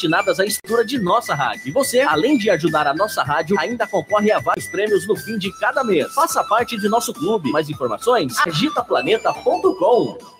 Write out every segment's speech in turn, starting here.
destinadas à estrutura de nossa rádio. E você, além de ajudar a nossa rádio, ainda concorre a vários prêmios no fim de cada mês. Faça parte de nosso clube. Mais informações? agitaplaneta.com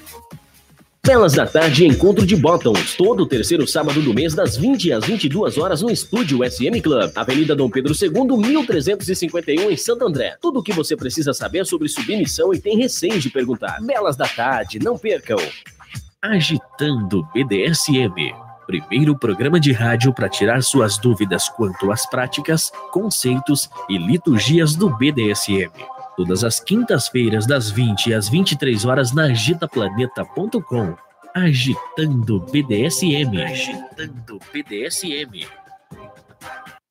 Belas da Tarde Encontro de Bottoms, todo terceiro sábado do mês, das 20 às 22 horas, no Estúdio SM Club, Avenida Dom Pedro II, 1351, em Santo André. Tudo o que você precisa saber sobre submissão e tem receio de perguntar. Belas da Tarde, não percam! Agitando BDSM. Primeiro programa de rádio para tirar suas dúvidas quanto às práticas, conceitos e liturgias do BDSM todas as quintas-feiras, das 20 às 23 horas, na agitaplaneta.com. Agitando BDSM. Agitando BDSM.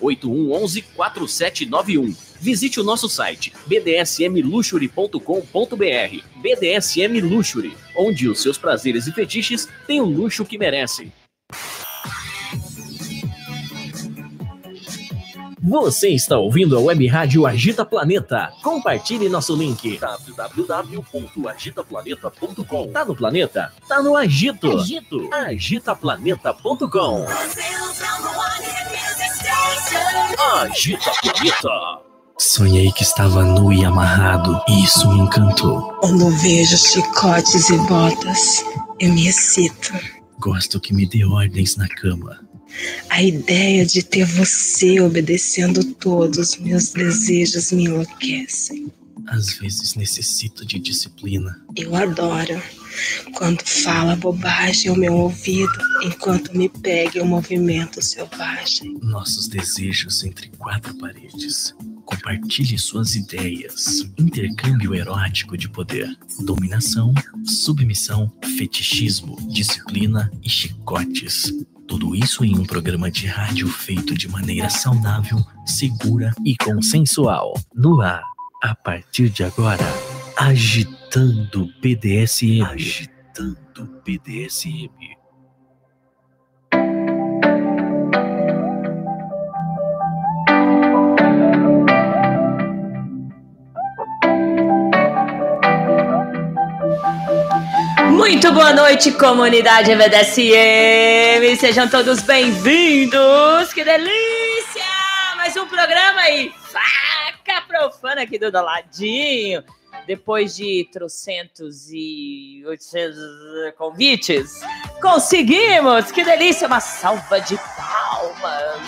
8111 4791. Visite o nosso site bdsmluxury.com.br. BDSM Luxury, onde os seus prazeres e fetiches têm o luxo que merecem. Você está ouvindo a Web Rádio Agita Planeta. Compartilhe nosso link www.agitaplaneta.com. Tá no planeta? Tá no Agito. Agito. Agitaplaneta.com. Agita Planeta. Sonhei que estava nu e amarrado, e isso me encantou. Quando vejo chicotes e botas, eu me excito. Gosto que me dê ordens na cama. A ideia de ter você obedecendo todos meus desejos me enlouquecem. Às vezes necessito de disciplina. Eu adoro quando fala bobagem ao meu ouvido enquanto me pega em um movimento selvagem. Nossos desejos entre quatro paredes. Compartilhe suas ideias. Intercâmbio erótico de poder. Dominação, submissão, fetichismo, disciplina e chicotes. Tudo isso em um programa de rádio feito de maneira saudável, segura e consensual. No ar, a partir de agora, agitando BDSM. Agitando BDSM. Muito boa noite, comunidade BDSM. Sejam todos bem-vindos. Que delícia! Mais um programa aí. Faca profana aqui do ladinho. Depois de trocentos e oitocentos convites, conseguimos! Que delícia! Uma salva de palmas.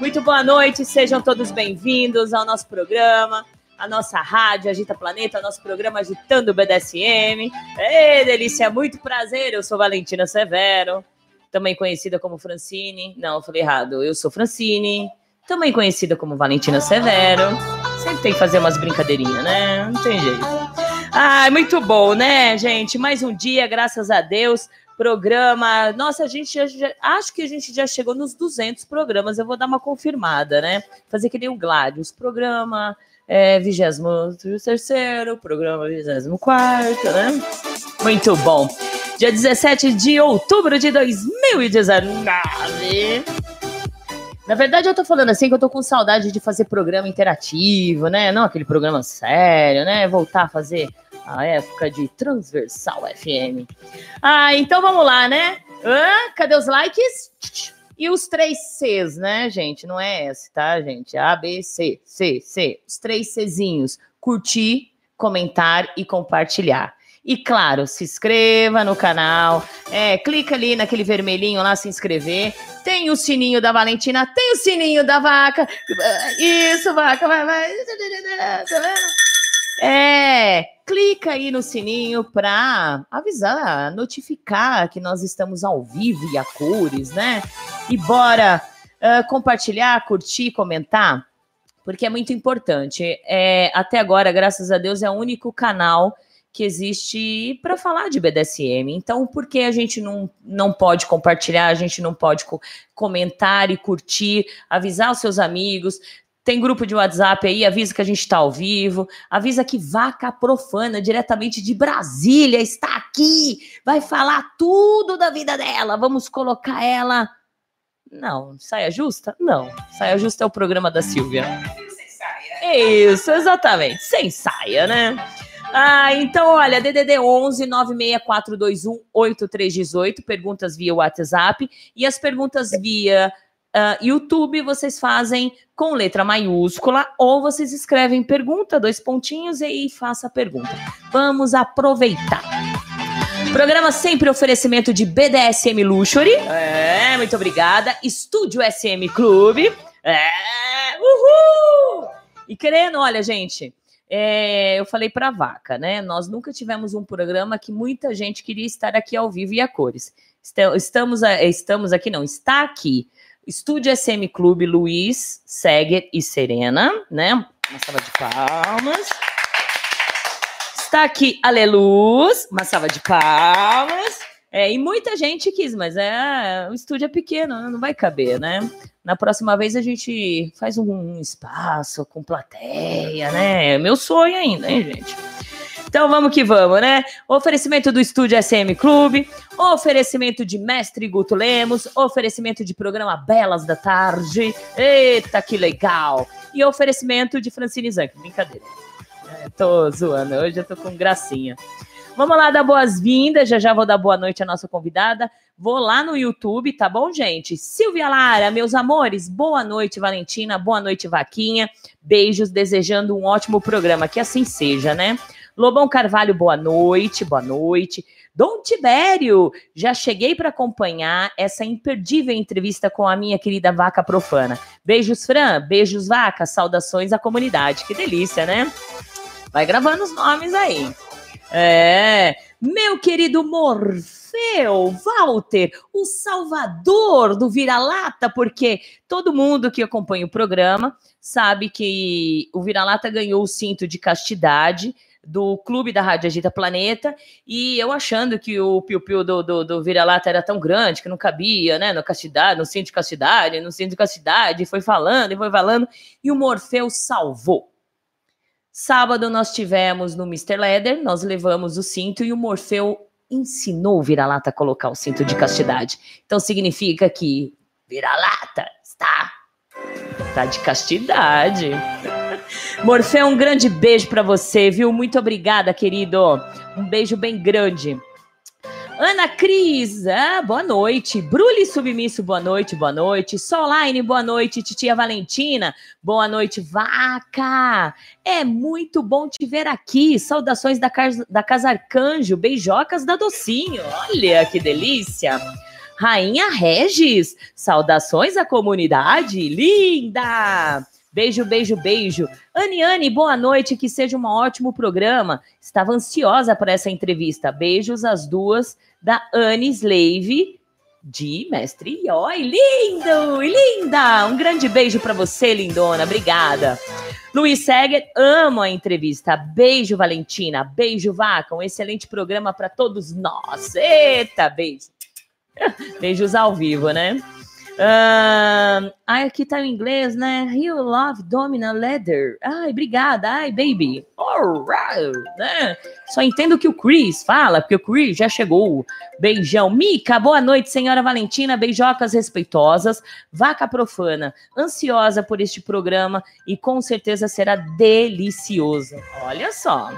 Muito boa noite, sejam todos bem-vindos ao nosso programa a nossa rádio Agita Planeta, nosso programa Agitando o BDSM. Ei, delícia, muito prazer. Eu sou Valentina Severo, também conhecida como Francine. Não, eu falei errado. Eu sou Francine, também conhecida como Valentina Severo. Sempre tem que fazer umas brincadeirinhas, né? Não tem jeito. Ai, muito bom, né, gente? Mais um dia, graças a Deus. programa. Nossa, a gente já, já, acho que a gente já chegou nos 200 programas. Eu vou dar uma confirmada, né? Fazer que nem o Gladius. Programa é, 23, programa 24, né? Muito bom. Dia 17 de outubro de 2019. Na verdade, eu tô falando assim que eu tô com saudade de fazer programa interativo, né? Não aquele programa sério, né? Voltar a fazer a época de Transversal FM. Ah, então vamos lá, né? Ah, cadê os likes? E os três Cs, né, gente? Não é S, tá, gente? A, B, C, C, C. Os três Cs. Curtir, comentar e compartilhar. E claro, se inscreva no canal, é, clica ali naquele vermelhinho lá, se inscrever. Tem o sininho da Valentina, tem o sininho da vaca. Isso, vaca, vai, vai. É, clica aí no sininho para avisar, notificar que nós estamos ao vivo e a cores, né? E bora uh, compartilhar, curtir, comentar, porque é muito importante. É, até agora, graças a Deus, é o único canal que existe para falar de BDSM. Então, por que a gente não, não pode compartilhar, a gente não pode co comentar e curtir, avisar os seus amigos? Tem grupo de WhatsApp aí, avisa que a gente está ao vivo, avisa que Vaca Profana, diretamente de Brasília, está aqui, vai falar tudo da vida dela. Vamos colocar ela. Não, saia justa? Não, saia justa é o programa da Silvia. Sem saia. Isso, exatamente, sem saia, né? Ah, então, olha, DDD 11 96421 8318, perguntas via WhatsApp e as perguntas via uh, YouTube vocês fazem com letra maiúscula ou vocês escrevem pergunta, dois pontinhos e aí faça a pergunta. Vamos aproveitar. Programa sempre oferecimento de BDSM Luxury. É, muito obrigada. Estúdio SM Clube. É, uhul! E querendo, olha, gente, é, eu falei para a vaca, né? Nós nunca tivemos um programa que muita gente queria estar aqui ao vivo e a cores. Estamos, estamos aqui, não, está aqui. Estúdio SM Clube Luiz, Seger e Serena, né? Uma salva de palmas. Está aqui Aleluz, uma salva de palmas. É, e muita gente quis, mas é o estúdio é pequeno, não vai caber, né? Na próxima vez a gente faz um espaço com plateia, né? É meu sonho ainda, hein, gente? Então vamos que vamos, né? Oferecimento do Estúdio SM Clube, oferecimento de Mestre Guto Lemos, oferecimento de programa Belas da Tarde. Eita, que legal! E oferecimento de Francine Zanck. Brincadeira. É, tô zoando, hoje eu tô com gracinha. Vamos lá dar boas-vindas. Já já vou dar boa noite à nossa convidada. Vou lá no YouTube, tá bom, gente? Silvia Lara, meus amores, boa noite, Valentina. Boa noite, Vaquinha. Beijos, desejando um ótimo programa. Que assim seja, né? Lobão Carvalho, boa noite, boa noite. Dom Tibério, já cheguei para acompanhar essa imperdível entrevista com a minha querida Vaca Profana. Beijos, Fran, beijos, Vaca, saudações à comunidade. Que delícia, né? Vai gravando os nomes aí. É, meu querido Morfeu, Walter, o salvador do vira-lata, porque todo mundo que acompanha o programa sabe que o vira-lata ganhou o cinto de castidade do clube da Rádio Agita Planeta, e eu achando que o piu-piu do, do, do vira-lata era tão grande que não cabia, né, no castidade, no cinto de castidade, no cinto de castidade, foi falando e foi falando, e o Morfeu salvou. Sábado nós tivemos no Mr. Leather, nós levamos o cinto e o Morfeu ensinou o vira-lata a colocar o cinto de castidade. Então significa que vira-lata está tá de castidade. Morfeu, um grande beijo para você, viu? Muito obrigada, querido. Um beijo bem grande. Ana Cris, ah, boa noite. Bruli Submisso, boa noite, boa noite. Soline, boa noite. Titia Valentina, boa noite. Vaca, é muito bom te ver aqui. Saudações da, da Casa Arcanjo, beijocas da Docinho. Olha que delícia. Rainha Regis, saudações à comunidade. Linda! Beijo, beijo, beijo. Anne, boa noite, que seja um ótimo programa. Estava ansiosa por essa entrevista. Beijos às duas da Anne Slave de Mestre Oi, lindo e linda! Um grande beijo para você, lindona. Obrigada. Luiz Seger, amo a entrevista. Beijo, Valentina. Beijo, Vaca. Um excelente programa para todos nós. Eita, beijo. Beijos ao vivo, né? Uh, ai, aqui tá em inglês, né? You love Domina Leather. Ai, obrigada. Ai, baby. Alright, né? Só entendo que o Chris fala, porque o Chris já chegou. Beijão. Mica, boa noite, senhora Valentina. Beijocas respeitosas. Vaca profana. Ansiosa por este programa e com certeza será deliciosa. Olha só.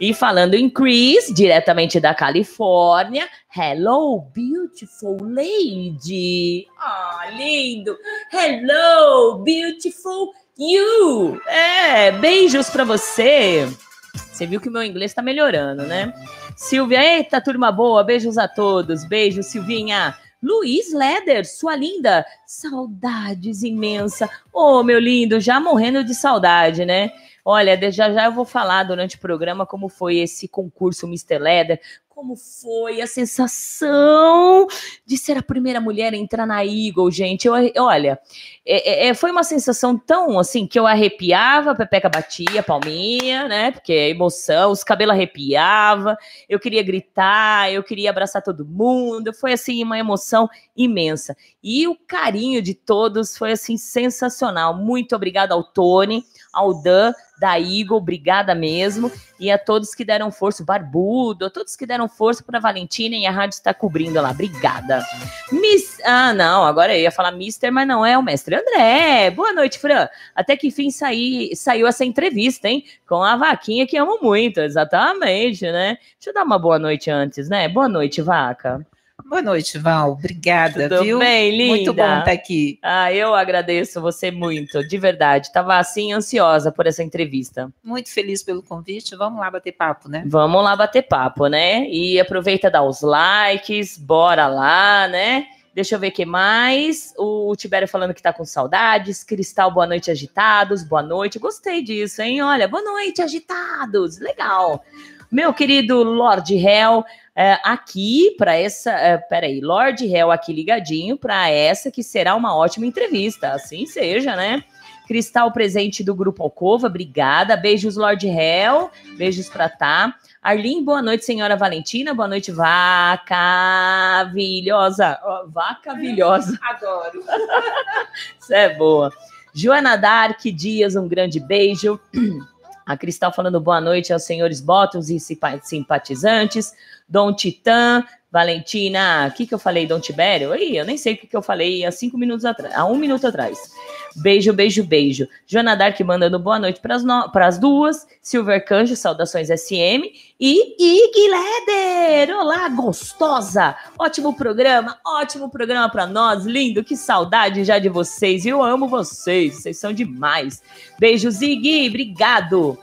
E falando em Chris, diretamente da Califórnia, hello, beautiful lady. Ah, oh, lindo. Hello, beautiful you. É, beijos para você. Você viu que meu inglês tá melhorando, né? Silvia, eita, turma boa, beijos a todos. Beijo, Silvinha. Luiz Leder, sua linda, saudades imensa. Ô, oh, meu lindo, já morrendo de saudade, né? Olha, já já eu vou falar durante o programa como foi esse concurso Mr. Leather, como foi a sensação de ser a primeira mulher a entrar na Eagle, gente. Eu, olha, é, é, é, foi uma sensação tão assim que eu arrepiava, a Pepeca batia, palminha, né? Porque é emoção, os cabelos arrepiava, eu queria gritar, eu queria abraçar todo mundo. Foi assim uma emoção imensa. E o carinho de todos foi assim sensacional. Muito obrigada ao Tony, ao Dan da Eagle, obrigada mesmo. E a todos que deram força, o Barbudo, a todos que deram força para a Valentina e a rádio está cobrindo lá. Obrigada. Miss... Ah, não, agora eu ia falar Mister, mas não é o mestre André. Boa noite, Fran. Até que fim saí, saiu essa entrevista, hein? Com a Vaquinha que amo muito, exatamente, né? Deixa eu dar uma boa noite antes, né? Boa noite, Vaca. Boa noite, Val. Obrigada, Tudo viu? bem, linda? Muito bom estar aqui. Ah, eu agradeço você muito, de verdade. Estava assim ansiosa por essa entrevista. Muito feliz pelo convite. Vamos lá bater papo, né? Vamos lá bater papo, né? E aproveita dar os likes, bora lá, né? Deixa eu ver o que mais. O Tibério falando que tá com saudades. Cristal, boa noite, agitados. Boa noite. Gostei disso, hein? Olha, boa noite, agitados. Legal. Meu querido Lord Hell, é, aqui para essa. É, peraí, Lord Hell aqui ligadinho para essa que será uma ótima entrevista. Assim seja, né? Cristal presente do Grupo Alcova, obrigada. Beijos, Lord Hell. Beijos para tá. Arlene, boa noite, senhora Valentina. Boa noite, vaca vilhosa. Oh, vaca vilhosa. Adoro. Isso é boa. Joana Dark Dias, um grande beijo. A Cristal falando boa noite aos senhores Bottoms e simpatizantes. Dom Titã, Valentina, o que, que eu falei, Dom Tibério? Ih, eu nem sei o que, que eu falei há cinco minutos atrás, há um minuto atrás. Beijo, beijo, beijo. Joana Dark mandando boa noite para as no... duas. Silver Canjo, saudações SM. E Ig Leder, olá, gostosa. Ótimo programa, ótimo programa para nós, lindo. Que saudade já de vocês. Eu amo vocês, vocês são demais. Beijos, Ig, obrigado.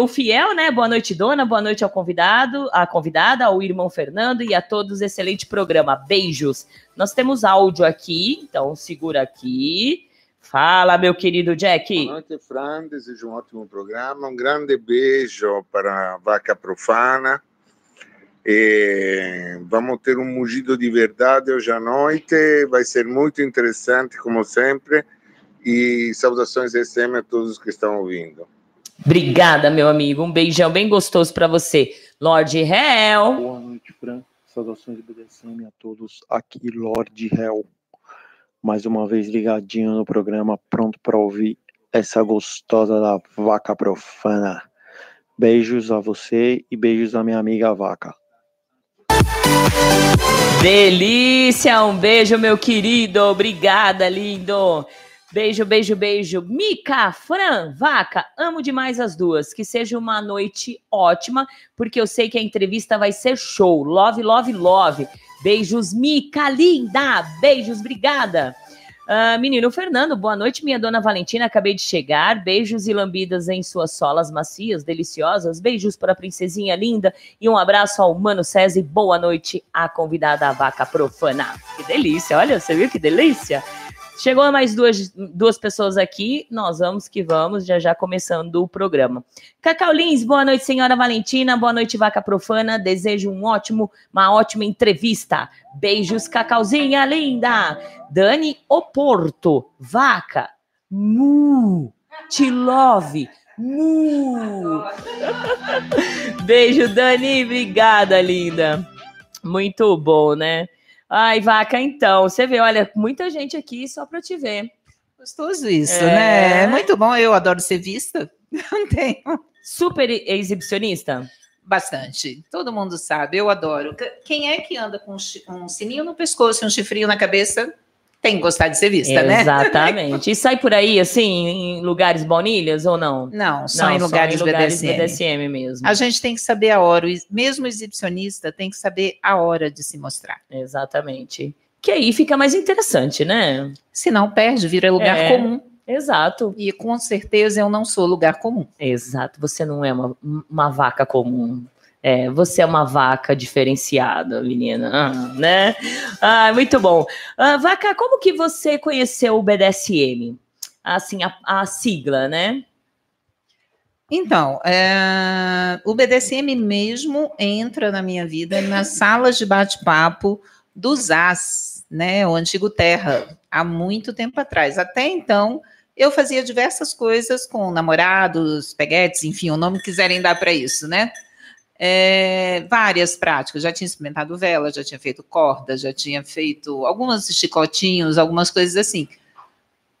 O Fiel, né? Boa noite, dona. Boa noite ao convidado, à convidada, ao irmão Fernando e a todos. Excelente programa. Beijos. Nós temos áudio aqui, então segura aqui. Fala, meu querido Jack. Boa noite, Fran. Desejo um ótimo programa. Um grande beijo para a Vaca Profana. E vamos ter um mugido de verdade hoje à noite. Vai ser muito interessante, como sempre. E saudações SM a todos que estão ouvindo. Obrigada, meu amigo. Um beijão bem gostoso para você. Lorde Hell. Boa noite, Fran. Saudações de BDSM a todos. Aqui, Lorde Hell. Mais uma vez ligadinho no programa, pronto para ouvir essa gostosa da vaca profana. Beijos a você e beijos à minha amiga vaca. Delícia! Um beijo, meu querido. Obrigada, lindo. Beijo, beijo, beijo. Mica, Fran, Vaca, amo demais as duas. Que seja uma noite ótima, porque eu sei que a entrevista vai ser show. Love, love, love. Beijos, Mica, linda. Beijos, obrigada. Uh, menino Fernando, boa noite, minha dona Valentina. Acabei de chegar. Beijos e lambidas em suas solas macias, deliciosas. Beijos para a princesinha linda e um abraço ao Mano César. Boa noite, a convidada vaca profana. Que delícia, olha, você viu que delícia? Chegou mais duas, duas pessoas aqui, nós vamos que vamos, já já começando o programa. Cacau Lins, boa noite, senhora Valentina, boa noite, Vaca Profana, desejo um ótimo, uma ótima entrevista. Beijos, Cacauzinha linda. Dani Oporto, Vaca, mu. Te love. Mu. Beijo, Dani. Obrigada, linda. Muito bom, né? Ai, vaca, então. Você vê, olha, muita gente aqui só para te ver. Gostoso isso, É. né? É muito bom. Eu adoro ser vista. Não tenho. Super exibicionista? Bastante. Todo mundo sabe, eu adoro. Qu- Quem é que anda com um um sininho no pescoço e um chifrinho na cabeça tem que gostar de ser vista, né? Exatamente. E sai por aí, assim, em lugares baunilhas ou não? Não, só Não, em lugares, BDSM. BDSM mesmo. A gente tem que saber a hora. Mesmo o exibicionista tem que saber a hora de se mostrar. Exatamente. Que aí fica mais interessante, né? Se não perde, vira lugar É. comum. Exato. E com certeza eu não sou lugar comum. Exato. Você não é uma, uma vaca comum. É, você é uma vaca diferenciada, menina, ah, né? Ah, muito bom. Ah, vaca, como que você conheceu o BDSM? Assim, a, a sigla, né? Então, é, o BDSM mesmo entra na minha vida nas salas de bate-papo dos As, né? O antigo Terra, há muito tempo atrás. Até então, eu fazia diversas coisas com namorados, peguetes, enfim, o nome que quiserem dar para isso, né? É, várias práticas. Já tinha experimentado vela, já tinha feito corda, já tinha feito alguns chicotinhos, algumas coisas assim.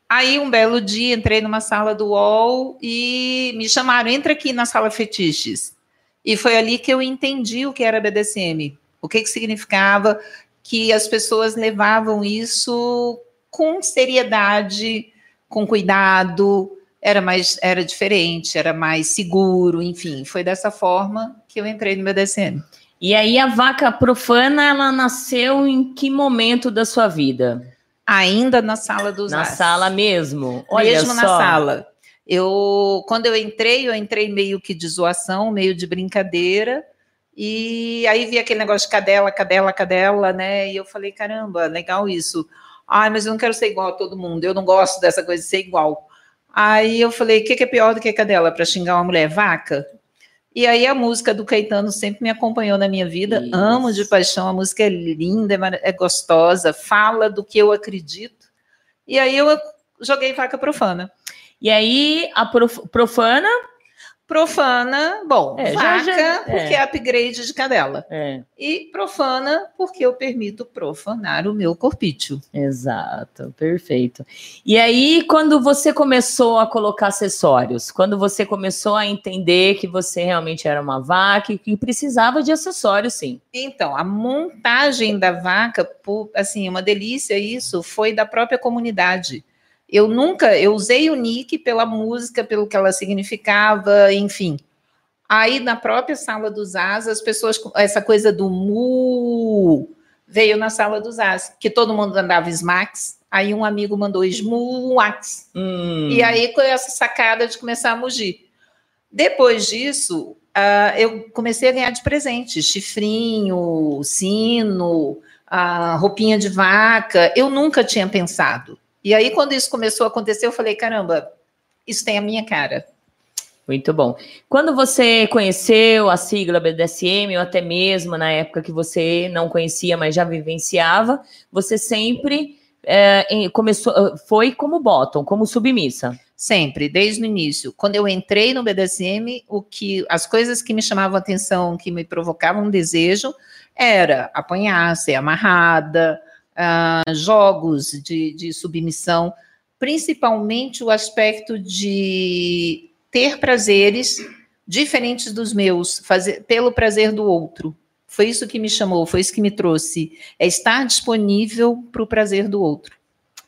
Aí, um belo dia, entrei numa sala do UOL e me chamaram, entra aqui na sala fetiches. E foi ali que eu entendi o que era BDSM, o que, que significava que as pessoas levavam isso com seriedade, com cuidado, era mais, era diferente, era mais seguro, enfim, foi dessa forma que eu entrei no BDSM. E aí a vaca profana, ela nasceu em que momento da sua vida? Ainda na sala dos Na As. sala mesmo? Olha mesmo na só. sala. Eu, quando eu entrei, eu entrei meio que de zoação, meio de brincadeira. E aí vi aquele negócio de cadela, cadela, cadela, né? E eu falei, caramba, legal isso. Ai, mas eu não quero ser igual a todo mundo. Eu não gosto dessa coisa de ser igual. Aí eu falei, o que, que é pior do que cadela para xingar uma mulher? Vaca? E aí a música do Caetano sempre me acompanhou na minha vida. Isso. Amo de paixão, a música é linda, é é gostosa, fala do que eu acredito. E aí eu joguei vaca profana. E aí a prof- profana Profana, bom, É, já- vaca, já- porque é. é upgrade de cadela. É, E profana, porque eu permito profanar o meu corpício. exato, perfeito. E aí, quando você começou a colocar acessórios, quando você começou a entender que você realmente era uma vaca e que precisava de acessórios, sim. Então, a montagem da vaca, assim, uma delícia isso, foi da própria comunidade. Eu nunca, eu usei o nick pela música, pelo que ela significava, enfim. Aí, na própria sala dos As, as pessoas, essa coisa do mu veio na sala dos As, que todo mundo andava Smax, aí um amigo mandou Smuax. Hum, E aí, com essa sacada de começar a mugir. Depois disso, ah, eu comecei a ganhar de presente chifrinho, sino, ah, roupinha de vaca. Eu nunca tinha pensado. E aí, quando isso começou a acontecer, eu falei: caramba, isso tem a minha cara. Muito bom. Quando você conheceu a sigla BDSM, ou até mesmo na época que você não conhecia, mas já vivenciava, você sempre é, começou, ah, foi como bottom, como submissa. Sempre, desde o início. Quando eu entrei no BDSM, o que as coisas que me chamavam atenção, que me provocavam desejo, era apanhar, ser amarrada, ah, jogos de, de submissão, principalmente o aspecto de ter prazeres diferentes dos meus, fazer pelo prazer do outro. Foi isso que me chamou, foi isso que me trouxe. É estar disponível para o prazer do outro.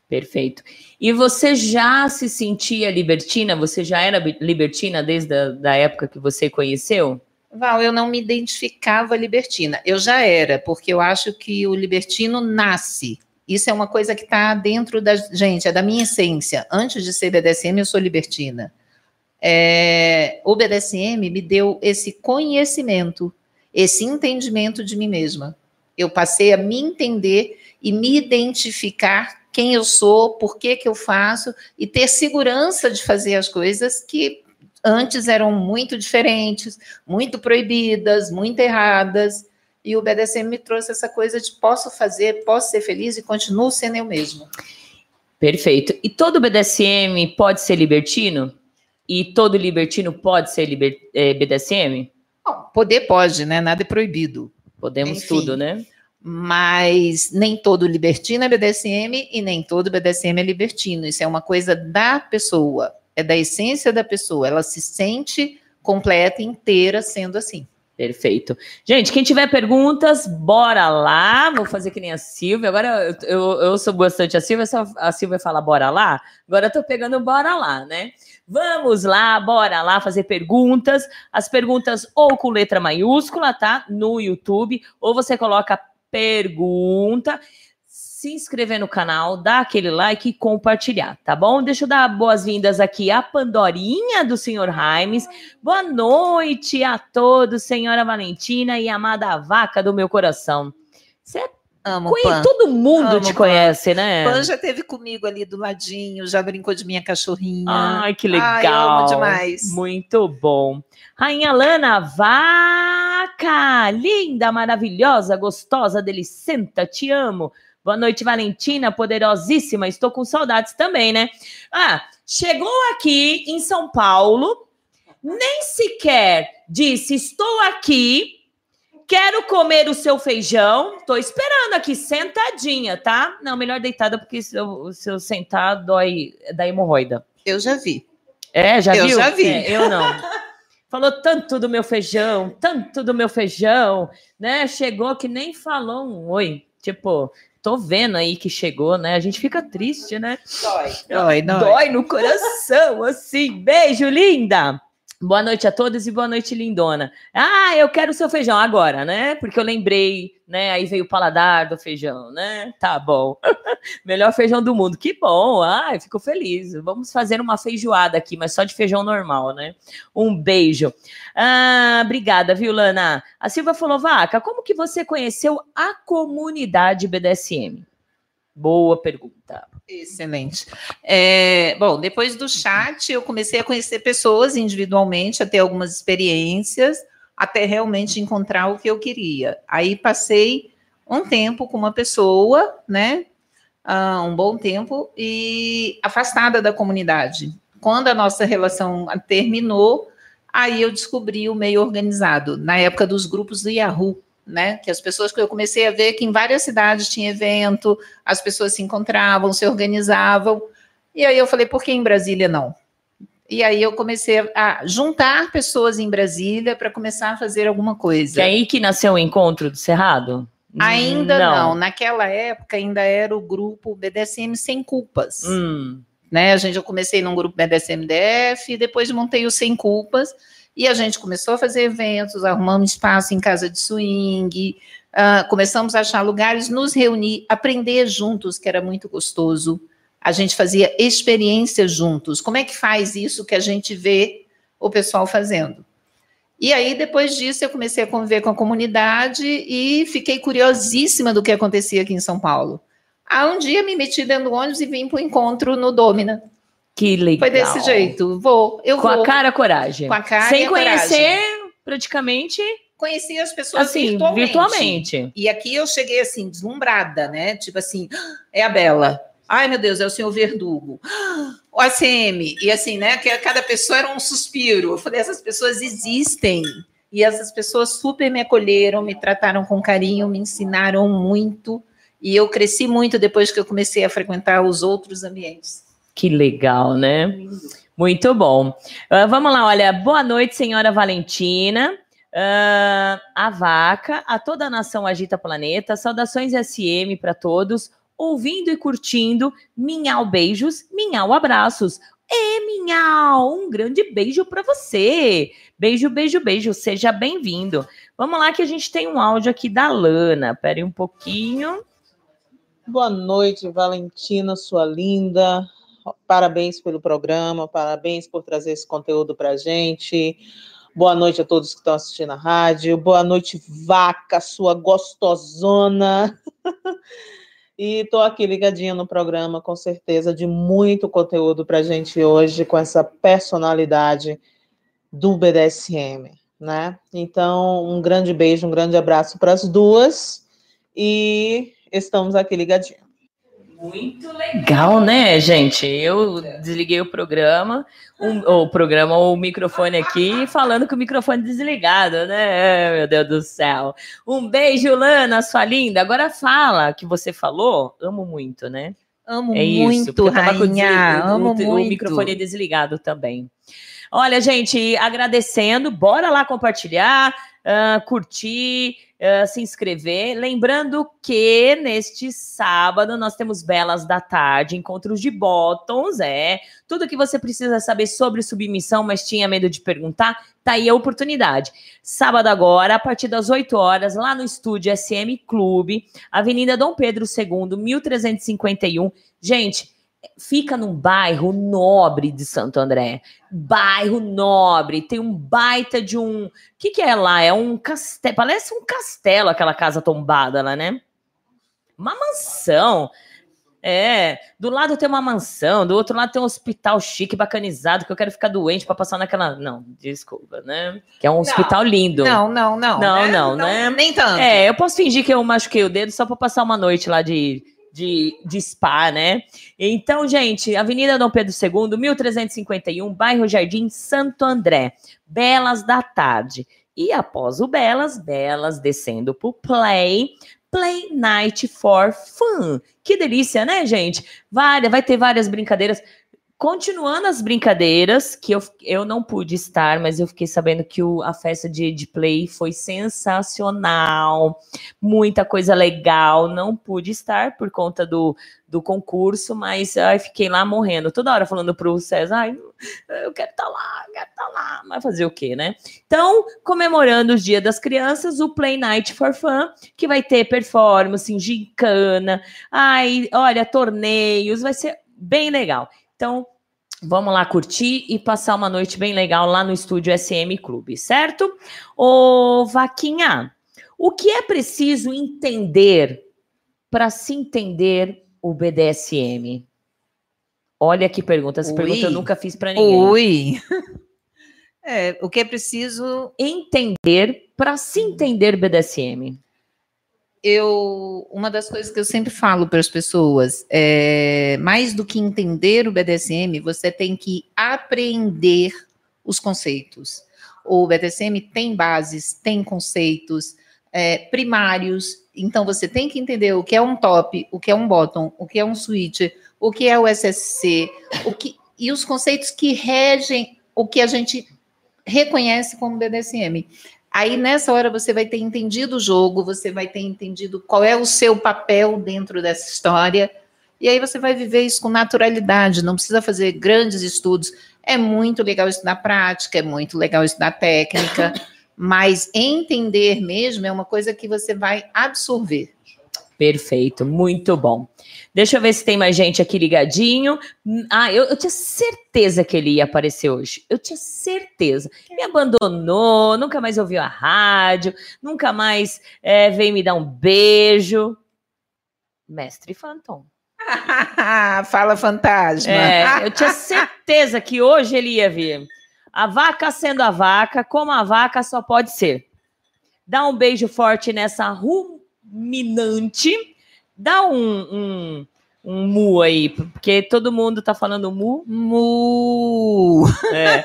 Perfeito. E você já se sentia libertina? Você já era libertina desde a da época que você conheceu? Val, eu não me identificava libertina. Eu já era, porque eu acho que o libertino nasce. Isso é uma coisa que está dentro da gente, é da minha essência. Antes de ser BDSM, eu sou libertina. É, o BDSM me deu esse conhecimento, esse entendimento de mim mesma. Eu passei a me entender e me identificar quem eu sou, por que, que eu faço, e ter segurança de fazer as coisas que antes eram muito diferentes, muito proibidas, muito erradas. E o BDSM me trouxe essa coisa de posso fazer, posso ser feliz e continuo sendo eu mesmo. Perfeito. E todo BDSM pode ser libertino? E todo libertino pode ser liber, é, BDSM? Bom, poder pode, né? Nada é proibido. Podemos Enfim. tudo, né? Mas nem todo libertino é BDSM e nem todo BDSM é libertino. Isso é uma coisa da pessoa, é da essência da pessoa. Ela se sente completa, inteira, sendo assim. Perfeito. Gente, quem tiver perguntas, bora lá. Vou fazer que nem a Silvia. Agora eu, eu, eu sou bastante a Silvia, só a Silvia fala bora lá. Agora eu tô pegando bora lá, né? Vamos lá, bora lá fazer perguntas. As perguntas ou com letra maiúscula, tá? No YouTube, ou você coloca pergunta, se inscrever no canal, dar aquele like e compartilhar, tá bom? Deixa eu dar boas-vindas aqui à Pandorinha do Senhor Raimes. Boa noite a todos, senhora Valentina e amada vaca do meu coração. Você Amo conhe... Pan. Todo mundo Amo te Pan. conhece, né? Pan já teve comigo ali do ladinho, já brincou de minha cachorrinha. Ai, que Ai, legal. amo demais. Muito bom. Rainha Lana, vaca! Linda, maravilhosa, gostosa, delicenta, te amo. Boa noite, Valentina, poderosíssima. Estou com saudades também, né? Ah, chegou aqui em São Paulo, nem sequer disse estou aqui, quero comer o seu feijão. Tô esperando aqui, sentadinha, tá? Não, melhor deitada, porque se eu, se eu sentar, dói da hemorroida. Eu já vi. É, já Eu viu? já vi. É, eu não. Falou tanto do meu feijão, tanto do meu feijão, né? Chegou que nem falou um oi. Tipo, tô vendo aí que chegou, né? A gente fica triste, né? Dói. Dói, dói. Dói no coração, assim. Beijo, linda! Boa noite a todos e boa noite, lindona. Ah, eu quero o seu feijão agora, né? Porque eu lembrei, né? Aí veio o paladar do feijão, né? Tá bom. Melhor feijão do mundo. Que bom. Ai, fico feliz. Vamos fazer uma feijoada aqui, mas só de feijão normal, né? Um beijo. Ah, obrigada, viu, Lana? A Silva falou, Vaca, como que você conheceu a comunidade BDSM? Boa pergunta. Excelente. É, bom, depois do chat, eu comecei a conhecer pessoas individualmente, a ter algumas experiências, até realmente encontrar o que eu queria. Aí passei um tempo com uma pessoa, né? ah, um bom tempo, e afastada da comunidade. Quando a nossa relação terminou, aí eu descobri o meio organizado, na época dos grupos do Yahoo. Né, que as pessoas que eu comecei a ver que em várias cidades tinha evento, as pessoas se encontravam, se organizavam. E aí eu falei, por que em Brasília não? E aí eu comecei a juntar pessoas em Brasília para começar a fazer alguma coisa. Que é aí que nasceu o encontro do Cerrado? Ainda não. naquela época ainda era o grupo BDSM sem culpas. Hum. Né? A gente eu comecei num grupo BDSM DF, depois montei o sem culpas e a gente começou a fazer eventos, arrumamos espaço em casa de swing, uh, começamos a achar lugares, nos reunir, aprender juntos, que era muito gostoso. A gente fazia experiências juntos. Como é que faz isso que a gente vê o pessoal fazendo? E aí, depois disso, eu comecei a conviver com a comunidade e fiquei curiosíssima do que acontecia aqui em São Paulo. Aí, um dia, me meti dentro do ônibus e vim para o encontro no Domina. Que legal. Foi desse jeito. Vou, eu com vou. a cara, a coragem. Com a cara Sem a conhecer, coragem. praticamente, Conheci as pessoas assim, virtualmente. virtualmente. E aqui eu cheguei assim, deslumbrada, né? Tipo assim, "Ah, é a Bela. Ai, meu Deus, é o senhor Verdugo. "Ah, O ACM. E assim, né? Que cada pessoa era um suspiro. Eu falei, essas pessoas existem. E essas pessoas super me acolheram, me trataram com carinho, me ensinaram muito. E eu cresci muito depois que eu comecei a frequentar os outros ambientes. Que legal, né? Muito bom. Ah, vamos lá, olha. Boa noite, senhora Valentina. Ah, a vaca, a toda a nação agita planeta. Saudações SM para todos. Ouvindo e curtindo. Minhau beijos, minhau abraços. E minhau, um grande beijo para você. Beijo, beijo, beijo. Seja bem-vindo. Vamos lá que a gente tem um áudio aqui da Lana. Pera um pouquinho. Boa noite, Valentina, sua linda. Parabéns pelo programa, parabéns por trazer esse conteúdo para gente. Boa noite a todos que estão assistindo a rádio. Boa noite, vaca, sua gostosona. e estou aqui ligadinha no programa, com certeza, de muito conteúdo para a gente hoje, com essa personalidade do BDSM, né? Então, um grande beijo, um grande abraço para as duas. E estamos aqui ligadinhos. Muito legal, né, gente? Eu desliguei o programa, um, o programa, o microfone aqui, falando com o microfone desligado, né? Meu Deus do céu. Um beijo, Lana, sua linda. Agora fala que você falou, amo muito, né? Amo É isso, muito, porque eu tava com o rainha. amo o, muito. o microfone desligado também. Olha, gente, agradecendo, bora lá compartilhar, ah, curtir, ah, se inscrever. Lembrando que neste sábado nós temos Belas da Tarde, encontros de bottoms, é. Tudo que você precisa saber sobre submissão, mas tinha medo de perguntar, tá aí a oportunidade. Sábado agora, a partir das 8 horas, lá no estúdio SM Clube, Avenida Dom Pedro II, 1351. Gente, fica num bairro nobre de Santo André. Bairro nobre, tem um baita de um. O que, que é lá? É um castelo. Parece um castelo aquela casa tombada lá, né? Uma mansão. É, do lado tem uma mansão, do outro lado tem um hospital chique, bacanizado, que eu quero ficar doente pra passar naquela. Não, desculpa, né? Que é um hospital lindo. Não, não, não. Não, né? não, né? Nem tanto. É, eu posso fingir que eu machuquei o dedo só para passar uma noite lá de, de, de spa, né? Então, gente, Avenida Dom Pedro II, 1351, bairro Jardim Santo André, Belas da Tarde. E após o Belas, Belas descendo pro Play, Play Night for Fun. Que delícia, né, gente? Várias, vai ter várias brincadeiras. Continuando as brincadeiras, que eu, eu não pude estar, mas eu fiquei sabendo que o, a festa de, de play foi sensacional, muita coisa legal. Não pude estar por conta do, do concurso, mas ai, fiquei lá morrendo, toda hora falando pro César, ai, eu quero estar lá, eu quero estar lá, mas fazer o quê, né? Então, comemorando os Dia das Crianças, o Play Night for Fun, que vai ter performance, gincana, ai, olha, torneios, vai ser bem legal. Então, vamos lá curtir e passar uma noite bem legal lá no estúdio SM Clube, certo? Ô, Vaquinha, o que é preciso entender para se entender o BDSM? Olha que pergunta, essa Ui. pergunta eu nunca fiz para ninguém. Ui. É, o que é preciso Entender para se entender BDSM. Eu uma das coisas que eu sempre falo para as pessoas é mais do que entender o BDSM, você tem que aprender os conceitos. O BDSM tem bases, tem conceitos é, primários, então você tem que entender o que é um top, o que é um bottom, o que é um switch, o que é o SSC, o que e os conceitos que regem o que a gente reconhece como BDSM. Aí nessa hora você vai ter entendido o jogo, você vai ter entendido qual é o seu papel dentro dessa história, e aí você vai viver isso com naturalidade, não precisa fazer grandes estudos. É muito legal estudar prática, é muito legal estudar técnica, mas entender mesmo é uma coisa que você vai absorver. Perfeito, muito bom. Deixa eu ver se tem mais gente aqui ligadinho. Ah, eu, eu tinha certeza que ele ia aparecer hoje. Eu tinha certeza. Me abandonou, nunca mais ouviu a rádio, nunca mais é, veio me dar um beijo. Mestre Phantom. Fala fantasma. É, eu tinha certeza que hoje ele ia vir. A vaca sendo a vaca, como a vaca só pode ser. Dá um beijo forte nessa ruminante. Dá um, um, um mu aí, porque todo mundo tá falando mu. Mu. É.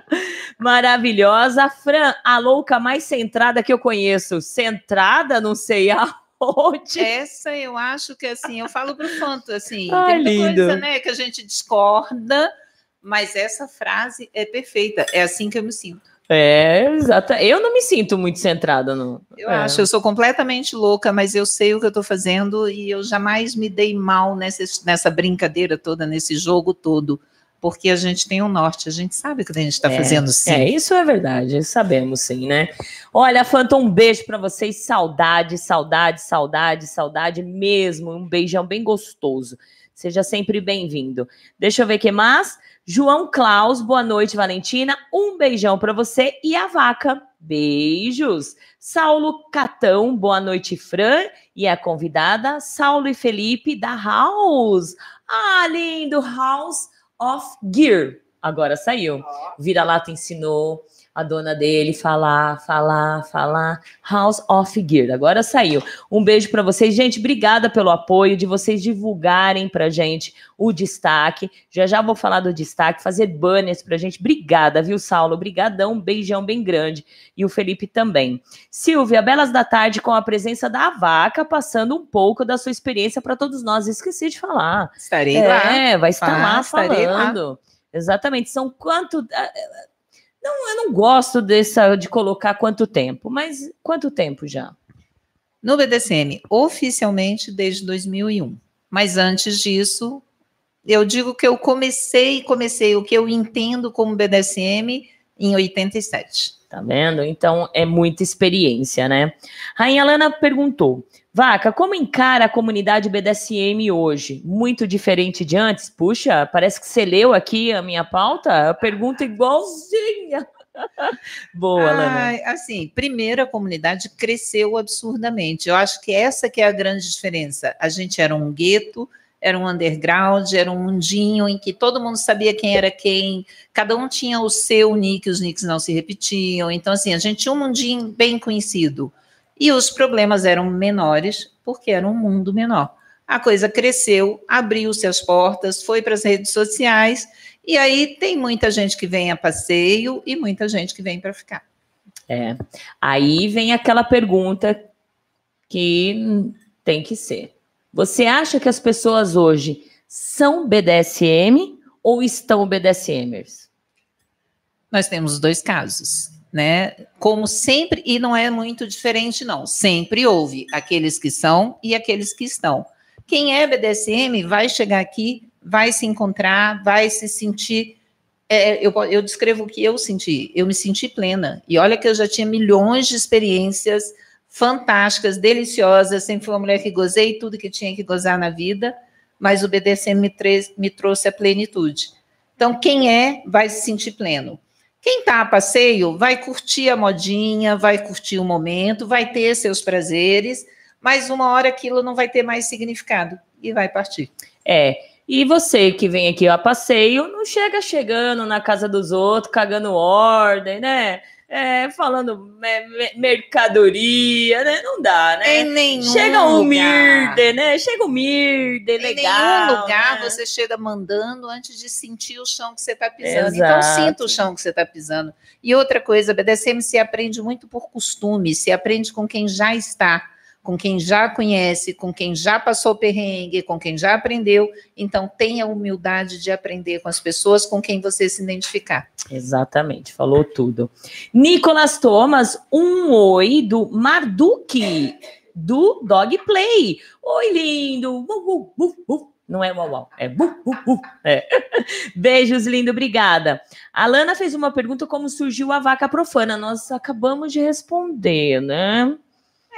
Maravilhosa. Fran, a louca mais centrada que eu conheço. Centrada, não sei aonde. Essa eu acho que assim, eu falo pro Fanto assim, Ai, tem lindo. coisa, né, que a gente discorda, mas essa frase é perfeita. É assim que eu me sinto. É, exata. Eu não me sinto muito centrada no. Eu é. acho, eu sou completamente louca, mas eu sei o que eu estou fazendo e eu jamais me dei mal nessa, nessa brincadeira toda, nesse jogo todo, porque a gente tem um norte, a gente sabe o que a gente está É, fazendo sim. É, isso é verdade, sabemos sim, né? Olha, Fanta, um beijo pra vocês, saudade, saudade, saudade, saudade mesmo, um beijão bem gostoso. Seja sempre bem-vindo. Deixa eu ver o que mais. João Klaus, boa noite, Valentina. Um beijão pra você e a vaca. Beijos. Saulo Catão, boa noite, Fran. E a convidada, Saulo e Felipe da House. Ah, lindo, House of Gear. Agora saiu. Vira-lata ensinou, a dona dele falar, falar, falar. House of Gear. Agora saiu. Um beijo para vocês. Gente, obrigada pelo apoio, de vocês divulgarem pra gente o destaque. Já já vou falar do destaque, fazer banners pra gente. Obrigada, viu, Saulo? Obrigadão, um beijão bem grande. E o Felipe também. Silvia, belas da tarde com a presença da vaca, passando um pouco da sua experiência para todos nós. Esqueci de falar. Estarei é, lá. É, vai estar Ah, lá estarei lá. falando. Exatamente. São quanto. Não, eu não gosto dessa de colocar quanto tempo, mas quanto tempo já? No BDSM, oficialmente desde 2001. Mas antes disso, eu digo que eu comecei, comecei o que eu entendo como BDSM em 87. Tá vendo? Então é muita experiência, né? Rainha Lana perguntou: Vaca, como encara a comunidade BDSM hoje? Muito diferente de antes? Puxa, parece que você leu aqui a minha pauta. A pergunta igualzinha. Boa, Lana. Ai, assim, primeiro a comunidade cresceu absurdamente. Eu acho que essa que é a grande diferença. A gente era um gueto, era um underground, era um mundinho em que todo mundo sabia quem era quem, cada um tinha o seu nick, os nicks não se repetiam. Então, assim, a gente tinha um mundinho bem conhecido. E os problemas eram menores, porque era um mundo menor. A coisa cresceu, abriu-se as portas, foi para as redes sociais, e aí tem muita gente que vem a passeio e muita gente que vem para ficar. É. Aí vem aquela pergunta que tem que ser. Você acha que as pessoas hoje são BDSM ou estão BDSMers? Nós temos dois casos, né? Como sempre, e não é muito diferente, não. Sempre houve aqueles que são e aqueles que estão. Quem é BDSM vai chegar aqui, vai se encontrar, vai se sentir. é, eu, eu descrevo o que eu senti. Eu me senti plena. E olha que eu já tinha milhões de experiências fantásticas, deliciosas. Sempre fui uma mulher que gozei tudo que tinha que gozar na vida, mas o BDSM me, me trouxe a plenitude. Então, quem é, vai se sentir pleno. Quem está a passeio vai curtir a modinha, vai curtir o momento, vai ter seus prazeres, mas uma hora aquilo não vai ter mais significado e vai partir. É. E você que vem aqui a passeio, não chega chegando na casa dos outros, cagando ordem, né? É, falando me- mercadoria, né? Não dá, né? Em nenhum Chega um lugar. mirde, né? Chega um mirde, Em legal. nenhum lugar né? você chega mandando antes de sentir o chão que você está pisando. Então, Exato. sinta o chão que você está pisando. E outra coisa, BDSM se aprende muito por costume, se aprende com quem já está, com quem já conhece, com quem já passou perrengue, com quem já aprendeu. Então, tenha humildade de aprender com as pessoas com quem você se identificar. Exatamente, falou tudo. Nicolas Thomas, um oi do Marduk, do Dog Play. Oi, lindo. Uh, uh, uh. Não é uau, uau, é bu, bu, bu. É. Beijos, lindo, obrigada. A Lana fez uma pergunta como surgiu a vaca profana. Nós acabamos de responder, né?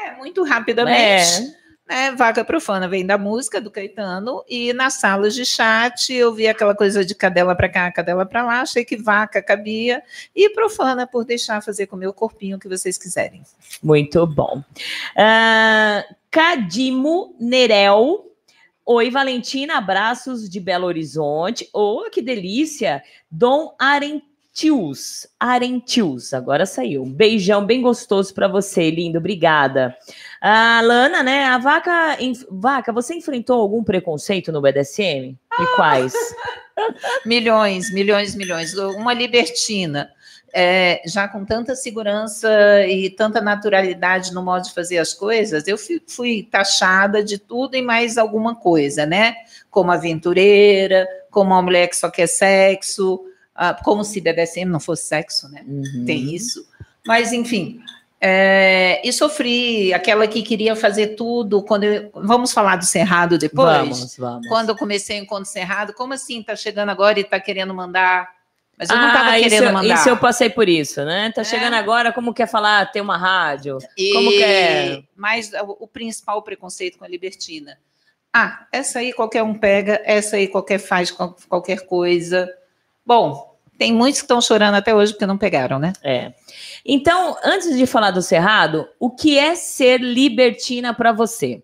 É, muito rapidamente. né, vaca profana vem da música do Caetano e nas salas de chat eu vi aquela coisa de cadela para cá, cadela para lá, achei que vaca cabia e profana por deixar fazer com o meu corpinho o que vocês quiserem. Muito bom. Ah, Cadimo Nerel. Oi, Valentina, abraços de Belo Horizonte. Oh, que delícia! Dom Arentius. Arentius, agora saiu. Um beijão bem gostoso para você, lindo. Obrigada. Ah, Lana, né? A vaca. enf- Vaca, você enfrentou algum preconceito no BDSM? E quais? Milhões, milhões, milhões. Uma libertina, é, já com tanta segurança e tanta naturalidade no modo de fazer as coisas, eu fui, fui taxada de tudo e mais alguma coisa, né? Como aventureira, como uma mulher que só quer sexo, ah, como se BDSM não fosse sexo, né? Uhum. Tem isso. Mas, enfim. é, e sofri aquela que queria fazer tudo. Quando eu- vamos falar do Cerrado depois? Vamos, vamos. Quando eu comecei o encontro cerrado, como assim? Tá chegando agora e tá querendo mandar? Mas eu não tava Ah, isso, querendo eu- mandar. isso eu passei por isso, né? Tá É. chegando agora, como quer falar, ter uma rádio? E- como que é? Mas o, o principal preconceito com a libertina. Ah, essa aí qualquer um pega, essa aí qualquer faz qual- qualquer coisa. Bom, tem muitos que estão chorando até hoje porque não pegaram, né? É. Então, antes de falar do Cerrado, o que é ser libertina para você?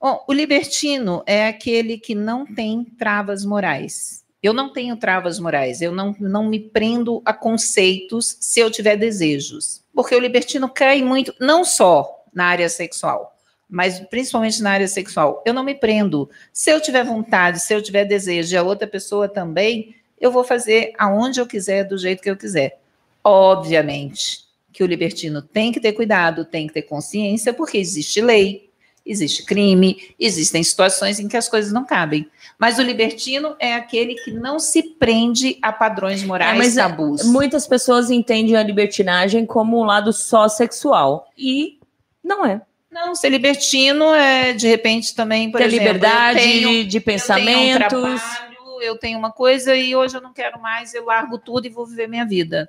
Bom, o libertino é aquele que não tem travas morais. Eu não tenho travas morais, eu não, não me prendo a conceitos se eu tiver desejos. Porque o libertino cai muito, não só na área sexual, mas principalmente na área sexual. Eu não me prendo. Se eu tiver vontade, se eu tiver desejo e a outra pessoa também, eu vou fazer aonde eu quiser, do jeito que eu quiser. Obviamente que o libertino tem que ter cuidado, tem que ter consciência, porque existe lei, existe crime, existem situações em que as coisas não cabem. Mas o libertino é aquele que não se prende a padrões morais é, mas é, tabus. Muitas pessoas entendem a libertinagem como um lado só sexual e não é. Não, ser libertino é de repente também, por Ter exemplo, liberdade tenho, de pensamentos. Eu tenho, um trabalho, eu tenho uma coisa e hoje eu não quero mais, eu largo tudo e vou viver minha vida.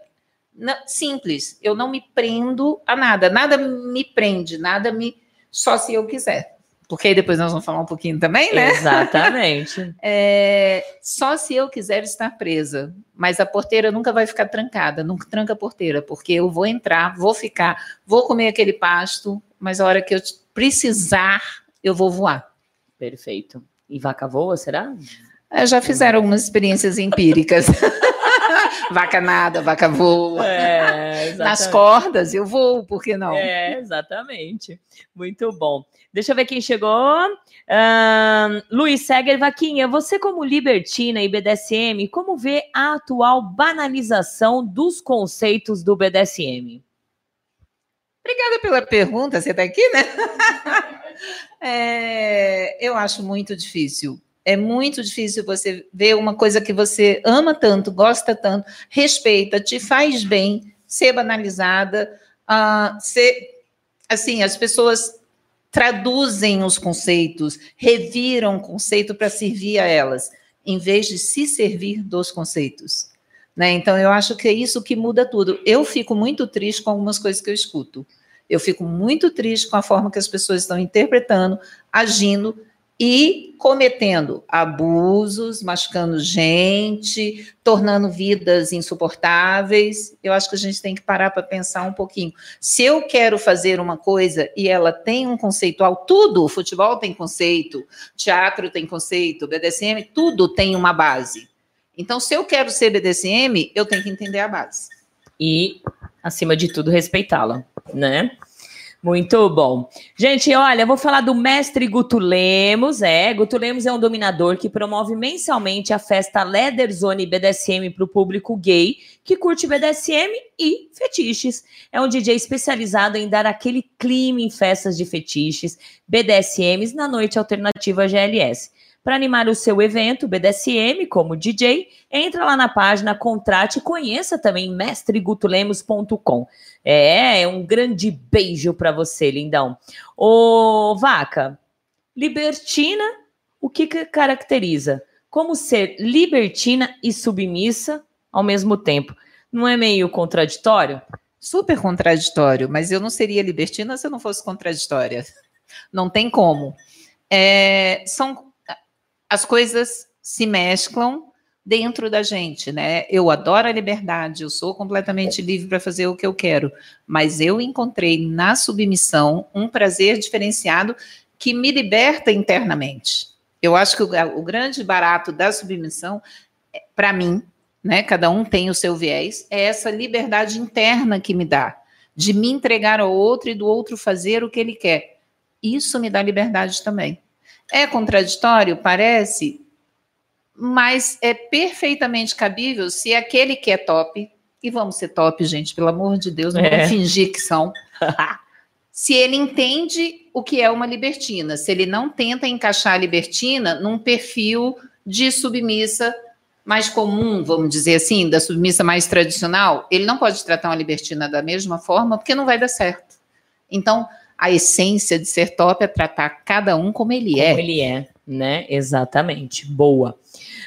Simples, eu não me prendo a nada, nada me prende, nada me só se eu quiser porque aí depois nós vamos falar um pouquinho também, né? Exatamente. é, só se eu quiser estar presa, mas a porteira nunca vai ficar trancada, nunca tranca a porteira, porque eu vou entrar, vou ficar, vou comer aquele pasto, mas a hora que eu precisar, eu vou voar. Perfeito. E vaca voa, será? É, já fizeram algumas experiências empíricas. vaca nada, vaca voa. É, Nas cordas eu vou, por que não? É, exatamente. Muito bom. Deixa eu ver quem chegou. Um, Luiz Seger Vaquinha, você como libertina e BDSM, como vê a atual banalização dos conceitos do BDSM? Obrigada pela pergunta, você está aqui, né? é, eu acho muito difícil. É muito difícil você ver uma coisa que você ama tanto, gosta tanto, respeita, te faz bem, ser banalizada, uh, ser assim, as pessoas traduzem os conceitos, reviram o conceito para servir a elas, em vez de se servir dos conceitos. Né? Então, eu acho que é isso que muda tudo. Eu fico muito triste com algumas coisas que eu escuto. Eu fico muito triste com a forma que as pessoas estão interpretando, agindo e cometendo abusos, machucando gente, tornando vidas insuportáveis. Eu acho que a gente tem que parar para pensar um pouquinho. Se eu quero fazer uma coisa e ela tem um conceitual, tudo, futebol tem conceito, teatro tem conceito, BDSM, tudo tem uma base. Então, se eu quero ser BDSM, eu tenho que entender a base. E, acima de tudo, respeitá-la, né? Muito bom. Gente, olha, vou falar do mestre Guto Lemos. É, Guto Lemos é um dominador que promove mensalmente a festa Leather Zone BDSM para o público gay que curte BDSM e fetiches. É um DJ especializado em dar aquele clima em festas de fetiches, BDSMs na noite alternativa GLS. Para animar o seu evento BDSM como DJ, entra lá na página, contrate e conheça também mestregutulemos.com. É, é um grande beijo para você, lindão. Ô, Vaca, libertina, o que, que caracteriza? Como ser libertina e submissa ao mesmo tempo? Não é meio contraditório? Super contraditório, mas eu não seria libertina se eu não fosse contraditória. Não tem como. É, são as coisas se mesclam dentro da gente, né? Eu adoro a liberdade, eu sou completamente livre para fazer o que eu quero, mas eu encontrei na submissão um prazer diferenciado que me liberta internamente. Eu acho que o, o grande barato da submissão, é, para mim, né? Cada um tem o seu viés, é essa liberdade interna que me dá de me entregar ao outro e do outro fazer o que ele quer. Isso me dá liberdade também. É contraditório? Parece, mas é perfeitamente cabível se aquele que é top, e vamos ser top, gente, pelo amor de Deus, não é. vamos fingir que são. se ele entende o que é uma libertina, se ele não tenta encaixar a libertina num perfil de submissa mais comum, vamos dizer assim, da submissa mais tradicional, ele não pode tratar uma libertina da mesma forma, porque não vai dar certo. Então, a essência de ser top é tratar cada um como ele como é. Como ele é, né? Exatamente. Boa.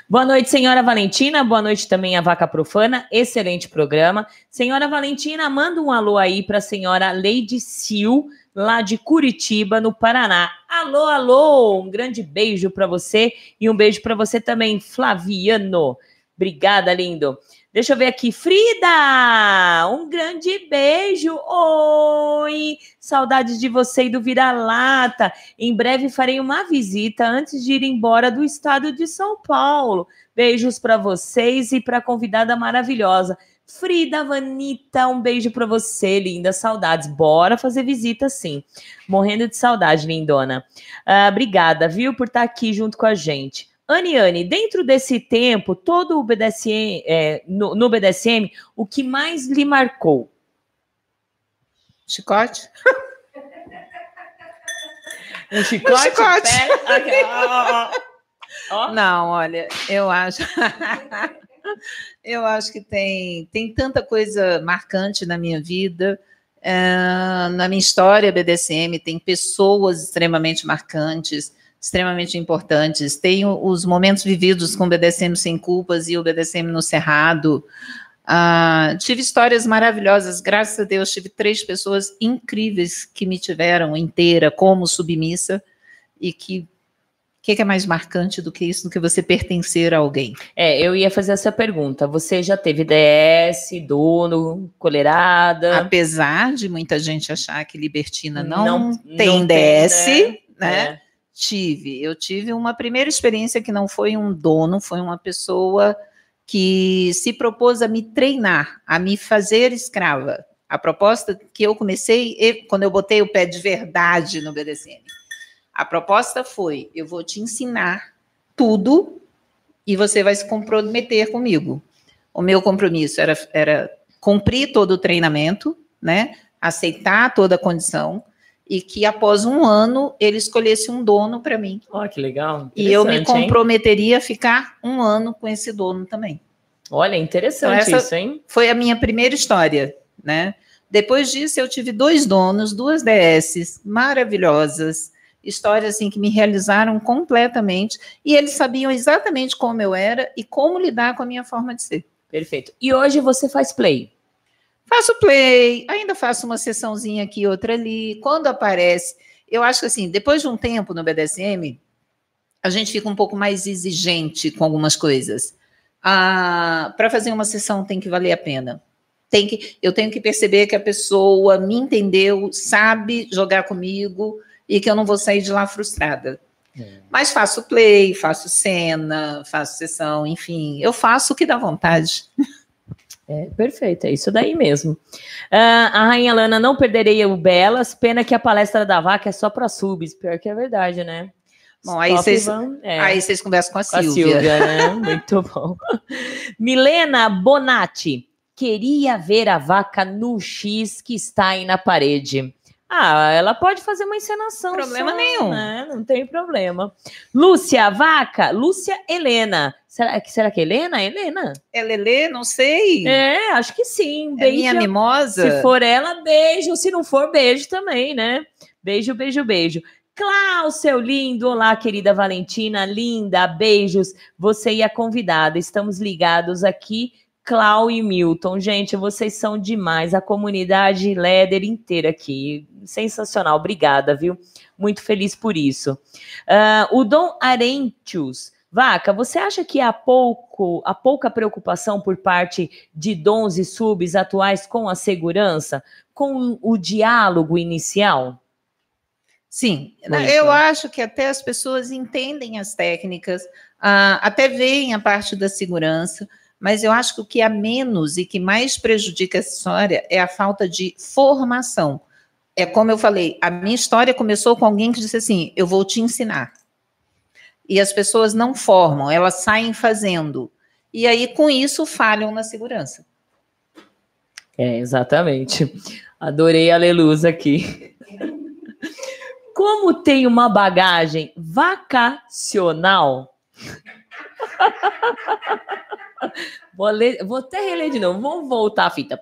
Boa noite, senhora Valentina. Boa noite também a Vaca Profana. Excelente programa. Senhora Valentina, manda um alô aí para a senhora Lady Sil, lá de Curitiba, no Paraná. Alô, alô! Um grande beijo para você e um beijo para você também, Flaviano. Obrigada, lindo. Deixa eu ver aqui. Frida! Um grande beijo. Oi! Saudades de você e do Vira-Lata. Em breve farei uma visita antes de ir embora do estado de São Paulo. Beijos para vocês e para a convidada maravilhosa. Frida Vanita, um beijo para você, linda. Saudades. Bora fazer visita, sim. Morrendo de saudade, lindona. Ah, obrigada, viu, por estar aqui junto com a gente. Aniane, dentro desse tempo, todo o BDSM, é, no, no BDSM, o que mais lhe marcou? Chicote? Um chicote? Um chicote. Ó, ó, ó. Ó. Não, olha, eu acho. eu acho que tem, tem tanta coisa marcante na minha vida. eh, na minha história BDSM, tem pessoas extremamente marcantes, extremamente importantes. Tem os momentos vividos com o BDSM sem culpas e o BDSM no Cerrado. Ah, tive histórias maravilhosas, graças a Deus, tive três pessoas incríveis que me tiveram inteira como submissa e que o que, que é mais marcante do que isso, do que você pertencer a alguém? É, eu ia fazer essa pergunta. Você já teve DS, dono, colerada? Apesar de muita gente achar que libertina não, Não- tem não tem, DS, né? né? É. Tive. Eu tive uma primeira experiência que não foi um dono, foi uma pessoa que se propôs a me treinar, a me fazer escrava. A proposta que eu comecei, quando eu botei o pé de verdade no BDSM, a proposta foi: eu vou te ensinar tudo e você vai se comprometer comigo. O meu compromisso era, era cumprir todo o treinamento, né? Aceitar toda a condição e que após um ano ele escolhesse um dono para mim. Ó, que legal. E eu me Interessante, hein? comprometeria a ficar um ano com esse dono também. Olha, interessante Então, isso, hein? Foi a minha primeira história, né? Depois disso, eu tive dois donos, duas DS maravilhosas, histórias assim que me realizaram completamente, e eles sabiam exatamente como eu era e como lidar com a minha forma de ser. Perfeito. E hoje você faz play? Faço play, ainda faço uma sessãozinha aqui, outra ali. Quando aparece, eu acho que assim, depois de um tempo no BDSM, a gente fica um pouco mais exigente com algumas coisas. Ah, Para fazer uma sessão tem que valer a pena. Tem que, eu tenho que perceber que a pessoa me entendeu, sabe jogar comigo e que eu não vou sair de lá frustrada. Mas faço play, faço cena, faço sessão, enfim, eu faço o que dá vontade. É, perfeito, é isso daí mesmo. Ah, a Rainha Lana, não perderei o Belas, pena que a palestra da vaca é só para subs, pior que é verdade, né? Bom, aí vocês, vão- é. aí vocês conversam com a Com a Silvia. Silvia, né? Muito bom. Milena Bonatti, queria ver a vaca no X que está aí na parede. Ah, ela pode fazer uma encenação. Problema só, nenhum. né? Não tem problema. Lúcia, vaca. Lúcia Helena. Será, que- será que é Helena? Helena. É Lelê? Não sei. É, acho que sim. É minha Beijo. mimosa? Se for ela, beijo. Se não for, beijo também, né? Beijo, beijo, beijo. Klaus, seu lindo. Olá, querida Valentina, linda. Beijos. Você e a convidada. Estamos ligados aqui. Clau e Milton. Gente, vocês são demais. A comunidade Leder inteira aqui. Sensacional. Obrigada, viu? Muito feliz por isso. Ah, o Dom Arentius. Vaca, você acha que há, pouco, há pouca preocupação por parte de dons e subs atuais com a segurança, com o diálogo inicial? Sim, Muito. eu acho que até as pessoas entendem as técnicas, ah, até veem a parte da segurança, mas eu acho que o que há menos e que mais prejudica essa história é a falta de formação. É como eu falei, a minha história começou com alguém que disse assim: eu vou te ensinar. E as pessoas não formam, elas saem fazendo. E aí, com isso, falham na segurança. É, exatamente. Adorei a Leluz aqui. Como tem uma bagagem vacacional. Vou, ler- vou até reler de novo. Vamos voltar a fita.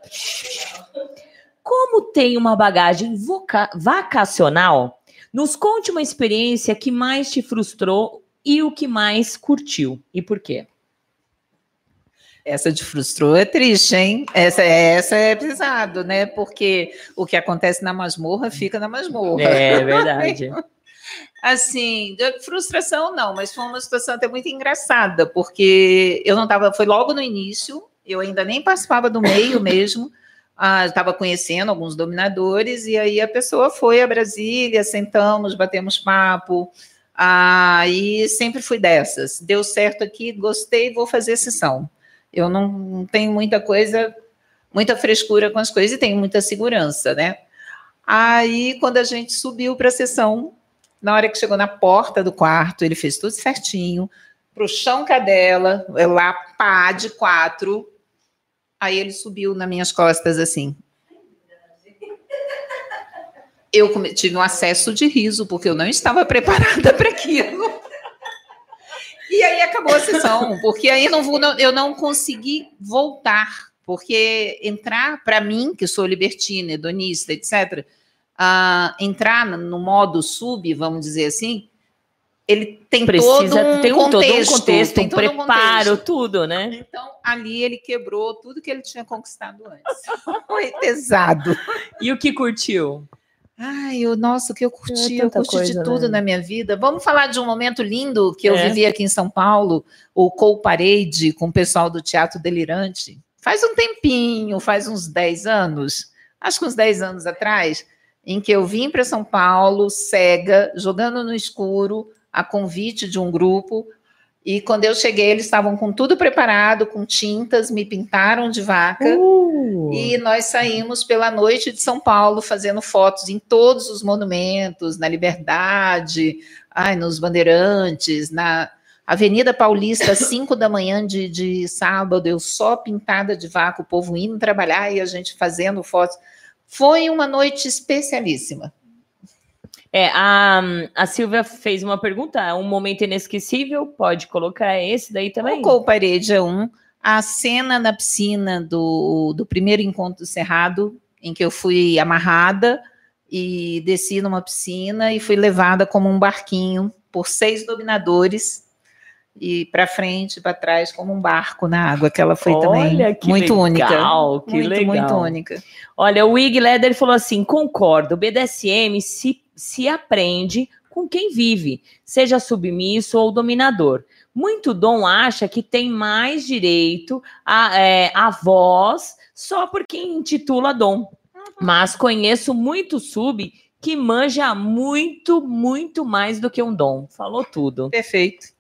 Como tem uma bagagem voca- vacacional, nos conte uma experiência que mais te frustrou e o que mais curtiu. E por quê? Essa de frustrou é triste, hein? Essa, essa é pesado, né? Porque o que acontece na masmorra fica na masmorra. É verdade. Assim, frustração não, mas foi uma situação até muito engraçada, porque eu não estava, foi logo no início, eu ainda nem participava do meio mesmo, estava ah, conhecendo alguns dominadores, e aí a pessoa foi a Brasília, sentamos, batemos papo, ah, e sempre fui dessas. Deu certo aqui, gostei, vou fazer sessão. Eu não, não tenho muita coisa, muita frescura com as coisas e tenho muita segurança, né? Aí, quando a gente subiu para a sessão, na hora que chegou na porta do quarto, ele fez tudo certinho, para o chão cadela, lá pá de quatro. Aí ele subiu nas minhas costas assim. Eu tive um acesso de riso, porque eu não estava preparada para aquilo. E aí acabou a sessão, porque aí não vou, não, eu não consegui voltar, porque entrar para mim, que sou libertina, hedonista, etc., uh, entrar no modo sub, vamos dizer assim, ele tem Precisa, todo um tem um, contexto, todo um contexto, tem um preparo, um tudo, né? Então, ali ele quebrou tudo que ele tinha conquistado antes. Foi pesado. E o que curtiu? Ai, o nosso que eu curti, é eu curti coisa, de tudo né? na minha vida. Vamos falar de um momento lindo que eu é. vivi aqui em São Paulo, o Cool Parade, com o pessoal do Teatro Delirante. Faz um tempinho, faz uns 10 anos, acho que uns 10 anos atrás, em que eu vim para São Paulo, cega, jogando no escuro, a convite de um grupo. E quando eu cheguei, eles estavam com tudo preparado, com tintas, me pintaram de vaca. Uh. E nós saímos pela noite de São Paulo fazendo fotos em todos os monumentos, na Liberdade, ai, nos Bandeirantes, na Avenida Paulista, às 5 da manhã de, de sábado, eu só pintada de vaca, o povo indo trabalhar e a gente fazendo fotos. Foi uma noite especialíssima. É, a, a Silvia fez uma pergunta, um momento inesquecível, pode colocar esse daí também? Colocou parede é um. A cena na piscina do, do primeiro encontro do Cerrado, em que eu fui amarrada e desci numa piscina e fui levada como um barquinho por seis dominadores e para frente, para trás, como um barco na água, que ela foi Olha, também muito legal, única. Que muito, legal. muito única. Olha, o Wig Leder falou assim: concordo, o BDSM se, se aprende com quem vive, seja submisso ou dominador. Muito dom acha que tem mais direito a, é, a voz só porque intitula dom. Mas conheço muito sub que manja muito, muito mais do que um dom. Falou tudo. Perfeito.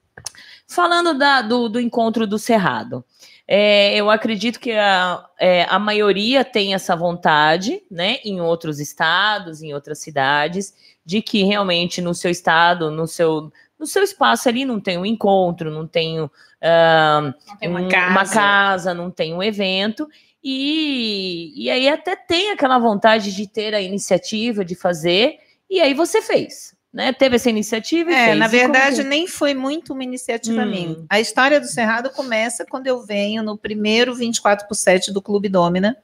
Falando da, do, do encontro do Cerrado, é, eu acredito que a, é, a maioria tem essa vontade, né, em outros estados, em outras cidades, de que realmente no seu estado, no seu, no seu espaço ali não tem um encontro, não tem, uh, não tem uma, um, casa. uma, casa. não tem um evento, e, e aí até tem aquela vontade de ter a iniciativa de fazer, e aí você fez né, teve essa iniciativa e é, fez. Na verdade, nem foi muito uma iniciativa hum. minha. A história do Cerrado começa quando eu venho no primeiro 24 por 7 do Clube Domina.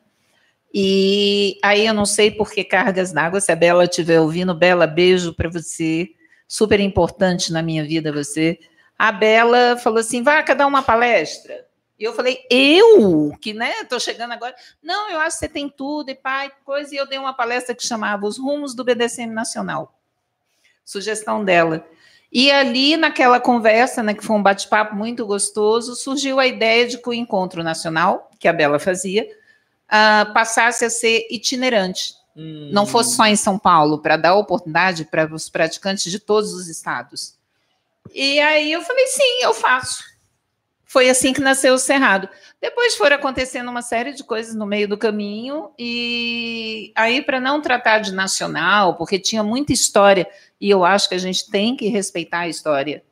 E aí eu não sei por que cargas d'água, se a Bela estiver ouvindo, Bela, beijo para você. Super importante na minha vida você. A Bela falou assim: vai dar uma palestra. E eu falei, eu, que né, tô chegando agora. Não, eu acho que você tem tudo e pai, coisa. E eu dei uma palestra que chamava Os Rumos do BDSM Nacional sugestão dela. E ali, naquela conversa, né, que foi um bate-papo muito gostoso, surgiu a ideia de que o encontro nacional, que a Bela fazia, uh, passasse a ser itinerante. Hum. Não fosse só em São Paulo, para dar oportunidade para os praticantes de todos os estados. E aí eu falei, sim, eu faço. Foi assim que nasceu o Cerrado. Depois foram acontecendo uma série de coisas no meio do caminho, e aí, para não tratar de nacional, porque tinha muita história e eu acho que a gente tem que respeitar a história.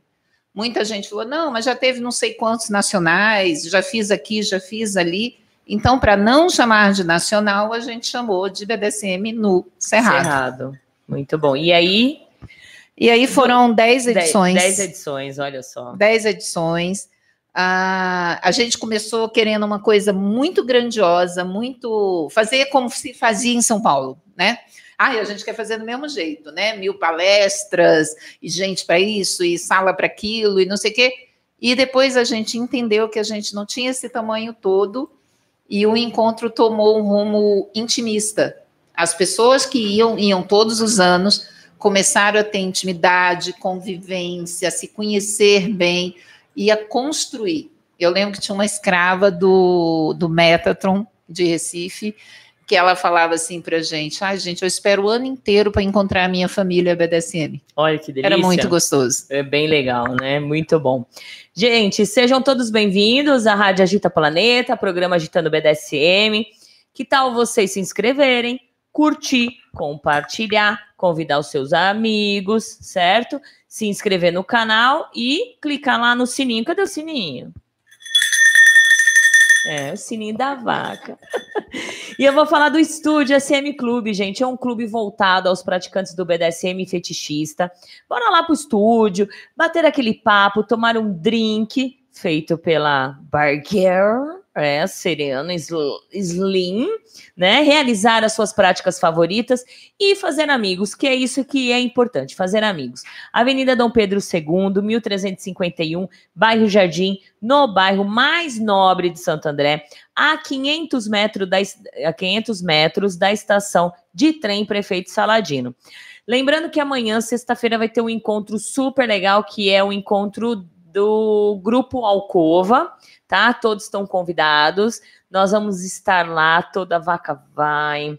Muita gente falou: não, mas já teve não sei quantos nacionais, já fiz aqui, já fiz ali. Então, para não chamar de nacional, a gente chamou de BDSM no Cerrado. Cerrado. Muito bom. E aí? E aí foram 10 edições. 10 edições, olha só. 10 edições. Ah, a gente começou querendo uma coisa muito grandiosa, muito. fazer como se fazia em São Paulo, né? Ah, a gente quer fazer do mesmo jeito, né? Mil palestras, e gente para isso, e sala para aquilo, e não sei o quê. E depois a gente entendeu que a gente não tinha esse tamanho todo, e o encontro tomou um rumo intimista. As pessoas que iam, iam todos os anos, começaram a ter intimidade, convivência, a se conhecer bem e a construir. Eu lembro que tinha uma escrava do, do Metatron de Recife, que ela falava assim pra gente: ai, ah, gente, eu espero o ano inteiro para encontrar a minha família BDSM. Olha que delícia. Era muito gostoso. É bem legal, né? Muito bom. Gente, sejam todos bem-vindos à Rádio Agita Planeta, programa Agitando BDSM. Que tal vocês se inscreverem, curtir, compartilhar, convidar os seus amigos, certo? Se inscrever no canal e clicar lá no sininho. Cadê o sininho? É, o sininho da vaca. e eu vou falar do estúdio SM Clube, gente. É um clube voltado aos praticantes do BDSM fetichista. Bora lá pro estúdio, bater aquele papo, tomar um drink feito pela Bar Girl é, Serena Slim, né? Realizar as suas práticas favoritas e fazer amigos, que é isso que é importante, fazer amigos. Avenida Dom Pedro II, 1351, bairro Jardim, no bairro mais nobre de Santo André, a 500 metros da, a 500 metros da estação de trem Prefeito Saladino. Lembrando que amanhã, sexta-feira, vai ter um encontro super legal, que é o encontro do Grupo Alcova, tá? Todos estão convidados. Nós vamos estar lá, toda vaca vai.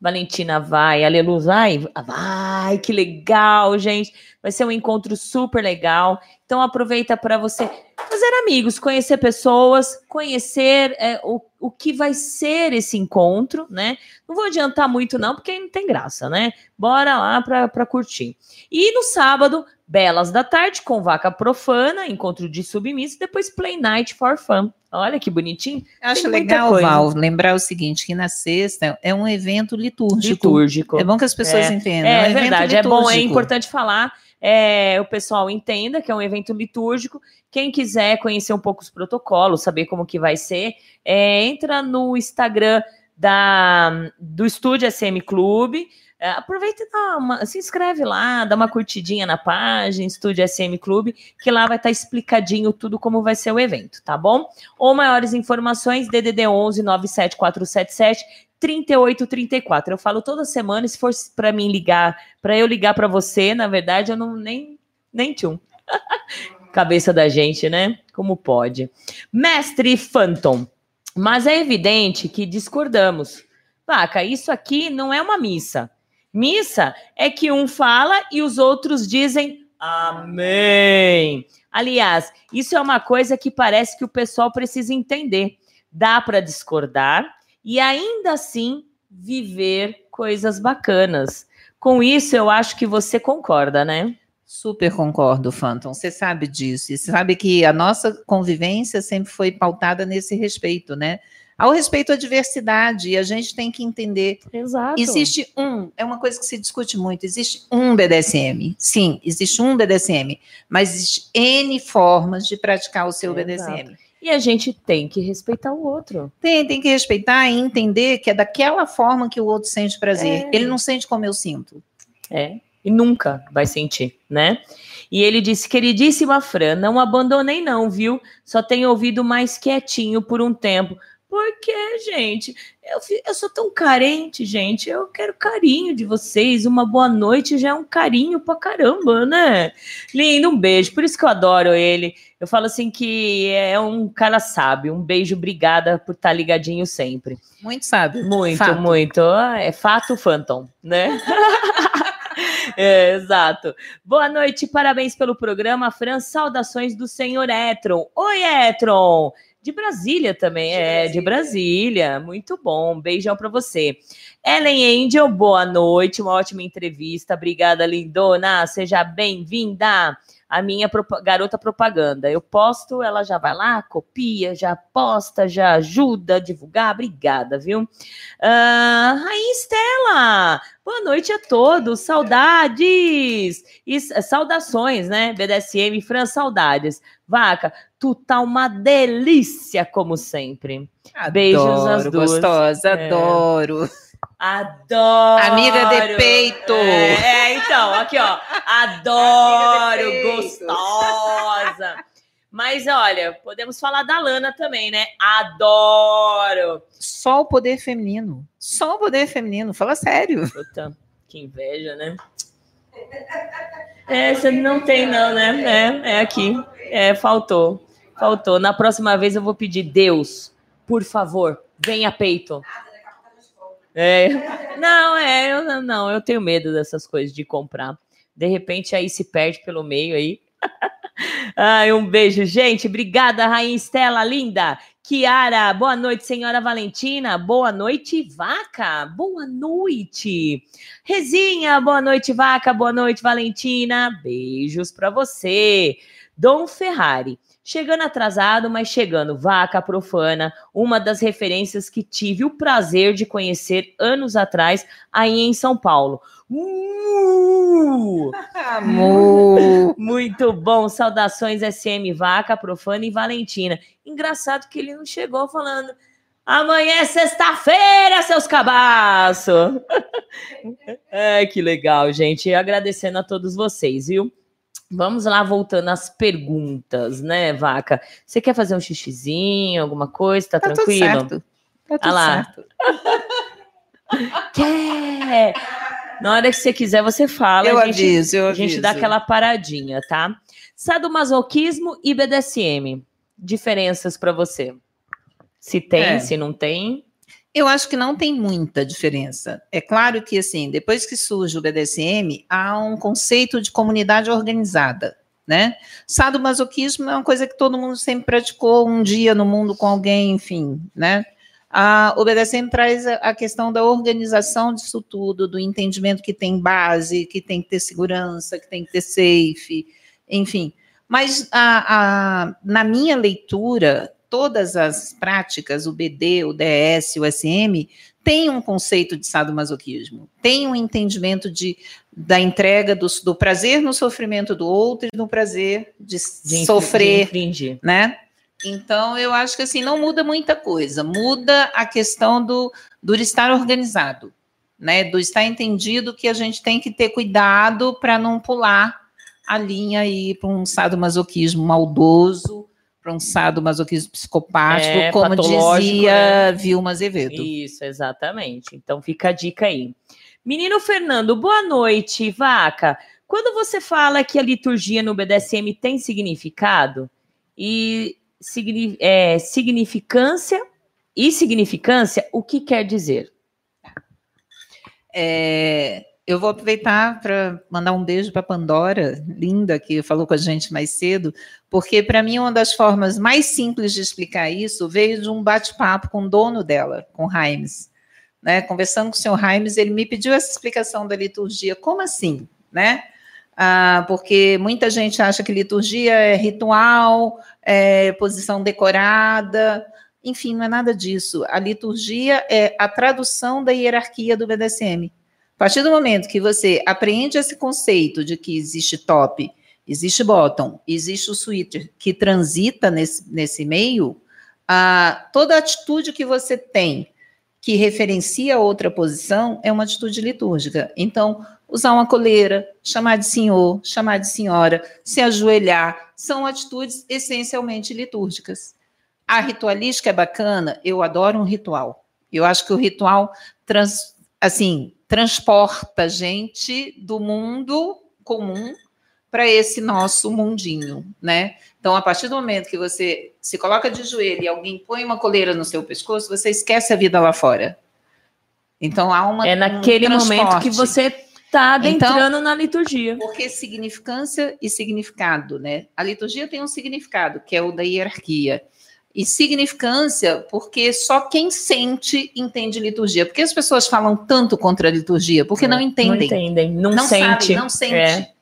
Valentina vai, Aleluia vai, vai, que legal, gente. Vai ser um encontro super legal. Então aproveita para você fazer amigos, conhecer pessoas, conhecer é, o, o que vai ser esse encontro, né? Não vou adiantar muito não, porque não tem graça, né? Bora lá para curtir. E no sábado Belas da Tarde com Vaca Profana, encontro de submisso, depois Play Night for Fun. Olha que bonitinho. Eu acho legal, coisa. Val, lembrar o seguinte, que na sexta é um evento litúrgico. Litúrgico. É bom que as pessoas é. entendam. É, é, um verdade, é bom, é importante falar. É, o pessoal entenda que é um evento litúrgico. Quem quiser conhecer um pouco os protocolos, saber como que vai ser, é, entra no Instagram da, do Estúdio SM Clube. É, aproveita e dá uma, se inscreve lá, dá uma curtidinha na página, Estúdio SM Clube, que lá vai estar tá explicadinho tudo como vai ser o evento, tá bom? Ou maiores informações, DDD 11 97477 3834. Eu falo toda semana, se for para mim ligar, para eu ligar para você, na verdade, eu não nem nem tchum. Cabeça da gente, né? Como pode? Mestre Phantom. Mas é evidente que discordamos. Vaca, isso aqui não é uma missa. Missa é que um fala e os outros dizem amém. Aliás, isso é uma coisa que parece que o pessoal precisa entender. Dá para discordar e ainda assim viver coisas bacanas. Com isso, eu acho que você concorda, né? Super concordo, Phantom. Você sabe disso. E você sabe que a nossa convivência sempre foi pautada nesse respeito, né? ao respeito à diversidade, e a gente tem que entender. Exato. Existe um, é uma coisa que se discute muito, existe um BDSM. Sim, existe um BDSM, mas existe N formas de praticar o seu Exato. BDSM. E a gente tem que respeitar o outro. Tem, tem que respeitar e entender que é daquela forma que o outro sente prazer. É. Ele não sente como eu sinto. É, e nunca vai sentir, né? E ele disse: Queridíssima Fran, não abandonei, não, viu? Só tenho ouvido mais quietinho por um tempo. Porque, gente, eu, eu sou tão carente, gente. Eu quero carinho de vocês. Uma boa noite já é um carinho pra caramba, né? Lindo, um beijo. Por isso que eu adoro ele. Eu falo assim que é um cara sábio. Um beijo, obrigada por estar tá ligadinho sempre. Muito sábio. Muito, fato. muito. Ah, é fato, Phantom, né? É, exato. Boa noite, parabéns pelo programa, Fran. Saudações do senhor Etron. Oi, Etron. De Brasília também, de é, Brasília. de Brasília. Muito bom. beijão para você. Ellen Angel, boa noite, uma ótima entrevista. Obrigada, lindona. Seja bem-vinda a minha garota propaganda. Eu posto, ela já vai lá, copia, já posta, já ajuda a divulgar. Obrigada, viu? Uh, aí, Estela, boa noite a todos, saudades! E, saudações, né? BDSM, Fran, saudades. Vaca, tu tá uma delícia, como sempre. Adoro, Beijos às duas. Gostosa, é. adoro. Adoro. Amiga de peito. É, é então, aqui, ó. Adoro, gostosa. Mas olha, podemos falar da Lana também, né? Adoro. Só o poder feminino. Só o poder feminino. Fala sério. Puta, que inveja, né? É, você não tem, não, né? É, é aqui. É, faltou. Faltou. Na próxima vez eu vou pedir, Deus, por favor, venha peito. É. Não, é, eu não, eu tenho medo dessas coisas de comprar. De repente aí se perde pelo meio aí. Ai, um beijo, gente. Obrigada, Rainha Estela, linda. Kiara, boa noite, senhora Valentina. Boa noite, Vaca. Boa noite. Rezinha, boa noite, Vaca. Boa noite, Valentina. Beijos para você. Dom Ferrari. Chegando atrasado, mas chegando. Vaca Profana, uma das referências que tive o prazer de conhecer anos atrás, aí em São Paulo. Uh! Amor. Muito bom. Saudações SM Vaca, Profana e Valentina. Engraçado que ele não chegou falando. Amanhã é sexta-feira, seus cabaços! é, que legal, gente. Agradecendo a todos vocês, viu? Vamos lá, voltando às perguntas, né, Vaca? Você quer fazer um xixizinho, alguma coisa? Tá, Tá tudo tranquilo? certo. Tá tudo Ah lá. certo. Quer? Na hora que você quiser, você fala. Eu a gente, aviso, eu A gente dá aviso. aquela paradinha, tá? Sadomasoquismo e BDSM. Diferenças para você? Se tem, É. se não tem. Eu acho que não tem muita diferença. É claro que, assim, depois que surge o BDSM, há um conceito de comunidade organizada, né? Sadomasoquismo é uma coisa que todo mundo sempre praticou um dia no mundo com alguém, enfim, né? O BDSM traz a, a questão da organização disso tudo, do entendimento que tem base, que tem que ter segurança, que tem que ter safe, enfim. Mas a- a- na minha leitura, todas as práticas, o BD, o DS, o SM, têm um conceito de sadomasoquismo, tem um entendimento de, da entrega do, do prazer no sofrimento do outro e no prazer de, De sofrer, de né? Então, eu acho que assim, não muda muita coisa, muda a questão do, do estar organizado, né? Do estar entendido que a gente tem que ter cuidado para não pular a linha aí para um sadomasoquismo maldoso, para um sadomasoquismo psicopático, É, como dizia né? Vilma Azevedo. Isso, exatamente. Então fica a dica aí. Menino Fernando, boa noite, vaca. Quando você fala que a liturgia no BDSM tem significado e signi- é, significância e significância, o que quer dizer? É, eu vou aproveitar para mandar um beijo para Pandora, linda, que falou com a gente mais cedo, porque para mim uma das formas mais simples de explicar isso veio de um bate-papo com o dono dela, com Raimes. Né? Conversando com o senhor Raimes, ele me pediu essa explicação da liturgia. Como assim? Né? Ah, porque muita gente acha que liturgia é ritual, é posição decorada, enfim, não é nada disso. A liturgia é a tradução da hierarquia do BDSM. A partir do momento que você apreende esse conceito de que existe top, existe bottom, existe o switcher que transita nesse, nesse meio, ah, toda atitude que você tem que referencia outra posição é uma atitude litúrgica. Então, usar uma coleira, chamar de senhor, chamar de senhora, se ajoelhar, são atitudes essencialmente litúrgicas. A ritualística é bacana, eu adoro um ritual. Eu acho que o ritual trans, assim, transporta a gente do mundo comum para esse nosso mundinho, né? Então, a partir do momento que você se coloca de joelho e alguém põe uma coleira no seu pescoço, você esquece a vida lá fora. Então, há uma É naquele um momento que você está Então- adentrando na liturgia. Porque significância e significado, né? A liturgia tem um significado, que é o da hierarquia. E significância, porque só quem sente entende liturgia. Por que as pessoas falam tanto contra a liturgia? Porque não entendem. Não entendem, não, Não sente. sabe, não sente. É,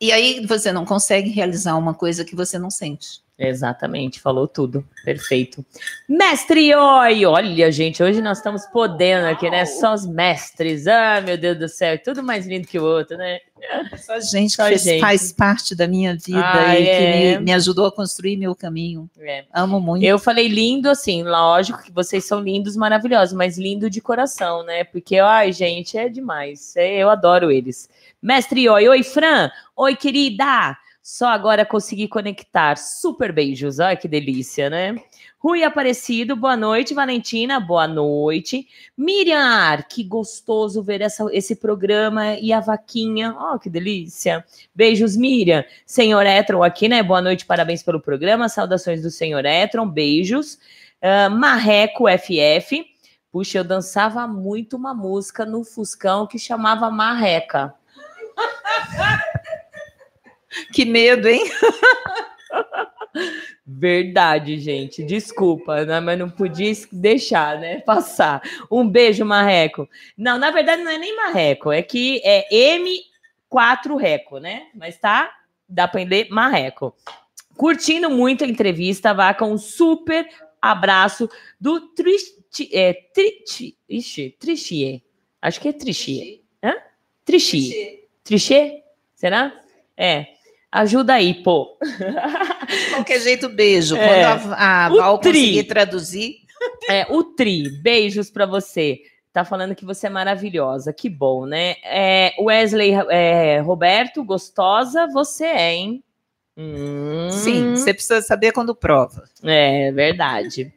E aí você não consegue realizar uma coisa que você não sente. Exatamente, falou tudo. Perfeito. Mestre Oi! Olha, gente, hoje nós estamos podendo aqui, né? Só os mestres. Ah, meu Deus do céu, tudo mais lindo que o outro, né? Só gente Só que gente. faz parte da minha vida Ah, e é. que me, me ajudou a construir meu caminho. É. Amo muito. Eu falei lindo, assim, lógico que vocês são lindos, maravilhosos, mas lindo de coração, né? Porque, ai, gente, é demais. É, eu adoro eles. Mestre Oi, oi, Fran. Oi, querida. Só agora consegui conectar. Super beijos. Olha que delícia, né? Rui Aparecido, boa noite. Valentina, boa noite. Miriam, que gostoso ver essa, esse programa e a vaquinha. Oh, que delícia. Beijos, Miriam. Senhor Etron aqui, né? Boa noite, parabéns pelo programa. Saudações do Senhor Etron, beijos. Uh, Marreco FF. Puxa, eu dançava muito uma música no Fuscão que chamava Marreca. Que medo, hein? Verdade, gente. Desculpa, né? mas não podia deixar, né? Passar. Um beijo, Marreco. Não, na verdade não é nem Marreco, é que é M4 Reco, né? Mas tá, dá para entender Marreco. Curtindo muito a entrevista, Vaca, um super abraço do Tristi, é, ixi, Trichie. Acho que é Trichie. Hã? Trichie. Trichie? Será? É. Ajuda aí, pô. De qualquer jeito, beijo. É. Quando a, a Val tri. conseguir traduzir. É, o Tri, beijos para você. Tá falando que você é maravilhosa, que bom, né? É, Wesley é, Roberto, gostosa você é, hein? Hum. Sim, você precisa saber quando prova. É verdade.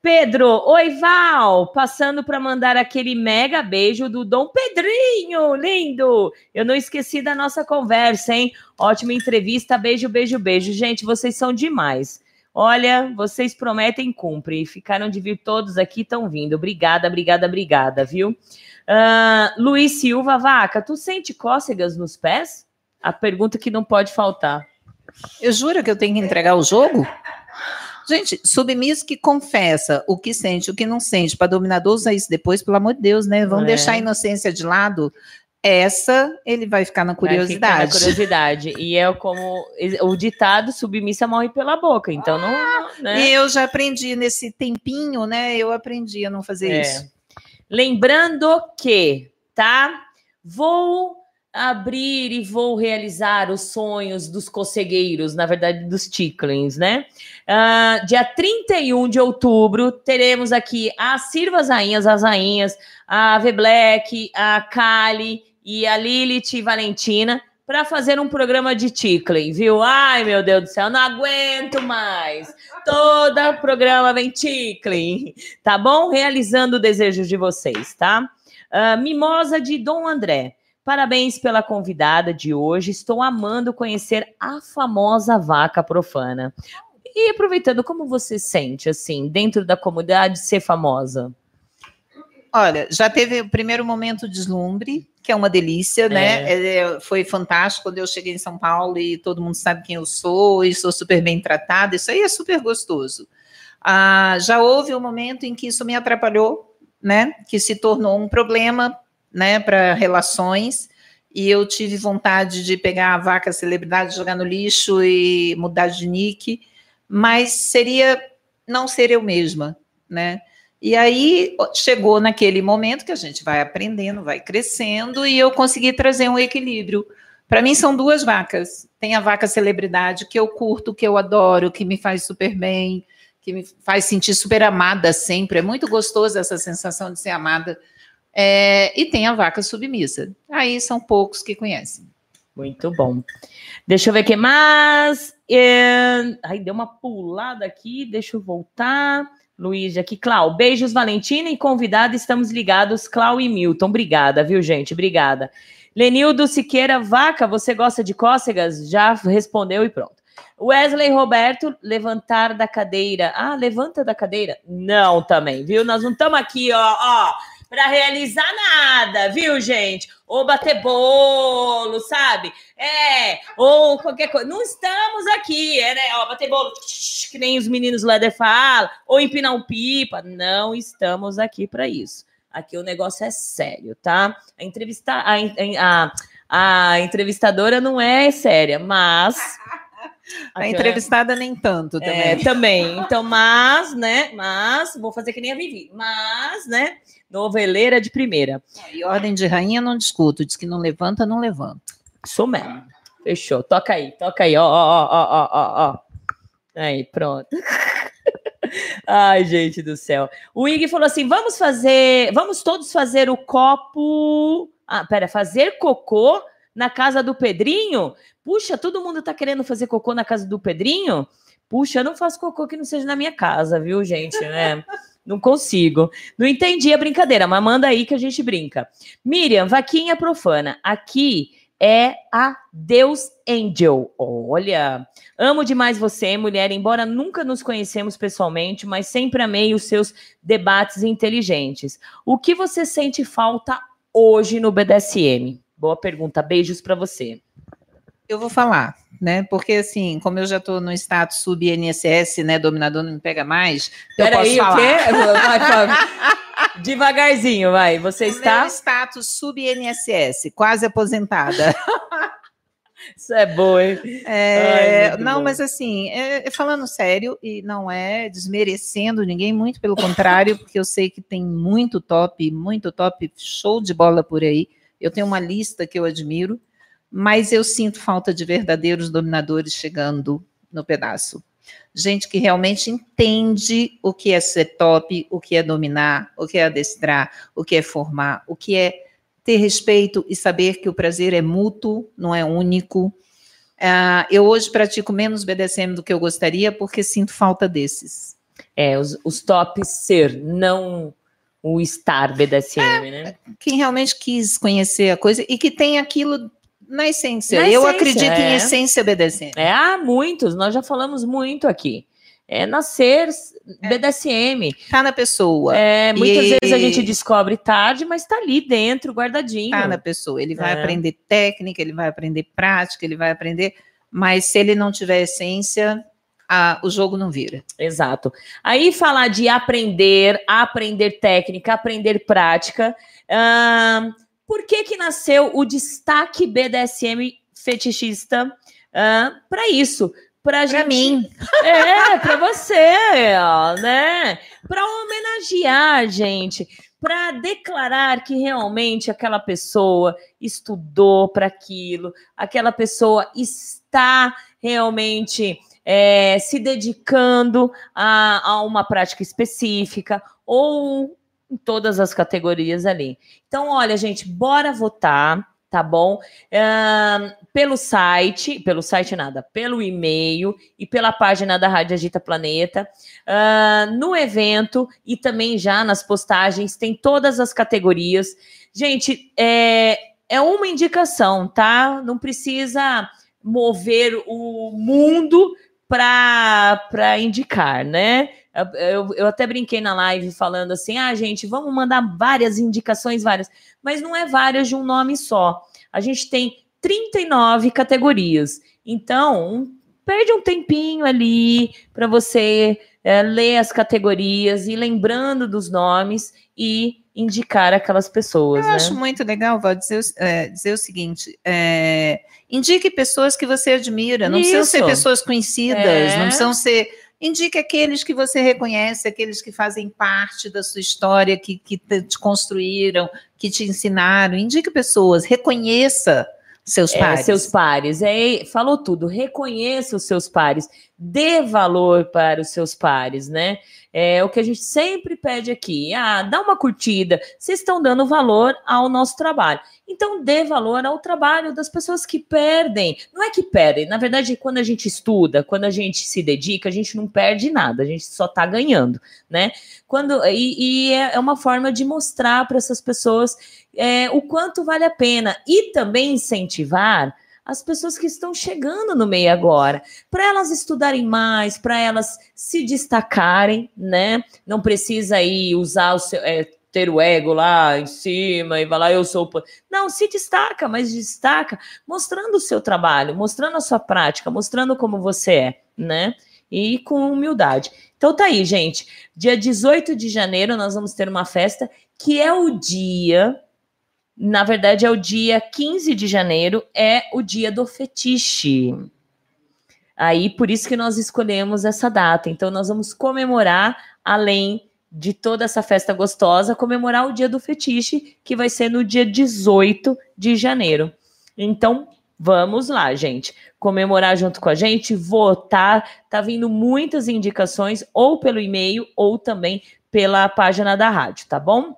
Pedro, oi Val, passando para mandar aquele mega beijo do Dom Pedrinho, lindo. Eu não esqueci da nossa conversa, hein? Ótima entrevista, beijo, beijo, beijo. Gente, vocês são demais. Olha, vocês prometem cumprir. Ficaram de vir todos aqui, estão vindo. Obrigada, obrigada, obrigada, viu? Uh, Luiz Silva, vaca, tu sente cócegas nos pés? A pergunta que não pode faltar. Eu juro que eu tenho que entregar o jogo? Gente, submisso que confessa o que sente, o que não sente, para dominador usar isso depois, pelo amor de Deus, né? Vamos é. deixar a inocência de lado. Essa ele vai ficar na curiosidade. Ficar na curiosidade. E é como o ditado: submissa morre pela boca. Então não. Né? Eu já aprendi nesse tempinho, né? Eu aprendi a não fazer é. isso. Lembrando que, tá? Vou abrir e vou realizar os sonhos dos cocegueiros, na verdade, dos ticklings, né? Uh, dia 31 de outubro, teremos aqui as Sirvas Rainhas, as Rainhas, a V Black, a Kali e a Lilith e Valentina para fazer um programa de tickling, viu? Ai, meu Deus do céu, não aguento mais. Todo programa vem tickling, tá bom? Realizando o desejo de vocês, tá? Uh, Mimosa de Dom André. Parabéns pela convidada de hoje. Estou amando conhecer a famosa vaca profana. E aproveitando, como você sente, assim, dentro da comunidade, ser famosa? Olha, já teve o primeiro momento de deslumbre, que é uma delícia, né? É. É, foi fantástico quando eu cheguei em São Paulo e todo mundo sabe quem eu sou e sou super bem tratada. Isso aí é super gostoso. Ah, já houve um momento em que isso me atrapalhou, né? Que se tornou um problema né, para relações, e eu tive vontade de pegar a vaca celebridade, jogar no lixo e mudar de nick, mas seria não ser eu mesma, né? E aí chegou naquele momento que a gente vai aprendendo, vai crescendo, e eu consegui trazer um equilíbrio. Para mim são duas vacas. Tem a vaca celebridade que eu curto, que eu adoro, que me faz super bem, que me faz sentir super amada sempre. É muito gostoso essa sensação de ser amada é, e tem a vaca submissa. Aí são poucos que conhecem. Muito bom. Deixa eu ver o que mais. É... Aí deu uma pulada aqui, deixa eu voltar. Luiz aqui, Clau. Beijos, Valentina e convidada, estamos ligados, Clau e Milton. Obrigada, viu, gente? Obrigada. Lenildo Siqueira, vaca, você gosta de cócegas? Já respondeu e pronto. Wesley Roberto, levantar da cadeira. Ah, levanta da cadeira? Não, também, viu? Nós não estamos aqui, ó, ó para realizar nada, viu, gente? Ou bater bolo, sabe? É, ou qualquer coisa. Não estamos aqui, é, né? Ó, bater bolo, que nem os meninos Leder falam, ou empinar um pipa. Não estamos aqui para isso. Aqui o negócio é sério, tá? A entrevista, a, a, a entrevistadora não é séria, mas a entrevistada nem tanto também. É, também. Então, mas, né? Mas, vou fazer que nem a Vivi. Mas, né? Noveleira de primeira. E ordem de rainha não discuto. Diz que não levanta, não levanta. Sou mesmo. Fechou. Toca aí, toca aí. Ó, ó, ó, ó, ó, ó. Aí, pronto. Ai, gente do céu. O Ig falou assim: vamos fazer, vamos todos fazer o copo. Ah, pera, fazer cocô na casa do Pedrinho? Puxa, todo mundo tá querendo fazer cocô na casa do Pedrinho? Puxa, eu não faço cocô que não seja na minha casa, viu, gente? Né? Não consigo. Não entendi a brincadeira, mas manda aí que a gente brinca. Miriam, vaquinha profana. Aqui é a Deus Angel. Olha, amo demais você, mulher, embora nunca nos conhecemos pessoalmente, mas sempre amei os seus debates inteligentes. O que você sente falta hoje no BDSM? Boa pergunta. Beijos para você. Eu vou falar, né? Porque assim, como eu já estou no status sub-NSS, né? Dominador não me pega mais. Pera eu posso aí, falar. o quê? Vai, Devagarzinho, vai. Você o está. Meu status sub-NSS, quase aposentada. Isso é bom, hein? É, Ai, não, bom. mas assim, é, é, falando sério, e não é desmerecendo ninguém, muito pelo contrário, porque eu sei que tem muito top, muito top, show de bola por aí. Eu tenho uma lista que eu admiro, mas eu sinto falta de verdadeiros dominadores chegando no pedaço. Gente que realmente entende o que é ser top, o que é dominar, o que é adestrar, o que é formar, o que é ter respeito e saber que o prazer é mútuo, não é único. Uh, eu hoje pratico menos BDSM do que eu gostaria porque sinto falta desses. É, os, os tops ser, não o estar BDSM, é, né? Quem realmente quis conhecer a coisa e que tem aquilo na essência. Na eu essência, acredito é. em essência BDSM. É, há muitos, nós já falamos muito aqui. É nascer é. BDSM. Tá na pessoa. É, muitas e... vezes a gente descobre tarde, mas tá ali dentro, guardadinho. Tá na pessoa. Ele vai é. aprender técnica, ele vai aprender prática, ele vai aprender. Mas se ele não tiver essência, a, o jogo não vira. Exato. Aí falar de aprender, aprender técnica, aprender prática. Hum, por que que nasceu o destaque BDSM fetichista uh, para isso? Pra, gente... mim. É, para você, ó, né? Para homenagear, gente, para declarar que realmente aquela pessoa estudou para aquilo, aquela pessoa está realmente é, se dedicando a, a uma prática específica ou em todas as categorias ali. Então, olha, gente, bora votar, tá bom? Uh, pelo site, pelo site nada, pelo e-mail e pela página da Rádio Agita Planeta. Uh, no evento e também já nas postagens, tem todas as categorias. Gente, é, é uma indicação, tá? Não precisa mover o mundo para indicar, né? Eu, eu até brinquei na live falando assim: ah, gente, vamos mandar várias indicações, várias, mas não é várias de um nome só. A gente tem 39 categorias. Então, perde um tempinho ali para você é, ler as categorias e lembrando dos nomes e indicar aquelas pessoas. Eu né? acho muito legal, vou dizer, é, dizer o seguinte: é, indique pessoas que você admira, não Isso. precisam ser pessoas conhecidas, é. não precisam ser Indique aqueles que você reconhece, aqueles que fazem parte da sua história, que, que te construíram, que te ensinaram. Indique pessoas, reconheça seus é, pares. Seus pares. É, falou tudo. Reconheça os seus pares. Dê valor para os seus pares, né? É o que a gente sempre pede aqui. Ah, dá uma curtida. Vocês estão dando valor ao nosso trabalho. Então, dê valor ao trabalho das pessoas que perdem. Não é que perdem, na verdade, quando a gente estuda, quando a gente se dedica, a gente não perde nada, a gente só está ganhando, né? Quando, e, e é, é uma forma de mostrar para essas pessoas é, o quanto vale a pena e também incentivar as pessoas que estão chegando no meio agora, para elas estudarem mais, para elas se destacarem, né? Não precisa aí usar o seu, é, ter o ego lá em cima e vai lá, eu sou. Não, se destaca, mas destaca mostrando o seu trabalho, mostrando a sua prática, mostrando como você é, né? E com humildade. Então tá aí, gente. Dia 18 de janeiro nós vamos ter uma festa que é o dia. Na verdade, é o dia 15 de janeiro, é o dia do fetiche. Aí, por isso que nós escolhemos essa data. Então, nós vamos comemorar, além de toda essa festa gostosa, comemorar o dia do fetiche, que vai ser no dia 18 de janeiro. Então, vamos lá, gente. Comemorar junto com a gente, votar. Tá vindo muitas indicações, ou pelo e-mail, ou também pela página da rádio, tá bom?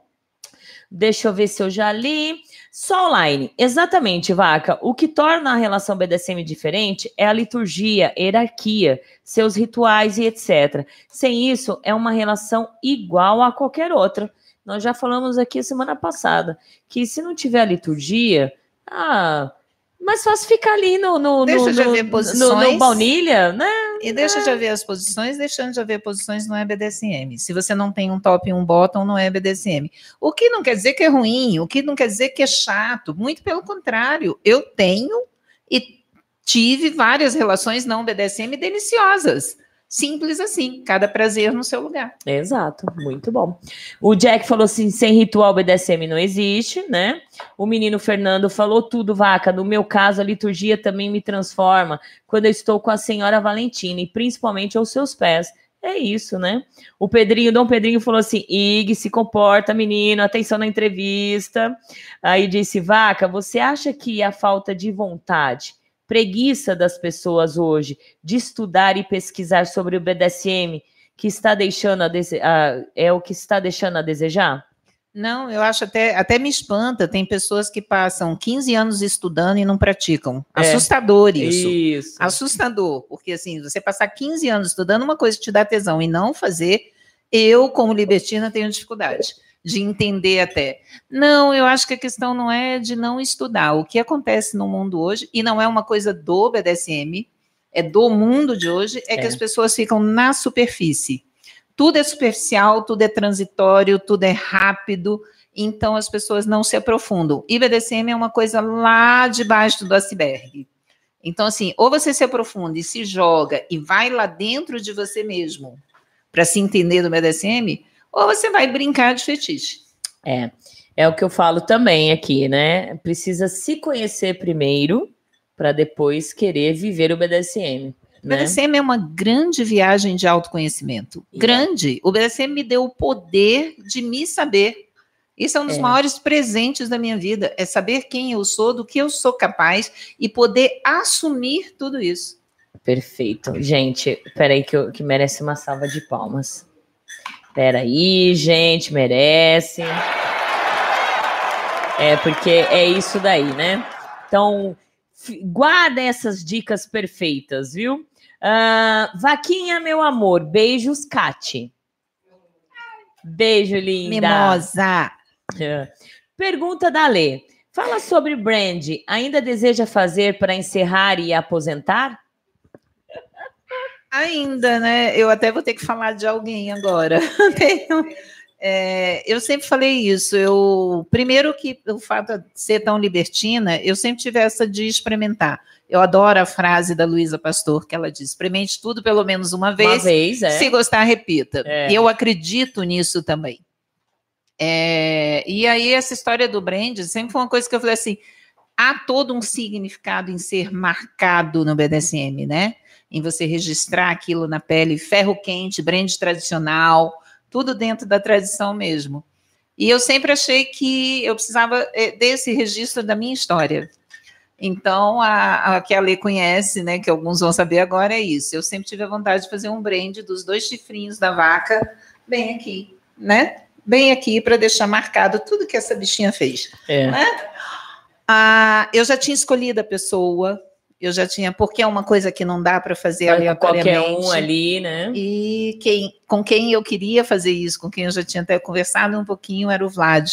Deixa eu ver se eu já li. Só online. Exatamente, Vaca. O que torna a relação BDSM diferente é a liturgia, hierarquia, seus rituais e etc. Sem isso, é uma relação igual a qualquer outra. Nós já falamos aqui semana passada que se não tiver a liturgia, ah, mas fácil ficar ali no, no, Deixa no, no, no, no baunilha, né? E deixa de haver as posições, deixando de haver posições não é BDSM. Se você não tem um top e um bottom, não é BDSM. O que não quer dizer que é ruim, o que não quer dizer que é chato. Muito pelo contrário, eu tenho e tive várias relações não BDSM deliciosas. Simples assim, cada prazer no seu lugar. Exato, muito bom. O Jack falou assim: sem ritual BDSM não existe, né? O menino Fernando falou tudo, vaca. No meu caso, a liturgia também me transforma quando eu estou com a senhora Valentina e principalmente aos seus pés. É isso, né? O Pedrinho, Dom Pedrinho falou assim: Ig, se comporta, menino, atenção na entrevista. Aí disse: Vaca, você acha que a falta de vontade, preguiça das pessoas hoje de estudar e pesquisar sobre o BDSM que está deixando a dese- a- é o que está deixando a desejar? Não, eu acho até, até me espanta. Tem pessoas que passam 15 anos estudando e não praticam. É. Assustador isso. Isso. Assustador, porque assim, você passar 15 anos estudando uma coisa que te dá tesão e não fazer, eu, como libertina, tenho dificuldade de entender até. Não, eu acho que a questão não é de não estudar. O que acontece no mundo hoje, e não é uma coisa do BDSM, é do mundo de hoje, é, que É. as pessoas ficam na superfície. Tudo é superficial, tudo é transitório, tudo é rápido, então as pessoas não se aprofundam. E BDSM é uma coisa lá debaixo do iceberg. Então, assim, ou você se aprofunda e se joga e vai lá dentro de você mesmo para se entender do BDSM, ou você vai brincar de fetiche. É, é o que eu falo também aqui, né? Precisa se conhecer primeiro para depois querer viver o BDSM. O Né? BDSM é uma grande viagem de autoconhecimento. É. Grande. O BDSM me deu o poder de me saber. Isso é um dos É. maiores presentes da minha vida. É saber quem eu sou, do que eu sou capaz e poder assumir tudo isso. Perfeito. Gente, peraí que, eu- que merece uma salva de palmas. Peraí, gente, merece. É, porque é isso daí, né? Então, guarda essas dicas perfeitas, viu? Ah, Vaquinha, meu amor, beijos, Cati. Beijo, linda. Mimosa. É. Pergunta da Lê. Fala sobre brand. Ainda deseja fazer para encerrar e aposentar? Ainda, né? Eu até vou ter que falar de alguém agora. É, eu sempre falei isso. Eu primeiro que o fato de ser tão libertina, eu sempre tive essa de experimentar. Eu adoro a frase da Luísa Pastor que ela diz: experimente tudo pelo menos uma Uma vez. vez, é. Se gostar, repita. É. E eu acredito nisso também. É, e aí, essa história do brand sempre foi uma coisa que eu falei assim: há todo um significado em ser marcado no BDSM, né? Em você registrar aquilo na pele, ferro quente, brand tradicional, tudo dentro da tradição mesmo. E eu sempre achei que eu precisava eh, desse registro da minha história. Então, a, a que a Lê conhece, né, que alguns vão saber agora, é isso. Eu sempre tive a vontade de fazer um brand dos dois chifrinhos da vaca, bem aqui, né? Bem aqui, para deixar marcado tudo que essa bichinha fez. É. Ah, eu já tinha escolhido a pessoa, eu já tinha, porque é uma coisa que não dá para fazer com aleatoriamente. qualquer um ali, né? E quem, com quem eu queria fazer isso, com quem eu já tinha até conversado um pouquinho, era o Vlad.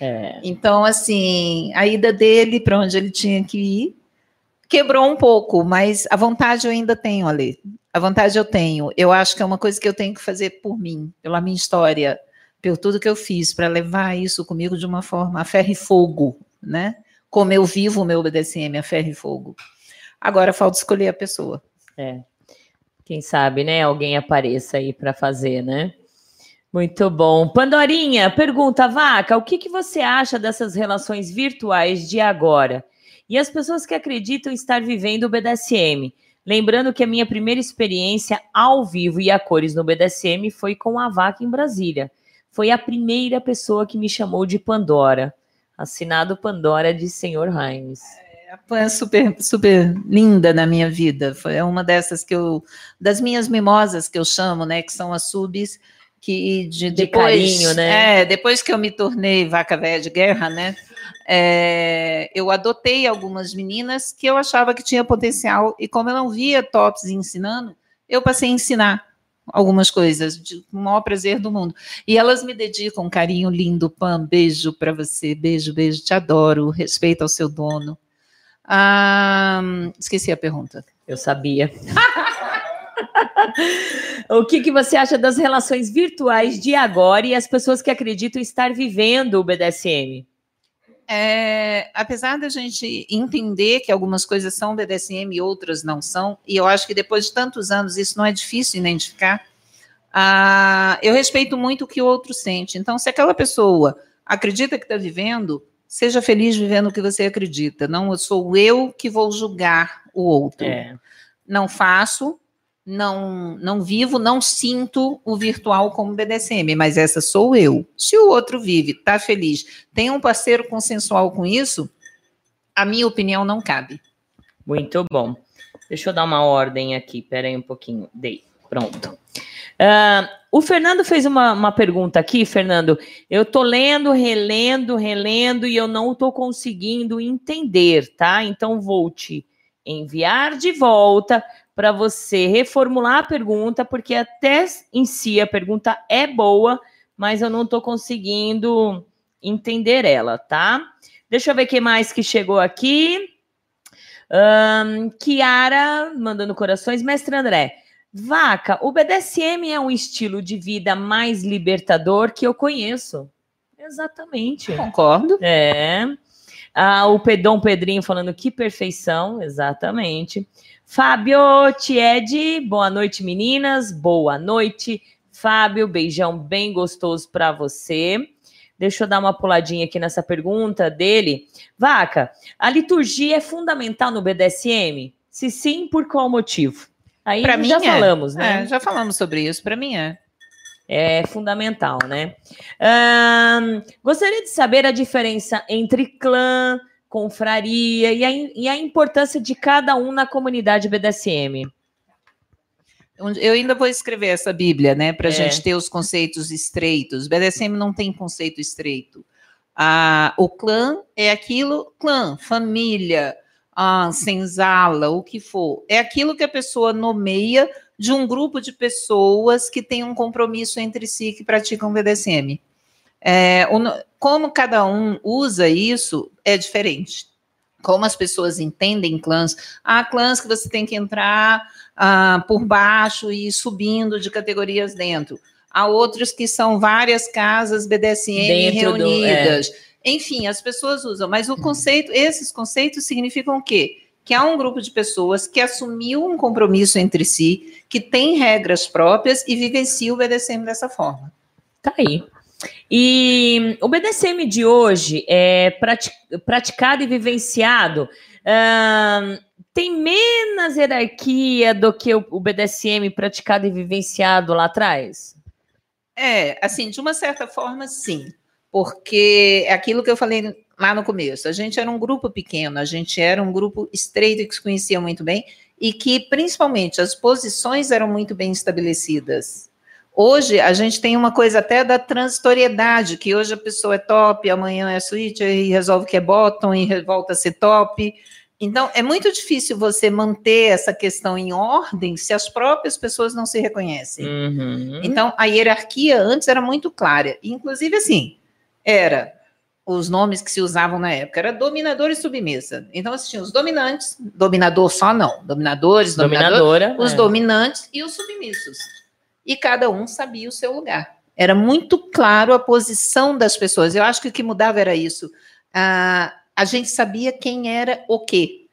É. Então, assim, a ida dele para onde ele tinha que ir quebrou um pouco, mas a vontade eu ainda tenho, Ale. A vontade eu tenho. Eu acho que é uma coisa que eu tenho que fazer por mim, pela minha história, por tudo que eu fiz, para levar isso comigo de uma forma a ferro e fogo, né? Como eu vivo o meu BDSM, a ferro e fogo. Agora falta escolher a pessoa. É. Quem sabe, né? Alguém apareça aí para fazer, né? Muito bom. Pandorinha, pergunta, Vaca, o que, que você acha dessas relações virtuais de agora? E as pessoas que acreditam estar vivendo o BDSM? Lembrando que a minha primeira experiência ao vivo e a cores no BDSM foi com a Vaca em Brasília. Foi a primeira pessoa que me chamou de Pandora. Assinado Pandora de Senhor Heinz. A Pan é super, super linda na minha vida. Foi uma dessas que eu, das minhas mimosas que eu chamo, né? Que são as subs, que de, De depois, carinho, né? É, depois que eu me tornei vaca velha de guerra, né? é, eu adotei algumas meninas que eu achava que tinha potencial e como eu não via tops ensinando, eu passei a ensinar algumas coisas de, o maior prazer do mundo. E elas me dedicam um carinho lindo, Pam, beijo para você, beijo, beijo, te adoro, respeito ao seu dono. Ah, esqueci a pergunta. Eu sabia. o que, que você acha das relações virtuais de agora e as pessoas que acreditam estar vivendo o BDSM? É, apesar da gente entender que algumas coisas são BDSM e outras não são, e eu acho que depois de tantos anos isso não é difícil identificar, ah, eu respeito muito o que o outro sente. Então, se aquela pessoa acredita que está vivendo, seja feliz vivendo o que você acredita. Não sou eu que vou julgar o outro. É. Não faço, não, não vivo, não sinto o virtual como BDSM, mas essa sou eu. Se o outro vive, está feliz, tem um parceiro consensual com isso, a minha opinião não cabe. Muito bom. Deixa eu dar uma ordem aqui. Pera aí um pouquinho. Dei. Pronto. Ah, o Fernando fez uma, uma pergunta aqui, Fernando. Eu tô lendo, relendo, relendo e eu não tô conseguindo entender, tá? Então vou te enviar de volta para você reformular a pergunta, porque até em si a pergunta é boa, mas eu não tô conseguindo entender ela, tá? Deixa eu ver quem mais que chegou aqui. Ahn, Kiara mandando corações, mestre André. Vaca, o BDSM é um estilo de vida mais libertador que eu conheço. Exatamente. Concordo. É. Ah, o Pedom Pedrinho falando que perfeição, exatamente. Fábio Tied, boa noite, meninas. Boa noite. Fábio, beijão bem gostoso para você. Deixa eu dar uma puladinha aqui nessa pergunta dele. Vaca, a liturgia é fundamental no BDSM? Se sim, por qual motivo? Aí Pra mim já é. falamos, né? É, já falamos sobre isso, para mim é. É fundamental, né? Ahn, gostaria de saber a diferença entre clã, confraria e a, e a importância de cada um na comunidade BDSM. Eu ainda vou escrever essa Bíblia, né, para a É. gente ter os conceitos estreitos. BDSM não tem conceito estreito. Ah, o clã é aquilo, clã, família, ah, senzala, o que for. É aquilo que a pessoa nomeia de um grupo de pessoas que tem um compromisso entre si que praticam BDSM. É, como cada um usa isso é diferente. Como as pessoas entendem clãs. Há clãs que você tem que entrar ah, por baixo e subindo de categorias dentro. Há outros que são várias casas BDSM Dentro do- reunidas. Enfim, as pessoas usam, mas o conceito, esses conceitos significam o quê? Que há um grupo de pessoas que assumiu um compromisso entre si, que tem regras próprias e vivencia o BDSM dessa forma. Tá aí. E o BDSM de hoje é prati- praticado e vivenciado. ahn, tem menos hierarquia do que o BDSM praticado e vivenciado lá atrás? É, assim, de uma certa forma, sim. Porque é aquilo que eu falei lá no começo, a gente era um grupo pequeno, a gente era um grupo estreito que se conhecia muito bem e que, principalmente, as posições eram muito bem estabelecidas. Hoje, a gente tem uma coisa até da transitoriedade, que hoje a pessoa é top, amanhã é switch, e resolve que é bottom, e volta a ser top. Então, é muito difícil você manter essa questão em ordem se as próprias pessoas não se reconhecem. Uhum. Então, a hierarquia antes era muito clara. Inclusive, assim, era os nomes que se usavam na época, era dominador e submissa. Então, você tinha os dominantes, dominador só não, dominadores, dominador, Dominadora. os é. dominantes e os submissos. E cada um sabia o seu lugar. Era muito claro a posição das pessoas. Eu acho que o que mudava era isso. Ah, a gente sabia quem era o quê.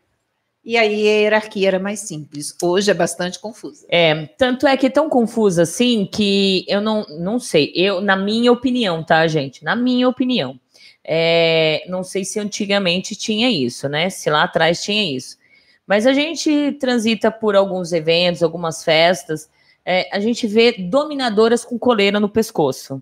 E aí a hierarquia era mais simples. Hoje é bastante confusa. É, tanto é que é tão confuso assim que eu não, não sei. Eu, na minha opinião, tá, gente? Na minha opinião. É, não sei se antigamente tinha isso, né? Se lá atrás tinha isso. Mas a gente transita por alguns eventos, algumas festas, é, a gente vê dominadoras com coleira no pescoço.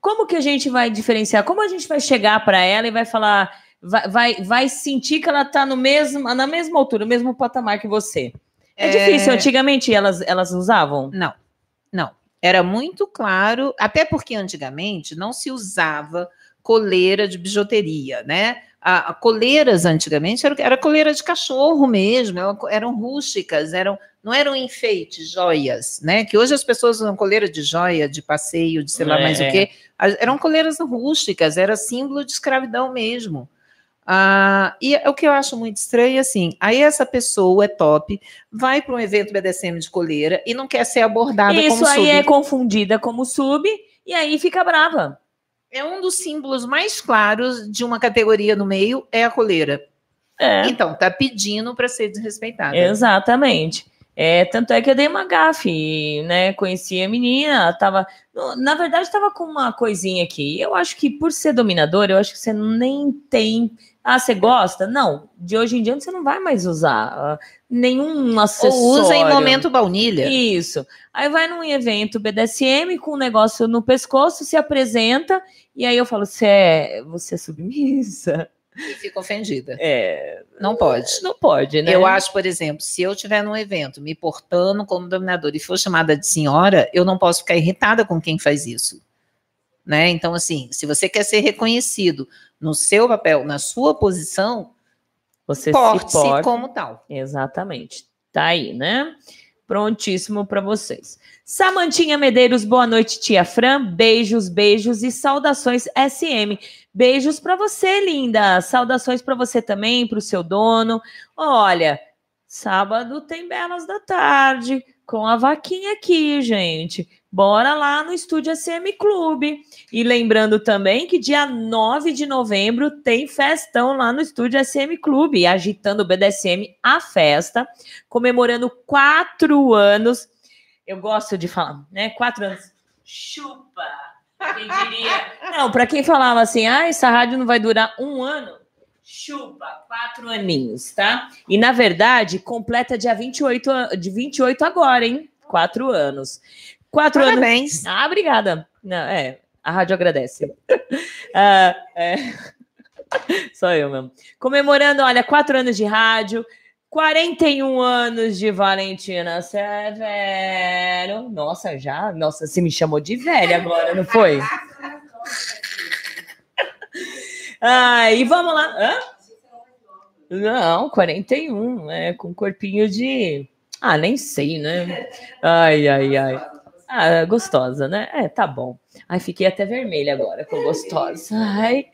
Como que a gente vai diferenciar? Como a gente vai chegar para ela e vai falar, vai, vai, vai sentir que ela tá no mesmo, na mesma altura, no mesmo patamar que você? É, É. difícil. Antigamente elas, elas usavam? Não, não. Era muito claro, até porque antigamente não se usava coleira de bijuteria, né? A, a coleiras antigamente era, era coleira de cachorro mesmo, eram, eram rústicas, eram não eram enfeites, joias, né? Que hoje as pessoas usam coleira de joia, de passeio, de sei lá É, mais o é. quê. As- Eram coleiras rústicas, era símbolo de escravidão mesmo. Ah, e o que eu acho muito estranho é assim, aí essa pessoa é top, vai para um evento BDSM de coleira e não quer ser abordada Isso como aí sub. é confundida como sub e aí fica brava. É um dos símbolos mais claros de uma categoria no meio, é a coleira. É. Então, tá pedindo para ser desrespeitada. Exatamente. É, tanto é que eu dei uma gafe, né? Conheci a menina, tava. Na verdade, tava com uma coisinha aqui. Eu acho que por ser dominador, eu acho que você nem tem. Ah, você gosta? Não. De hoje em diante você não vai mais usar ah, nenhum acessório. Ou usa em momento baunilha. Isso. Aí vai num evento BDSM com um negócio no pescoço, se apresenta, e aí eu falo: você é, você é submissa? E fica ofendida. É. Não pode. Não pode, né? Eu acho, por exemplo, se eu estiver num evento me portando como dominador e for chamada de senhora, eu não posso ficar irritada com quem faz isso. Né? Então, assim, se você quer ser reconhecido no seu papel, na sua posição, Você se porte-se porta. como tal. Exatamente. Tá aí, né? Prontíssimo para vocês. Samantinha Medeiros, boa noite, tia Fran. Beijos, beijos e saudações SM. Beijos para você, linda. Saudações para você também, para o seu dono. Olha, sábado tem belas da tarde com a vaquinha aqui, gente. Bora lá no Estúdio SM Clube. E lembrando também que dia 9 de novembro tem festão lá no Estúdio SM Clube, agitando o BDSM a festa, comemorando quatro anos. Eu gosto de falar, né? Quatro anos. Chupa! Quem diria? Não, para quem falava assim, ah, essa rádio não vai durar um ano. Chupa, quatro aninhos, tá? E na verdade, completa dia 28, a- de 28 agora, hein? Quatro anos. Quatro anos. Parabéns. Ah, obrigada. Não, é, a rádio agradece. Ah, é. Só eu mesmo. Comemorando, olha, quatro anos de rádio, 41 anos de Valentina Severo. Nossa, já? Nossa, você me chamou de velha agora, não foi? Ah, e vamos lá. Hã? Não, 41, né? Com corpinho de. Ah, nem sei, né? Ai, ai, ai. Ah, gostosa, né? É, tá bom. Ai, fiquei até vermelha agora com gostosa. Ai.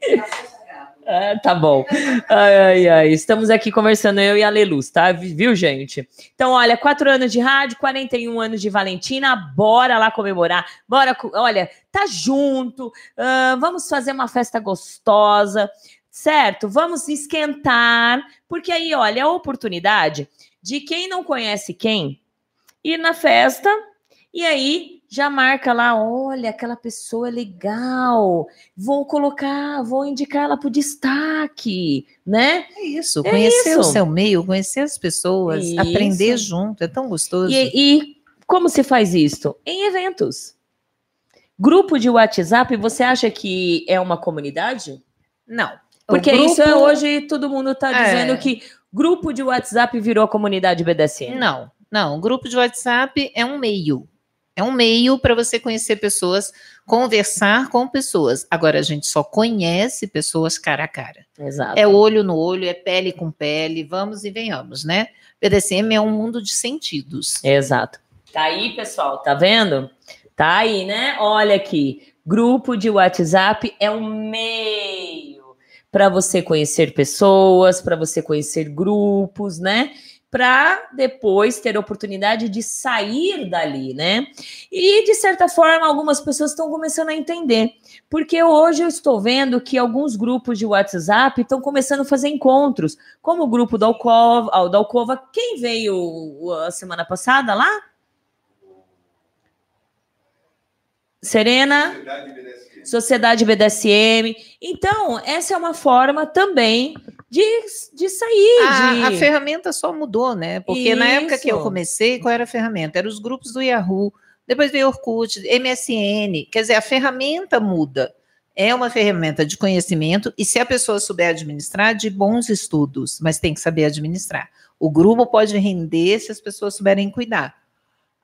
Ah, tá bom. Ai, ai, ai. Estamos aqui conversando, eu e a Leluz, tá? Viu, gente? Então, olha, quatro anos de rádio, 41 anos de Valentina, bora lá comemorar. Bora, olha, tá junto. ah, vamos fazer uma festa gostosa, certo? Vamos esquentar, porque aí, olha, é a oportunidade de quem não conhece quem ir na festa e aí já marca lá, olha, aquela pessoa é legal, vou colocar, vou indicar ela para o destaque, né? É isso, É conhecer isso. o seu meio, conhecer as pessoas, Isso. aprender junto, é tão gostoso. E, e como se faz isso? Em eventos. Grupo de WhatsApp, você acha que é uma comunidade? Não. Porque isso é grupo- hoje todo mundo está É. dizendo que grupo de WhatsApp virou a comunidade BDSM. Não, não. Grupo de WhatsApp é um meio. É um meio para você conhecer pessoas, conversar com pessoas. Agora, a gente só conhece pessoas cara a cara. Exato. É olho no olho, é pele com pele, vamos e venhamos, né? BDSM é um mundo de sentidos. Exato. Tá aí, pessoal, tá vendo? Tá aí, né? Olha aqui. Grupo de WhatsApp é um meio para você conhecer pessoas, para você conhecer grupos, né? Para depois ter oportunidade de sair dali, né? E de certa forma, algumas pessoas estão começando a entender, porque hoje eu estou vendo que alguns grupos de WhatsApp estão começando a fazer encontros, como o grupo da Alcova, ah, da Alcova. Quem veio a semana passada lá? Serena? Sociedade BDSM. Então, essa é uma forma também de, de sair. de... A, a ferramenta só mudou, né? Porque na época que eu Isso. comecei, qual era a ferramenta? Eram os grupos do Yahoo, depois veio Orkut, MSN. Quer dizer, a ferramenta muda. É uma ferramenta de conhecimento e se a pessoa souber administrar, de bons estudos, mas tem que saber administrar. O grupo pode render se as pessoas souberem cuidar.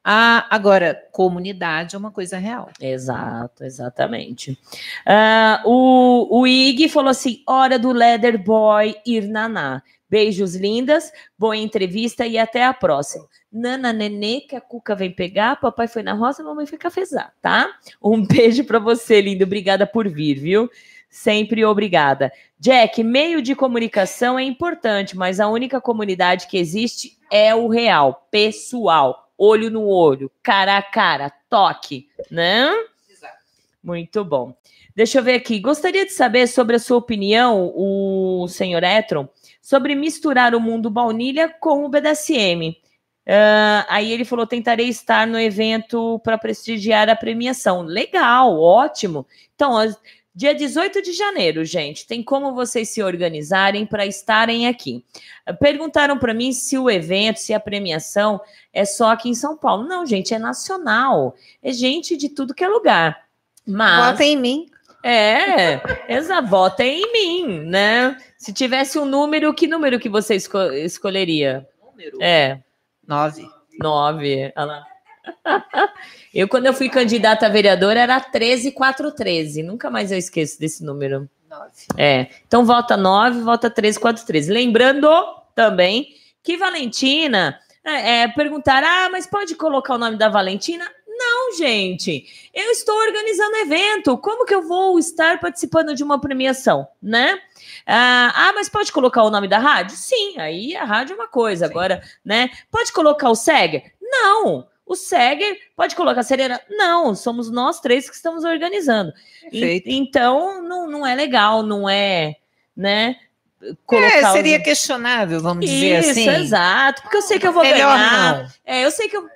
Ah, agora, comunidade é uma coisa real. Exato, exatamente. Ah, o, o Ig falou assim: hora do Leather Boy ir naná. Beijos lindas, boa entrevista e até a próxima. Nana Nenê, que a Cuca vem pegar, papai foi na roça, mamãe foi cafezar, tá? Um beijo para você, lindo. Obrigada por vir, viu? Sempre obrigada. Jack, meio de comunicação é importante, mas a única comunidade que existe é o real, pessoal, olho no olho, cara a cara, toque, né? Exato. Muito bom. Deixa eu ver aqui. Gostaria de saber sobre a sua opinião, o senhor Etron, sobre misturar o mundo baunilha com o BDSM. Uh, aí ele falou: tentarei estar no evento para prestigiar a premiação. Legal, ótimo. Então, dia 18 de janeiro, gente, tem como vocês se organizarem para estarem aqui. Perguntaram para mim se o evento, se a premiação é só aqui em São Paulo. Não, gente, é nacional. É gente de tudo que é lugar. Mas. Vota em mim. É, essa vota em mim, né? Se tivesse um número, que número que você esco escolheria? Número? É. Nove. Nove. Olha lá. Eu, quando eu fui candidata a vereadora, era 13413. Nunca mais eu esqueço desse número. Nove. É. Então, vota 9, vota 1343. Lembrando também que Valentina é, é, perguntar: ah, mas pode colocar o nome da Valentina? Não, gente. Eu estou organizando evento. Como que eu vou estar participando de uma premiação, né? Ah, ah, mas pode colocar o nome da rádio? Sim, aí a rádio é uma coisa. Sim. Agora, né? Pode colocar o Seger? Não. O Seger pode colocar a Serena? Não, somos nós três que estamos organizando. E, então, não, não é legal, não é, né? Colocar é, seria os... questionável, vamos Isso, dizer assim. exato, porque eu sei que eu vou Melhor ganhar. Não. É, eu sei que eu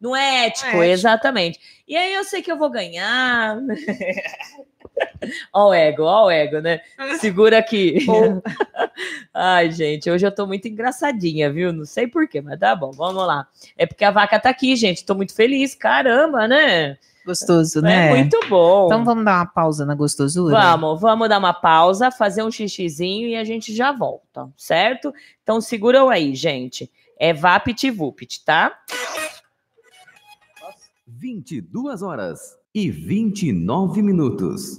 não é ético, não é ético, exatamente. E aí eu sei que eu vou ganhar. ó o ego, ó o ego, né? Segura aqui. Ai, gente, hoje eu tô muito engraçadinha, viu? Não sei porquê, mas tá bom, vamos lá. É porque a vaca tá aqui, gente. Tô muito feliz, caramba, né? Gostoso, é né? É muito bom. Então vamos dar uma pausa na gostosura? Vamos, vamos dar uma pausa, fazer um xixizinho e a gente já volta, certo? Então seguram aí, gente. É VaptVupt, tá? 22 horas e 29 minutos.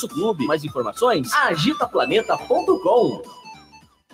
nosso clube. Mais informações? agitaplaneta.com.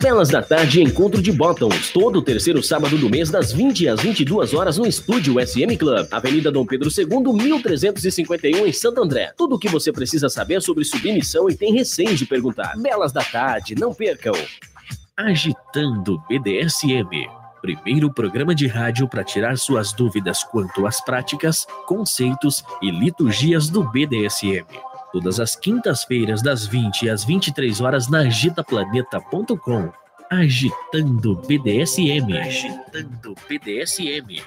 Belas da Tarde Encontro de Bottoms, todo terceiro sábado do mês, das 20 às 22 horas, no estúdio SM Club, Avenida Dom Pedro II, 1351, em Santo André. Tudo o que você precisa saber sobre submissão e tem receio de perguntar. Belas da Tarde, não percam! Agitando BDSM. Primeiro programa de rádio para tirar suas dúvidas quanto às práticas, conceitos e liturgias do BDSM todas as quintas-feiras das 20 às 23 horas na agitaplaneta.com. Agitando BDSM. Agitando BDSM.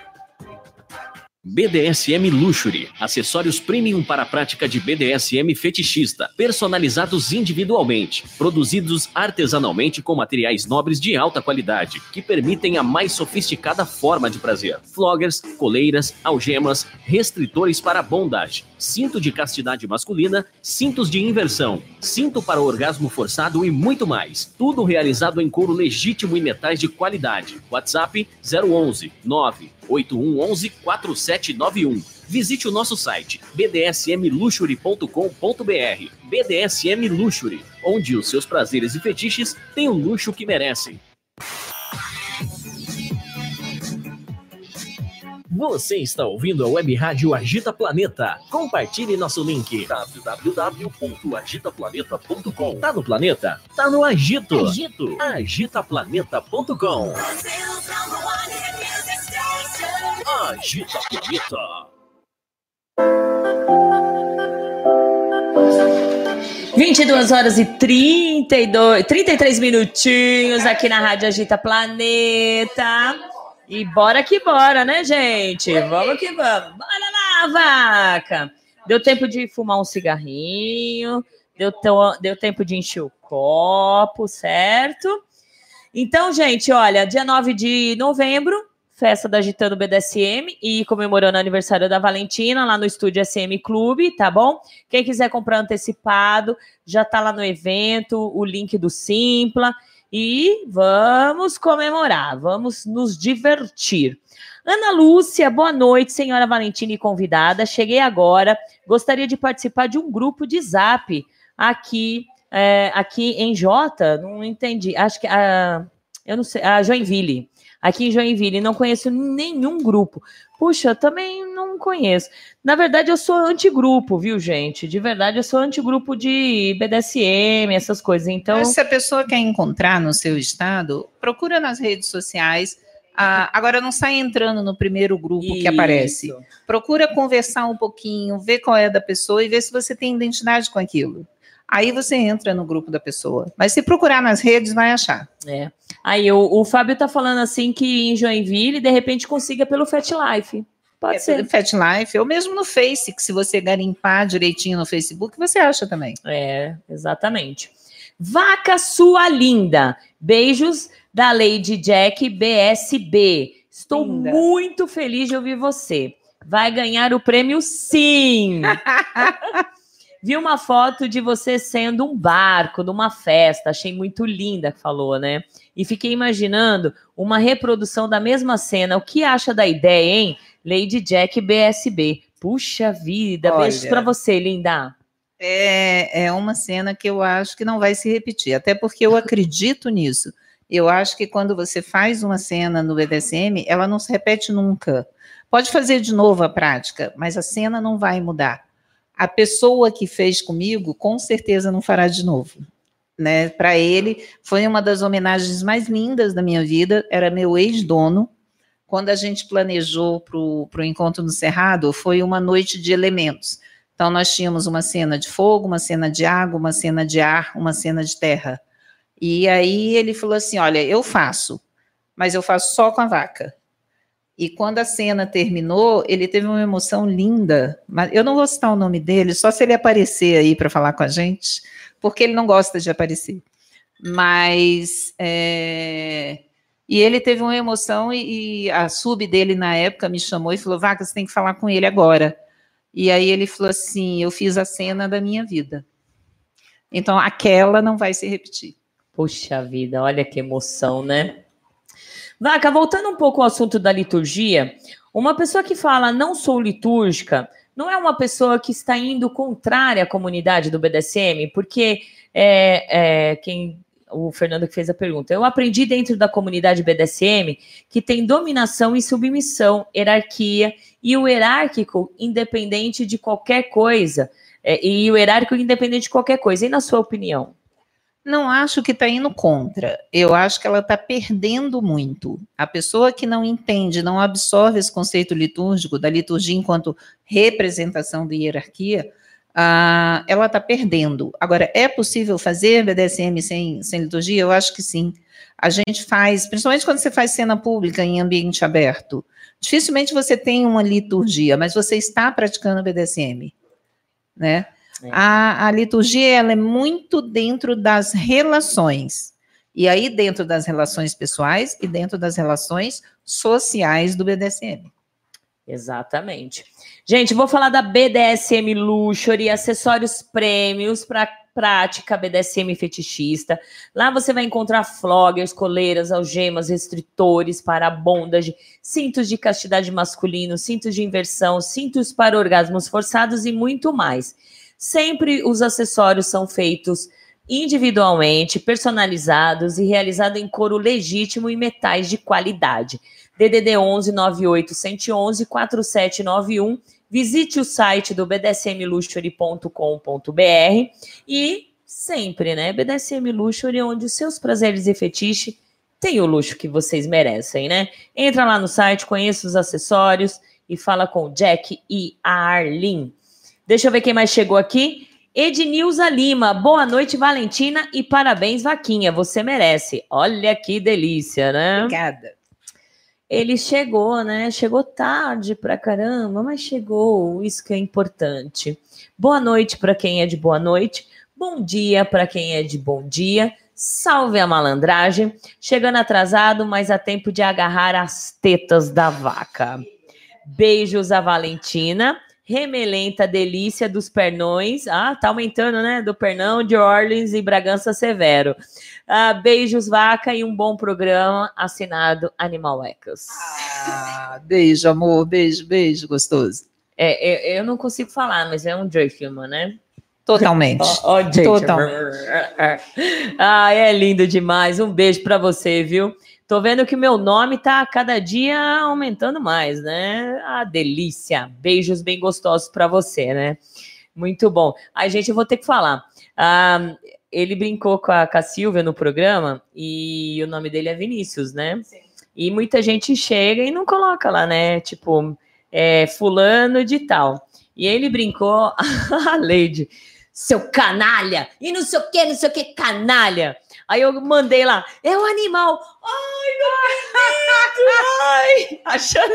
BDSM Luxury, acessórios premium para a prática de BDSM fetichista, personalizados individualmente, produzidos artesanalmente com materiais nobres de alta qualidade, que permitem a mais sofisticada forma de prazer. Floggers, coleiras, algemas, restritores para bondage, cinto de castidade masculina, cintos de inversão, cinto para orgasmo forçado e muito mais. Tudo realizado em couro legítimo e metais de qualidade. WhatsApp 011 9 8111 4791. Visite o nosso site bdsmluxury.com.br. BDSM Luxury, onde os seus prazeres e fetiches têm o luxo que merecem. Você está ouvindo a Web Rádio Agita Planeta. Compartilhe nosso link www.agitaplaneta.com. Tá no planeta? Tá no Agito. Agito. Agitaplaneta.com. Agita Planeta. 22 horas e 32, 33 minutinhos aqui na Rádio Agita Planeta. E bora que bora, né, gente? Vamos que vamos. Bora lá, vaca! Deu tempo de fumar um cigarrinho, deu, deu tempo de encher o copo, certo? Então, gente, olha, dia 9 de novembro, festa da Agitando BDSM e comemorando o aniversário da Valentina lá no estúdio SM Clube, tá bom? Quem quiser comprar antecipado, já tá lá no evento, o link do Simpla e vamos comemorar, vamos nos divertir. Ana Lúcia, boa noite, senhora Valentina e convidada. Cheguei agora, gostaria de participar de um grupo de zap aqui, é, aqui em Jota, não entendi, acho que a, eu não sei, a Joinville aqui em Joinville, não conheço nenhum grupo. Puxa, também não conheço. Na verdade, eu sou antigrupo, viu, gente? De verdade, eu sou antigrupo de BDSM, essas coisas. Então, Mas se a pessoa quer encontrar no seu estado, procura nas redes sociais. Ah, agora não sai entrando no primeiro grupo que aparece. Isso. Procura conversar um pouquinho, ver qual é da pessoa e ver se você tem identidade com aquilo. Aí você entra no grupo da pessoa. Mas se procurar nas redes, vai achar. É. Aí o, o Fábio tá falando assim que em Joinville, de repente, consiga pelo Fat Life. Pode É ser. Fat Life, ou mesmo no Face, que se você garimpar direitinho no Facebook, você acha também. É, exatamente. Vaca sua linda. Beijos da Lady Jack BSB. Estou Linda. muito feliz de ouvir você. Vai ganhar o prêmio sim. Vi uma foto de você sendo um barco numa festa, achei muito linda, falou, né? E fiquei imaginando uma reprodução da mesma cena. O que acha da ideia, hein? Lady Jack BSB. Puxa vida, Olha. pra você, linda. É, é uma cena que eu acho que não vai se repetir, até porque eu acredito nisso. Eu acho que quando você faz uma cena no BDSM, ela não se repete nunca. Pode fazer de novo a prática, mas a cena não vai mudar. A pessoa que fez comigo, com certeza não fará de novo. Né? Para ele, foi uma das homenagens mais lindas da minha vida. Era meu ex-dono. Quando a gente planejou para o encontro no Cerrado, foi uma noite de elementos. Então, nós tínhamos uma cena de fogo, uma cena de água, uma cena de ar, uma cena de terra. E aí ele falou assim: Olha, eu faço, mas eu faço só com a vaca. E quando a cena terminou, ele teve uma emoção linda. Mas eu não vou citar o nome dele, só se ele aparecer aí para falar com a gente, porque ele não gosta de aparecer. Mas. é, E ele teve uma emoção, e, e a sub dele na época me chamou e falou: Vaca, você tem que falar com ele agora. E aí ele falou assim: Eu fiz a cena da minha vida. Então aquela não vai se repetir. Puxa vida, olha que emoção, né? Vaca, voltando um pouco ao assunto da liturgia, uma pessoa que fala não sou litúrgica, não é uma pessoa que está indo contrária à comunidade do BDSM, porque é, é, quem o Fernando que fez a pergunta. Eu aprendi dentro da comunidade BDSM que tem dominação e submissão, hierarquia e o hierárquico independente de qualquer coisa. É, e o hierárquico independente de qualquer coisa. E na sua opinião? Não acho que está indo contra. Eu acho que ela está perdendo muito. A pessoa que não entende, não absorve esse conceito litúrgico, da liturgia enquanto representação da hierarquia, ah, ela está perdendo. Agora, é possível fazer BDSM sem, sem liturgia? Eu acho que sim. a gente faz, principalmente quando você faz cena pública em ambiente aberto, dificilmente você tem uma liturgia, mas você está praticando BDSM, né? A, a liturgia ela é muito dentro das relações. E aí, dentro das relações pessoais e dentro das relações sociais do BDSM. Exatamente. Gente, vou falar da BDSM Luxury, acessórios prêmios para prática BDSM fetichista. Lá você vai encontrar floggers, coleiras, algemas, restritores para bondage, cintos de castidade masculino, cintos de inversão, cintos para orgasmos forçados e muito mais. Sempre os acessórios são feitos individualmente, personalizados e realizados em couro legítimo e metais de qualidade. DDD 11 98 111 4791. Visite o site do bdsmluxury.com.br e sempre, né? BDSM Luxury, onde os seus prazeres e fetiche têm o luxo que vocês merecem, né? Entra lá no site, conheça os acessórios e fala com o Jack e a Arlene. Deixa eu ver quem mais chegou aqui. Ednilza Lima, boa noite, Valentina, e parabéns, Vaquinha, você merece. Olha que delícia, né? Obrigada. Ele chegou, né? Chegou tarde pra caramba, mas chegou, isso que é importante. Boa noite para quem é de boa noite, bom dia para quem é de bom dia. Salve a malandragem, chegando atrasado, mas a tempo de agarrar as tetas da vaca. Beijos a Valentina remelenta delícia dos pernões. Ah, tá aumentando, né? Do Pernão, de Orleans e Bragança Severo. Ah, beijos, vaca, e um bom programa assinado Animal Ecos. Ah, beijo, amor, beijo, beijo, gostoso. É, eu, eu não consigo falar, mas é um Dreyfilman, né? Totalmente. Ó, ó, gente. Totalmente. Ah, é lindo demais. Um beijo para você, viu? Tô vendo que meu nome tá cada dia aumentando mais, né? Ah, delícia. Beijos bem gostosos para você, né? Muito bom. Aí, gente, eu vou ter que falar. Ah, ele brincou com a, com a Silvia no programa e o nome dele é Vinícius, né? Sim. E muita gente chega e não coloca lá, né? Tipo, é, fulano de tal. E ele brincou, a Leide, seu canalha, e não sei o que, não sei o que, canalha. Aí eu mandei lá, é um animal. Ai, não acredito, ai, achando...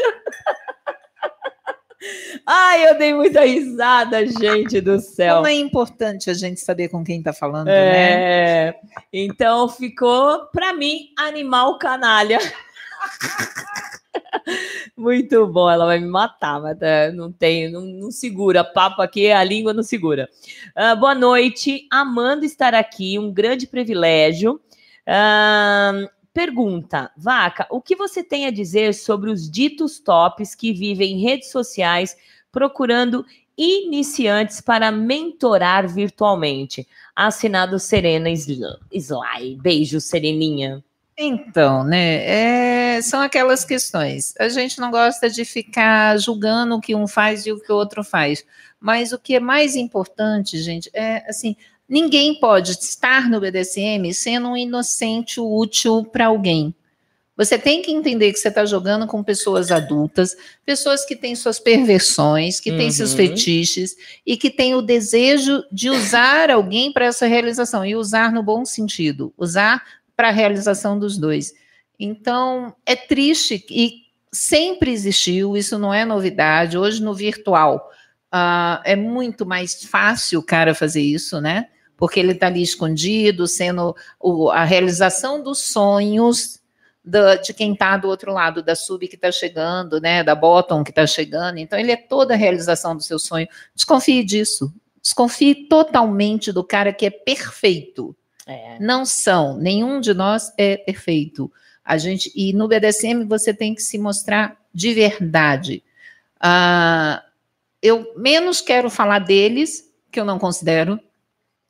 Ai, eu dei muita risada, gente do céu. Como é importante a gente saber com quem tá falando, né? É, então ficou para mim animal canalha. Muito bom, ela vai me matar, mas é, não tem, não, não segura. Papo aqui, a língua não segura. Ah, boa noite, amando estar aqui, um grande privilégio. Ah, pergunta, Vaca, o que você tem a dizer sobre os ditos tops que vivem em redes sociais procurando iniciantes para mentorar virtualmente? Assinado Serena Sl- Sly. Beijo, Sereninha. Então, né? é, são aquelas questões. A gente não gosta de ficar julgando o que um faz e o que o outro faz. Mas o que é mais importante, gente, é assim: ninguém pode estar no BDSM sendo um inocente útil para alguém. Você tem que entender que você está jogando com pessoas adultas, pessoas que têm suas perversões, que têm seus Uhum. fetiches e que têm o desejo de usar alguém para essa realização e usar no bom sentido, usar para a realização dos dois. Então, é triste e sempre existiu, isso não é novidade. Hoje, no virtual, ah, é muito mais fácil o cara fazer isso, né? Porque ele está ali escondido, sendo o- a realização dos sonhos de quem está do outro lado, da sub que está chegando, né? Da bottom que está chegando. Então, ele é toda a realização do seu sonho. Desconfie disso. Desconfie totalmente do cara que é perfeito É. não são, nenhum de nós é perfeito. A gente e no BDSM você tem que se mostrar de verdade. Ah, eu menos quero falar deles, que eu não considero.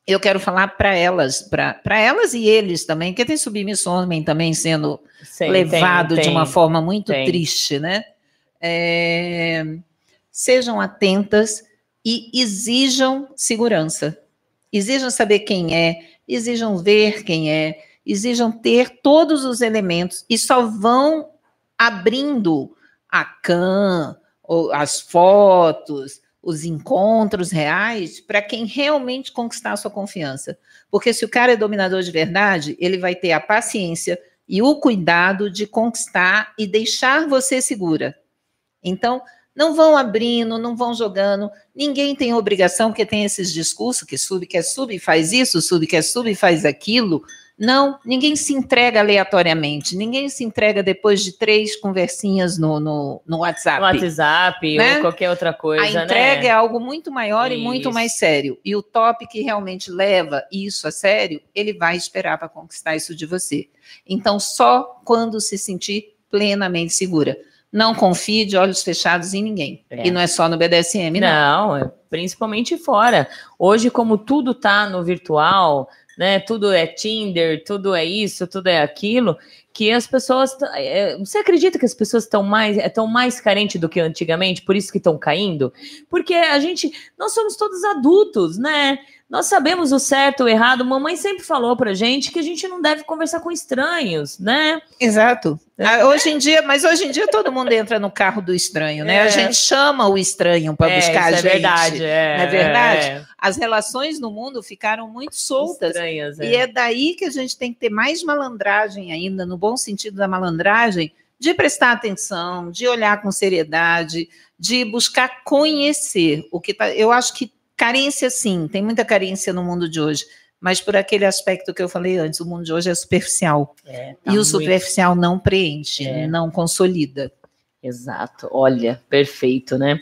Eu quero falar para elas, para elas e eles também, porque tem submisso homem também sendo Sim, levado tem- de uma tem. forma muito tem. triste, né? É, sejam atentas e exijam segurança. Exijam saber quem é, exijam ver quem é, exijam ter todos os elementos e só vão abrindo a CAM, as fotos, os encontros reais para quem realmente conquistar a sua confiança. Porque se o cara é dominador de verdade, ele vai ter a paciência e o cuidado de conquistar e deixar você segura. Então, não vão abrindo, não vão jogando. Ninguém tem obrigação, porque tem esses discursos que sub quer sub faz isso, sub quer sub faz aquilo. Não, ninguém se entrega aleatoriamente, ninguém se entrega depois de três conversinhas no, no, no WhatsApp. No WhatsApp né? ou qualquer outra coisa, A entrega né? é algo muito maior e muito Isso. mais sério. E o top que realmente leva isso a sério, ele vai esperar para conquistar isso de você. Então, só quando se sentir plenamente segura. Não confie de olhos fechados em ninguém. É. E não é só no BDSM, não. Não, é principalmente fora. Hoje, como tudo tá no virtual, né? Tudo é Tinder, tudo é isso, tudo é aquilo, que as pessoas. t- é, Você acredita que as pessoas estão mais, estão mais carentes do que antigamente, por isso que estão caindo? Porque a gente. Nós somos todos adultos, né? Nós sabemos o certo, o errado. Mamãe sempre falou pra gente que a gente não deve conversar com estranhos, né? Exato. Ah, Hoje em dia, mas hoje em dia todo mundo entra no carro do estranho, né? A É. gente chama o estranho para É, buscar a isso gente. é verdade, é, não é verdade? é. As relações no mundo ficaram muito soltas. Estranhas, E é daí que a gente tem que ter mais malandragem ainda, no bom sentido da malandragem, de prestar atenção, de olhar com seriedade, de buscar conhecer o que tá. Eu acho que carência, sim, tem muita carência no mundo de hoje. Mas por aquele aspecto que eu falei antes, o mundo de hoje é superficial. É, tá e o superficial não preenche, É. não consolida. Exato, olha, perfeito, né?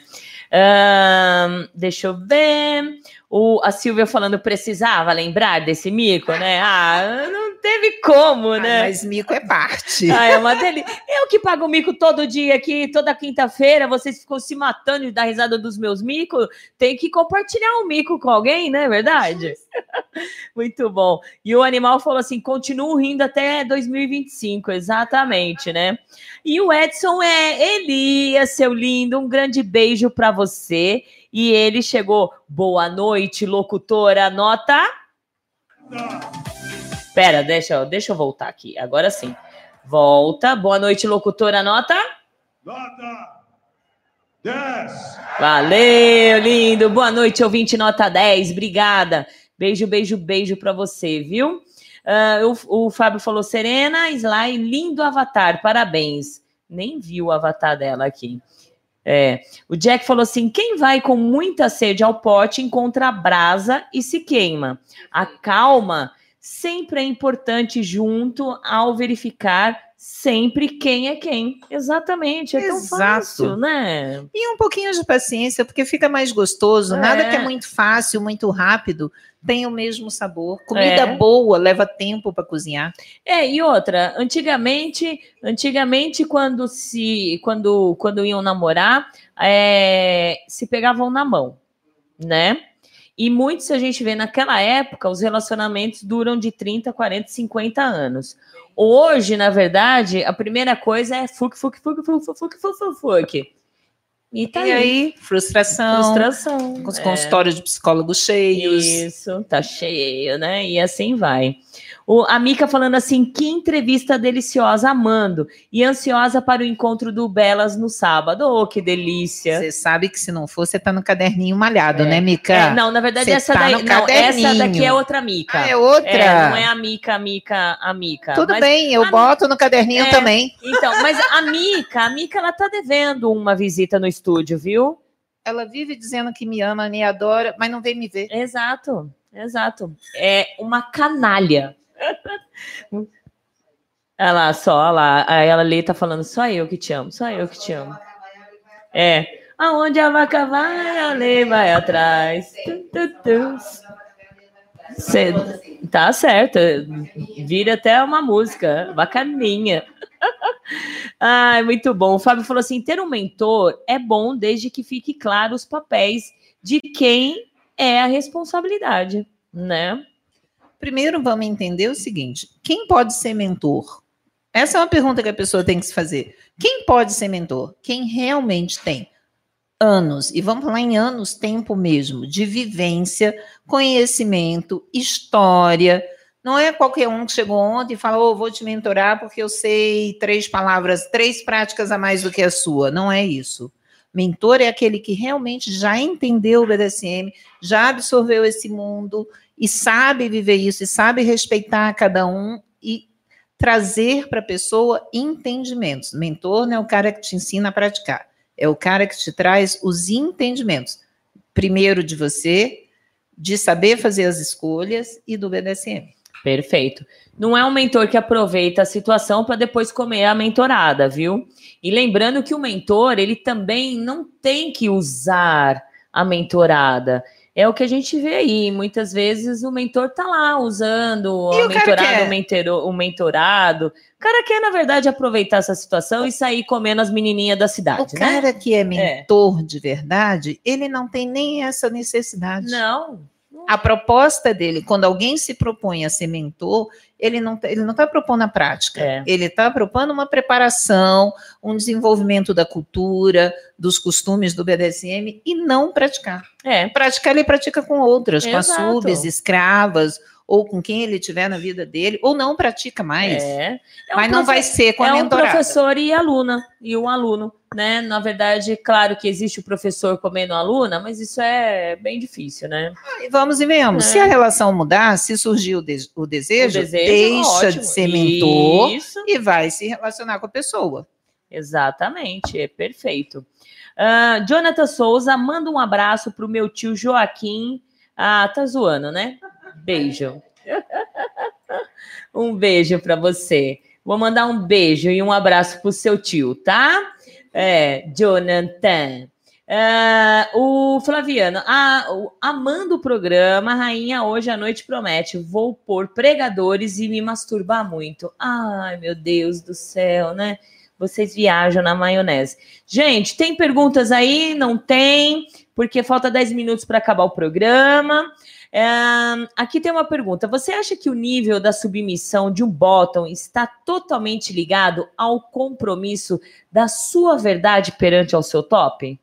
Ahn, deixa eu ver. O, a Silvia falando, precisava lembrar desse mico, né? Ah, não teve como, né? mas mico é parte. Ah, é uma delícia. Eu que pago mico todo dia aqui, toda quinta-feira, vocês ficam se matando de dar risada dos meus micos. Tem que compartilhar um mico com alguém, né? Verdade? Muito bom. E o animal falou assim: continuo rindo até 2025, exatamente, né? E o Edson é Elias, seu lindo, um grande beijo para você. E ele chegou. Boa noite, locutora. Nota. Pera, deixa, eu- deixa eu voltar aqui. Agora sim. Volta. Boa noite, locutora. Nota. Nota 10. Valeu, lindo. Boa noite, ouvinte nota 10. Obrigada. Beijo, beijo, beijo para você, viu? Ah, o, o Fábio falou: Serena, Sly, lindo avatar, parabéns. Nem viu o avatar dela aqui. É. O Jack falou assim: quem vai com muita sede ao pote encontra a brasa e se queima. A calma sempre é importante junto ao verificar sempre quem é quem. Exatamente, é tão Exato. fácil, né? E um pouquinho de paciência, porque fica mais gostoso. Nada É. que é muito fácil, muito rápido, tem o mesmo sabor. Comida é. boa leva tempo para cozinhar. É, e outra, antigamente, antigamente quando se quando quando iam namorar, é, se pegavam na mão, né? E muito se a gente vê naquela época, os relacionamentos duram de 30, 40, 50 anos. Hoje, na verdade, a primeira coisa é fuk fuk fuk fuk fuk fuk fuk fuk e tá e aí, frustração, Frustração. com os é. consultórios de psicólogos cheios. Isso, tá cheio, né? E assim vai. O, a Mica falando assim: que entrevista deliciosa, amando. E ansiosa para o encontro do Belas no sábado. Oh, que delícia. Você sabe que se não for, você tá no caderninho malhado, É. né, Mica? É, não, na verdade, essa tá daí. Não, essa daqui é outra Mica. Ah, é outra? É, não é a Mica, a Mica, a Mica. Tudo Mas bem, eu boto no caderninho É. também. Então, mas a Mica, a Mica, ela tá devendo uma visita no estúdio, viu? Ela vive dizendo que me ama, me adora, mas não vem me ver. Exato, exato. É uma canalha. Olha lá, só, olha lá. Aí ela ali tá falando, só eu que te amo, só eu que te amo. É. Aonde a vaca vai, a lei vai atrás. Cê- tá certo. Vira até uma música, bacaninha. Ai, muito bom. O Fábio falou assim: ter um mentor é bom desde que fique claro os papéis de quem é a responsabilidade, né? Primeiro, vamos entender o seguinte: quem pode ser mentor? Essa é uma pergunta que a pessoa tem que se fazer. Quem pode ser mentor? Quem realmente tem anos, e vamos falar em anos, tempo mesmo, de vivência, conhecimento, história. Não é qualquer um que chegou ontem e falou, oh, vou te mentorar porque eu sei três palavras, três práticas a mais do que a sua. Não é isso. Mentor é aquele que realmente já entendeu o BDSM, já absorveu esse mundo e sabe viver isso, e sabe respeitar cada um e trazer para a pessoa entendimentos. Mentor não é o cara que te ensina a praticar, é o cara que te traz os entendimentos. Primeiro de você, de saber fazer as escolhas e do BDSM. Perfeito. Não é um mentor que aproveita a situação para depois comer a mentorada, viu? E lembrando que o mentor, ele também não tem que usar a mentorada. É o que a gente vê aí. Muitas vezes o mentor tá lá usando o mentorada, quer? o, mentero- o mentorado. O cara quer, na verdade, aproveitar essa situação e sair comendo as menininhas da cidade, O né? cara que é mentor de verdade, ele não tem nem essa necessidade. Não. A proposta dele, quando alguém se propõe a ser mentor, ele não tá- ele não está propondo a prática. É. Ele está propondo uma preparação, um desenvolvimento da cultura, dos costumes do BDSM e não praticar. É. Praticar ele pratica com outras, com as Exato. subs, escravas, ou com quem ele tiver na vida dele, ou não pratica mais. É. É um Mas não vai ser com a é um mentorada. professor e aluna, e um aluno, né? Na verdade, claro que existe o professor comendo a aluna, mas isso é bem difícil, né? E vamos e vemos. É. Se a relação mudar, se surgir o, de- o desejo, O desejo, deixa ótimo. de ser mentor Isso. e vai se relacionar com a pessoa. Exatamente, é perfeito. Ah, Jonathan Souza, manda um abraço pro meu tio Joaquim. Ah, tá zoando, né? Beijo. um beijo para você. Vou mandar um beijo e um abraço pro seu tio, tá? É, Jonathan. Ah, o Flaviano, ah, o- amando o programa, rainha, hoje à noite promete. Vou pôr pregadores e me masturbar muito. Ai, meu Deus do céu, né? Vocês viajam na maionese. Gente, tem perguntas aí? Não tem, porque falta 10 minutos para acabar o programa. É, aqui tem uma pergunta. Você acha que o nível da submissão de um bottom está totalmente ligado ao compromisso da sua verdade perante ao seu top?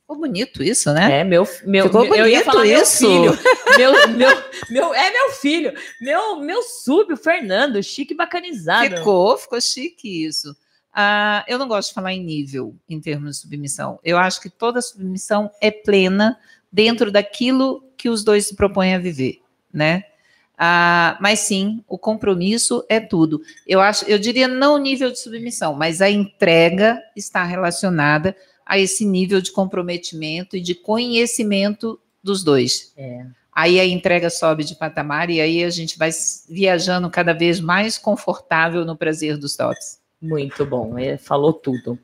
Ficou bonito isso, né? É, meu, meu, Ficou meu- eu ia falar isso. meu filho. Meu, meu, meu, é meu filho. Meu, meu sub, o Fernando, chique e bacanizado. Ficou, ficou chique isso. Ah, eu não gosto de falar em nível, em termos de submissão. Eu acho que toda submissão é plena dentro daquilo que os dois se propõem a viver, né? Ah, mas sim, o compromisso é tudo. Eu acho, eu diria não o nível de submissão, mas a entrega está relacionada a esse nível de comprometimento e de conhecimento dos dois. É. Aí a entrega sobe de patamar e aí a gente vai viajando cada vez mais confortável no prazer dos tops. Muito bom, ele falou tudo.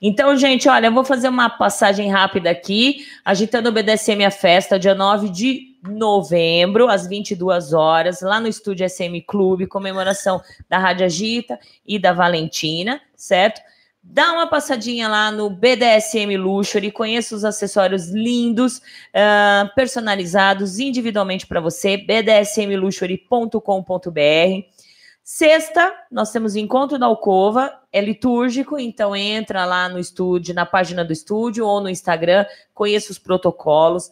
Então, gente, olha, eu vou fazer uma passagem rápida aqui, agitando o BDSM a festa, dia 9 de novembro, às 22 horas, lá no estúdio SM Clube, comemoração da Rádio Agita e da Valentina, certo? Dá uma passadinha lá no BDSM Luxury, conheça os acessórios lindos, ah, personalizados individualmente para você, bdsmluxury.com.br. Sexta, nós temos o encontro da Alcova, é litúrgico, então entra lá no estúdio, na página do estúdio ou no Instagram, conheça os protocolos.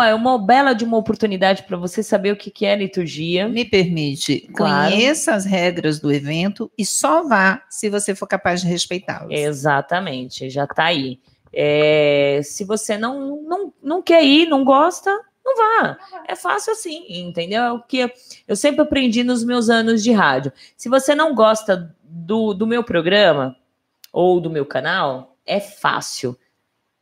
É uma bela de uma oportunidade para você saber o que, que é liturgia. Me permite, Claro. conheça as regras do evento e só vá se você for capaz de respeitá-las. Exatamente, já tá aí. É, se você não, não, não quer ir, não gosta, não vá. É fácil assim, entendeu? É o que eu, sempre aprendi nos meus anos de rádio. Se você não gosta do, do meu programa ou do meu canal, é fácil.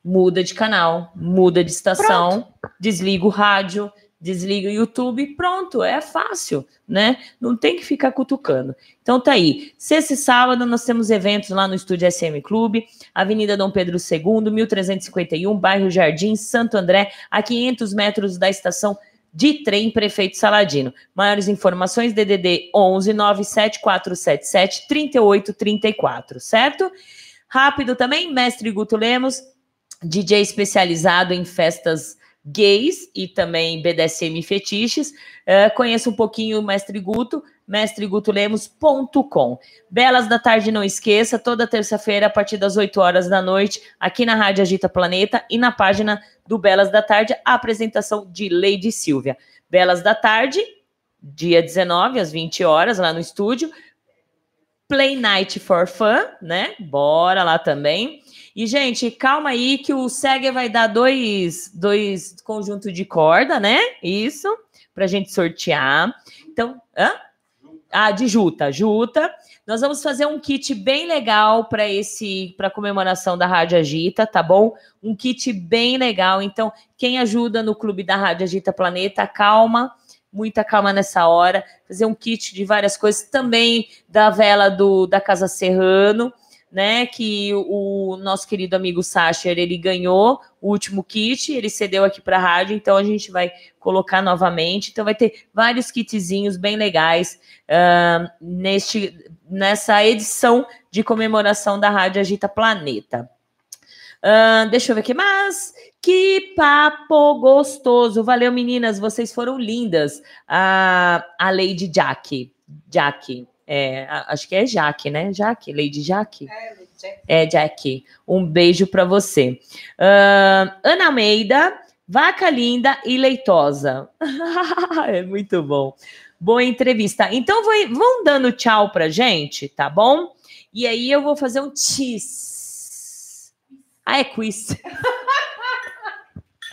Muda de canal, muda de estação, desliga o rádio, desliga o YouTube, pronto, é fácil, né? Não tem que ficar cutucando. Então tá aí. Sexta e sábado nós temos eventos lá no Estúdio SM Clube, Avenida Dom Pedro II, 1351, bairro Jardim, Santo André, a 500 metros da estação de trem Prefeito Saladino. Maiores informações, DDD 11 97477 3834, certo? Rápido também, Mestre Guto Lemos, DJ especializado em festas gays e também BDSM fetiches. Eh, conheça um pouquinho o Mestre Guto, mestregutolemos.com. Belas da tarde, não esqueça, toda terça-feira, a partir das 8 horas da noite, aqui na Rádio Agita Planeta e na página do Belas da Tarde, a apresentação de Lady Silvia. Belas da Tarde, dia 19, às 20 horas, lá no estúdio. Play Night for Fun, né? Bora lá também. E, gente, calma aí que o Seger vai dar dois, dois conjuntos de corda, né? Isso, pra gente sortear. Então, hã? Ah, de Juta, Juta. Nós vamos fazer um kit bem legal para esse, para comemoração da Rádio Agita, tá bom? Um kit bem legal. Então, quem ajuda no clube da Rádio Agita Planeta, calma, muita calma nessa hora. Fazer um kit de várias coisas, também da vela do da Casa Serrano né, que o nosso querido amigo Sacher, ele ganhou o último kit, ele cedeu aqui para a rádio, então a gente vai colocar novamente. Então vai ter vários kitzinhos bem legais uh, neste, nessa edição de comemoração da Rádio Agita Planeta. Uh, deixa eu ver aqui mais. Que papo gostoso. Valeu, meninas. Vocês foram lindas. Uh, a Lady Jack. Jack. É, acho que é Jaque, né? Jaque, Lady Jaque. É, Jaque. Um beijo para você. Uh, Ana Almeida, vaca linda e leitosa. é muito bom. Boa entrevista. Então, vão dando tchau pra gente, tá bom? E aí eu vou fazer um tis. Ah, é quiz.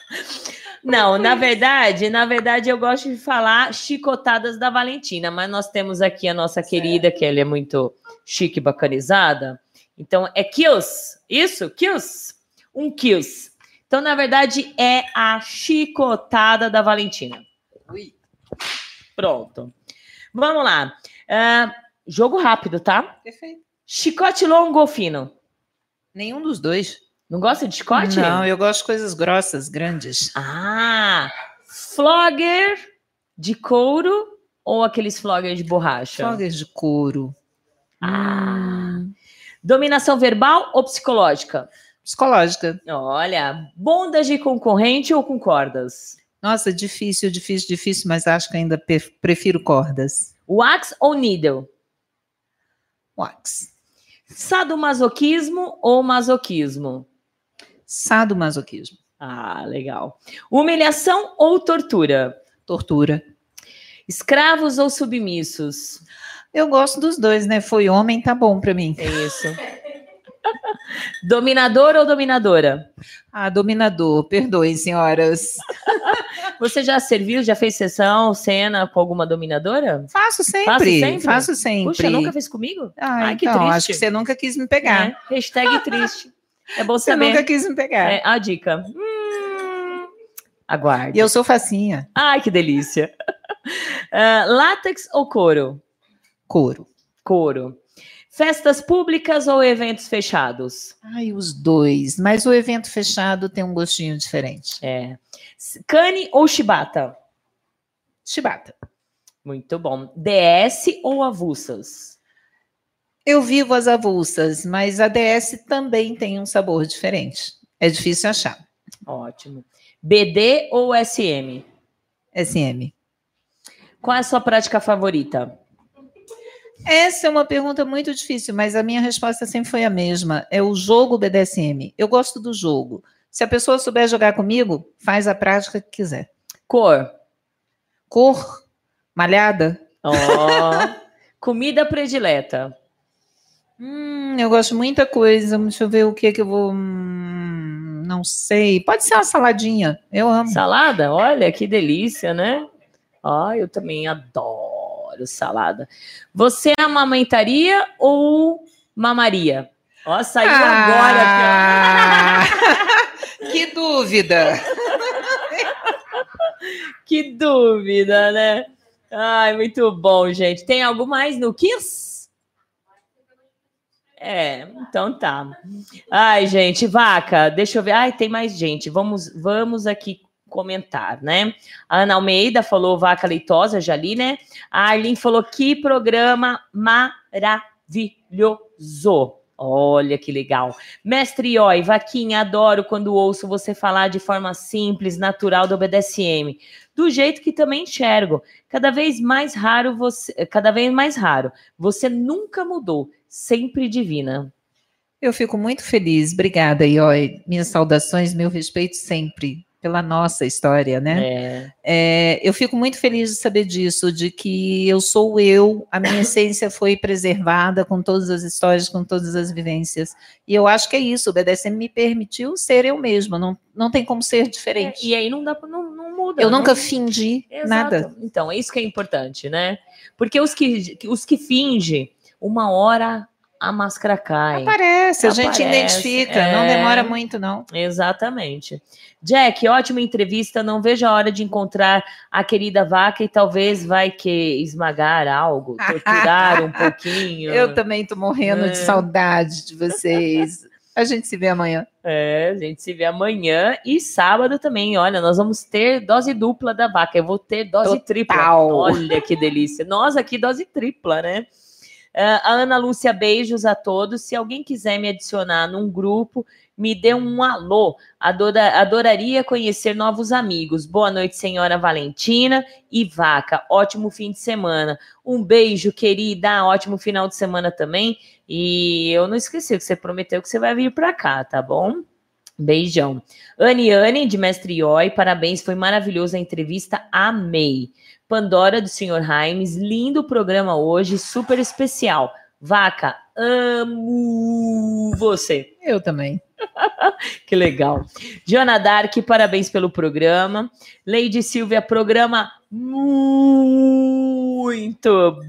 Não, na verdade, na verdade, eu gosto de falar chicotadas da Valentina, mas nós temos aqui a nossa querida, que ela é muito chique, bacanizada. Então, é kills. Isso? Kills? Um kills. Então, na verdade, é a chicotada da Valentina. Ui. Pronto. Vamos lá. Uh, jogo rápido, tá? Perfeito. Chicote longo ou fino? Nenhum dos dois. Não gosta de chicote? Não, eu gosto de coisas grossas, grandes. Ah, flogger de couro ou aqueles flogger de borracha? Flogger de couro. Ah. Hum. Dominação verbal ou psicológica? Psicológica. Olha, bondas de concorrente ou com cordas? Nossa, difícil, difícil, difícil, mas acho que ainda prefiro cordas. Wax ou needle? Wax. Sadomasoquismo ou masoquismo? Sadomasoquismo. Ah, legal. Humilhação ou tortura? Tortura. Escravos ou submissos? Eu gosto dos dois, né? Foi homem, tá bom para mim. É isso. Dominador ou dominadora? Ah, dominador. Perdoem, senhoras. Você já serviu, já fez sessão, cena com alguma dominadora? Faço sempre. Faço sempre. Faço sempre. Puxa, nunca fez comigo? Ah, Ai, então, que triste. acho que você nunca quis me pegar. É, hashtag triste. É bom saber. Você nunca quis me pegar. É, a dica. Hum, aguarde. E eu sou facinha. Ai, que delícia. Uh, látex ou couro? Couro. Couro. Festas públicas ou eventos fechados? Ai, os dois. Mas o evento fechado tem um gostinho diferente. É. Cane ou chibata? Chibata. Muito bom. DS ou avulsas? Eu vivo as avulsas, mas a DS também tem um sabor diferente. É difícil achar. Ótimo. BD ou SM? SM. Qual é a sua prática favorita? Essa é uma pergunta muito difícil, mas a minha resposta sempre foi a mesma. É o jogo BDSM. Eu gosto do jogo. Se a pessoa souber jogar comigo, faz a prática que quiser. Cor. Cor. Malhada. Oh. Comida predileta. Hum, eu gosto de muita coisa. Deixa eu ver o que que eu vou. Hum, não sei. Pode ser uma saladinha. Eu amo. Salada? Olha que delícia, né? Ah, eu também adoro salada. Você amamentaria ou mamaria? Ó, saiu ah, agora. que dúvida. que dúvida, né? Ai, muito bom, gente. Tem algo mais no Kiss? É, então tá. Ai, gente, vaca, deixa eu ver. Ai, tem mais gente. Vamos, vamos aqui comentar, né? A Ana Almeida falou vaca leitosa, já li, né? A Arlene falou que programa maravilhoso. Olha que legal. Mestre Oi, Vaquinha, adoro quando ouço você falar de forma simples, natural do BDSM. Do jeito que também enxergo. Cada vez mais raro você, cada vez mais raro. Você nunca mudou sempre divina. Eu fico muito feliz. Obrigada, Ioi. Minhas saudações, meu respeito sempre. pela nossa história, né? É. É, eu fico muito feliz de saber disso, de que eu sou eu, a minha essência foi preservada com todas as histórias, com todas as vivências. E eu acho que é isso, o BDSM me permitiu ser eu mesma, não, não tem como ser diferente. E aí não dá não, não muda. eu não- nunca fingi Exato. nada. Então, é isso que é importante, né? Porque os que, os que fingem, uma hora a máscara cai. Aparece, a gente Aparece, identifica, não é. demora muito, não. Exatamente. Jack, ótima entrevista. Não vejo a hora de encontrar a querida vaca e talvez vai que esmagar algo, torturar um pouquinho. Eu também tô morrendo É. de saudade de vocês. A gente se vê amanhã. É, a gente se vê amanhã e sábado também. Olha, nós vamos ter dose dupla da vaca. Eu vou ter dose tripla. Total. Olha que delícia. Nós aqui, dose tripla, né? Ah, a Ana Lúcia, beijos a todos. Se alguém quiser me adicionar num grupo, me dê um alô. Adora- adoraria conhecer novos amigos. Boa noite, senhora Valentina e Vaca. Ótimo fim de semana. Um beijo, querida. Ótimo final de semana também. E eu não esqueci que você prometeu que você vai vir para cá, tá bom? Beijão. Anne, de Mestre Ioi, parabéns, foi maravilhosa a entrevista, amei. Pandora, do Sr. Raimes, lindo programa hoje, super especial. Vaca, amo você. Eu também. Que legal. Diana Dark, parabéns pelo programa. Lady Silvia, programa muito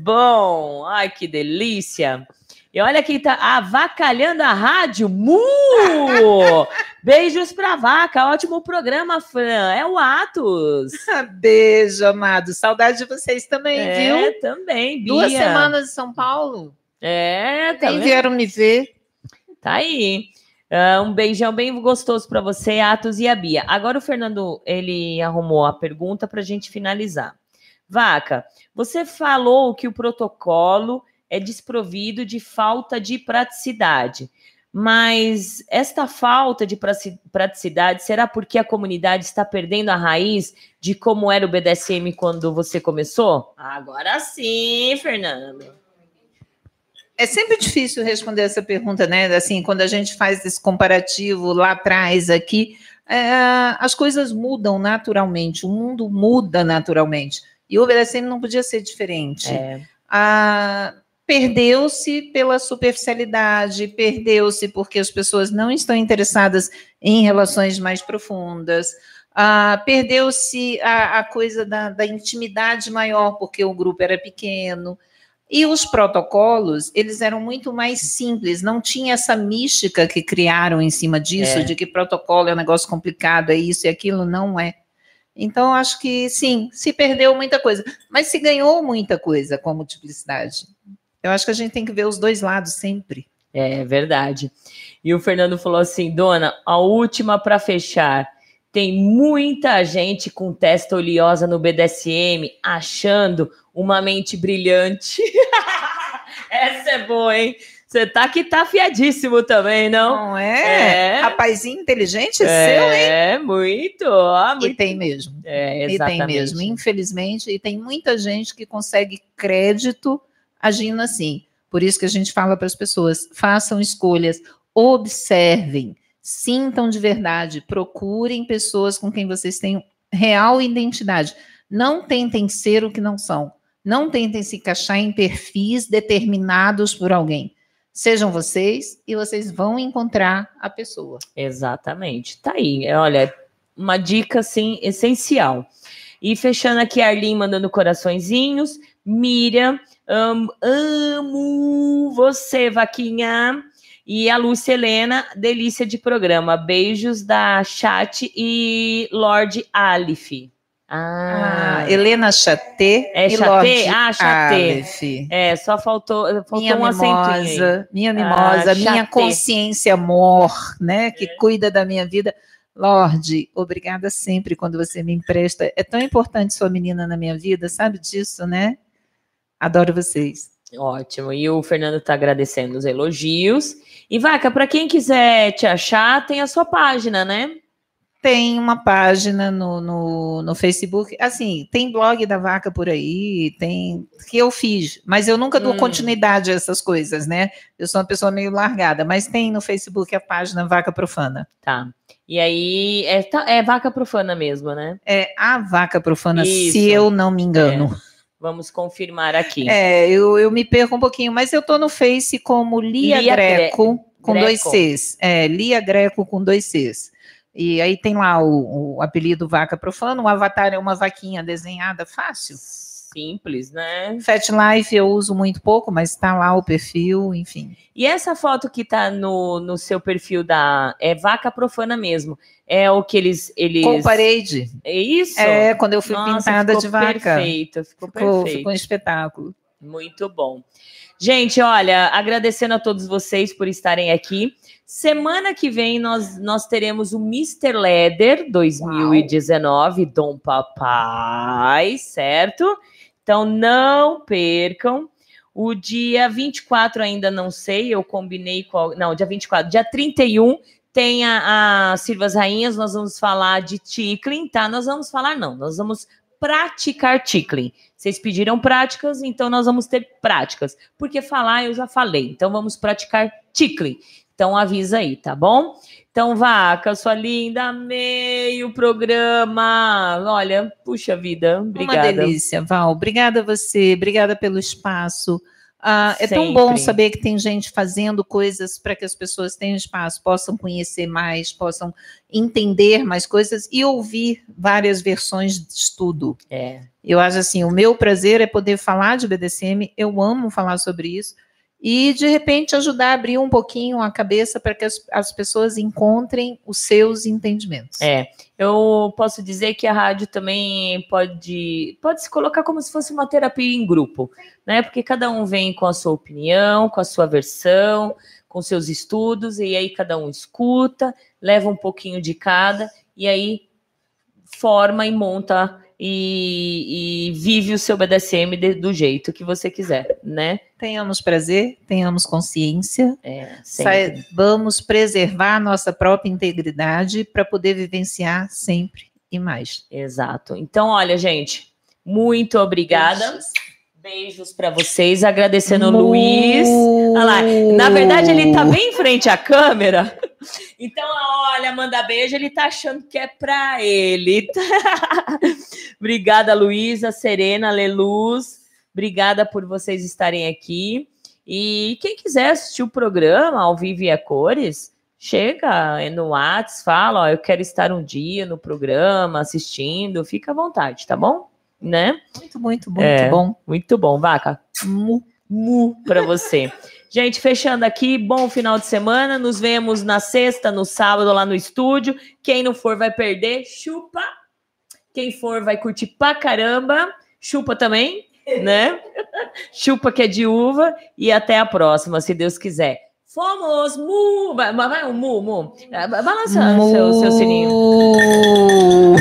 bom. Ai, que delícia. E olha quem tá avacalhando a rádio. Mu! Beijos pra vaca. Ótimo programa, Fran. É o Atos. Beijo, amado. Saudade de vocês também, É, viu? também, Bia. Duas semanas em São Paulo. É, tá Nem vieram me ver. Tá aí. Ah, um beijão bem gostoso para você, Atos e a Bia. Agora o Fernando, ele arrumou a pergunta para a gente finalizar. Vaca, você falou que o protocolo é desprovido de falta de praticidade, mas esta falta de praticidade será porque a comunidade está perdendo a raiz de como era o BDSM quando você começou? Agora sim, Fernando. É sempre difícil responder essa pergunta, né? Assim, quando a gente faz esse comparativo lá atrás, aqui, é, as coisas mudam naturalmente, o mundo muda naturalmente. E o BDSM não podia ser diferente. É. Ah, perdeu-se pela superficialidade, perdeu-se porque as pessoas não estão interessadas em relações mais profundas. Ah, perdeu-se a, a coisa da, da intimidade maior porque o grupo era pequeno. E os protocolos, eles eram muito mais simples, não tinha essa mística que criaram em cima disso, É. de que protocolo é um negócio complicado, é isso e aquilo, não é. Então, acho que sim, se perdeu muita coisa, mas se ganhou muita coisa com a multiplicidade. Eu acho que a gente tem que ver os dois lados sempre. É verdade. E o Fernando falou assim: dona, a última para fechar. Tem muita gente com testa oleosa no BDSM achando uma mente brilhante. Essa é boa, hein? Você tá que tá afiadíssimo também, não? Não é? É. Rapazinho inteligente é seu, hein? É, muito. ó, E muito. tem mesmo. É, E tem exatamente. mesmo, infelizmente, e tem muita gente que consegue crédito agindo assim. Por isso que a gente fala para as pessoas: façam escolhas, observem, sintam de verdade, procurem pessoas com quem vocês tenham real identidade. Não tentem ser o que não são. Não tentem se encaixar em perfis determinados por alguém. Sejam vocês e vocês vão encontrar a pessoa. Exatamente. Tá aí. É, Olha, uma dica assim essencial. E fechando aqui, Arlene mandando coraçõezinhos. Miriam, am- amo você, Vaquinha. E a Lúcia Helena, delícia de programa. Beijos da Chat e Lorde Alif. Ah, Ah, Helena Chaté É e Chaté? Lorde Ah, Chaté. Aleph. é, só faltou, faltou minha um acentinho aí. minha mimosa, Ah, minha Chaté. consciência amor, né, que cuida da minha vida. Lorde, obrigada sempre quando você me empresta. É tão importante sua menina na minha vida, sabe disso, né? Adoro vocês. Ótimo. E o Fernando está agradecendo os elogios. E Vaca, para quem quiser te achar, tem a sua página, né? Tem uma página no, no, no, Facebook, assim, tem blog da vaca por aí, tem que eu fiz, mas eu nunca dou hum. continuidade a essas coisas, né? Eu sou uma pessoa meio largada, mas tem no Facebook a página Vaca Profana. Tá. E aí é, é vaca profana mesmo, né? É a vaca profana, Isso. se eu não me engano. É. Vamos confirmar aqui. É, eu, eu me perco um pouquinho, mas eu tô no Face como Lia, Lia Greco, Gre com Greco. dois Cs. É, Lia Greco com dois Cs. E aí tem lá o, o apelido Vaca Profana, o avatar é uma vaquinha desenhada fácil. Simples, né? Fat Life eu uso muito pouco, mas está lá o perfil, enfim. E essa foto que está no, no seu perfil da é vaca profana mesmo. É o que eles eles com parede. É isso? É, quando eu fui Nossa, pintada de vaca. Perfeito, ficou, ficou perfeito. Ficou um espetáculo. Muito bom. Gente, olha, agradecendo a todos vocês por estarem aqui. Semana que vem nós, nós teremos o Mr. Leder 2019, Uau. Dom Papai, certo? Então não percam. O dia 24 ainda não sei, eu combinei com. Não, dia 24. Dia 31 tem a, a Silvas Rainhas, nós vamos falar de tickling, tá? Nós vamos falar, não, nós vamos praticar tickling. Vocês pediram práticas, então nós vamos ter práticas. Porque falar eu já falei, então vamos praticar tickling. Então avisa aí, tá bom? Então, Vaca, sua linda, amei o programa. Olha, puxa vida, obrigada. Uma delícia, Val. Obrigada a você, obrigada pelo espaço. Ah, é tão bom saber que tem gente fazendo coisas para que as pessoas tenham espaço, possam conhecer mais, possam entender mais coisas e ouvir várias versões de estudo. É. Eu acho assim, o meu prazer é poder falar de BDSM, eu amo falar sobre isso, e de repente ajudar a abrir um pouquinho a cabeça para que as, as pessoas encontrem os seus entendimentos. É, eu posso dizer que a rádio também pode, pode se colocar como se fosse uma terapia em grupo, né? Porque cada um vem com a sua opinião, com a sua versão, com seus estudos, e aí cada um escuta, leva um pouquinho de cada, e aí forma e monta e, e, vive o seu BDSM de, do jeito que você quiser, né? Tenhamos prazer, tenhamos consciência, é, saibamos preservar a nossa própria integridade para poder vivenciar sempre e mais. Exato. Então, olha, gente, muito obrigada. Beijos. Beijos para vocês, agradecendo o Luiz. Olha lá, na verdade ele tá bem em frente à câmera. Então, olha, manda beijo, ele tá achando que é para ele. Obrigada, Luísa, Serena, Leluz. Obrigada por vocês estarem aqui. E quem quiser assistir o programa ao vivo e a cores, chega no WhatsApp, fala, ó, eu quero estar um dia no programa assistindo, fica à vontade, tá bom? Né? Muito, muito, muito é, bom. Muito bom, vaca. Mu, mu para você. Gente, fechando aqui, bom final de semana. Nos vemos na sexta, no sábado, lá no estúdio. Quem não for vai perder, chupa. Quem for vai curtir pra caramba. Chupa também, né? chupa que é de uva. E até a próxima, se Deus quiser. Fomos! Mu! Vai, vai um mu, mu. Balançando mu. Seu, seu sininho.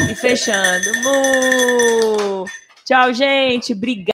E fechando. Mu! Tchau, gente. Obrigada.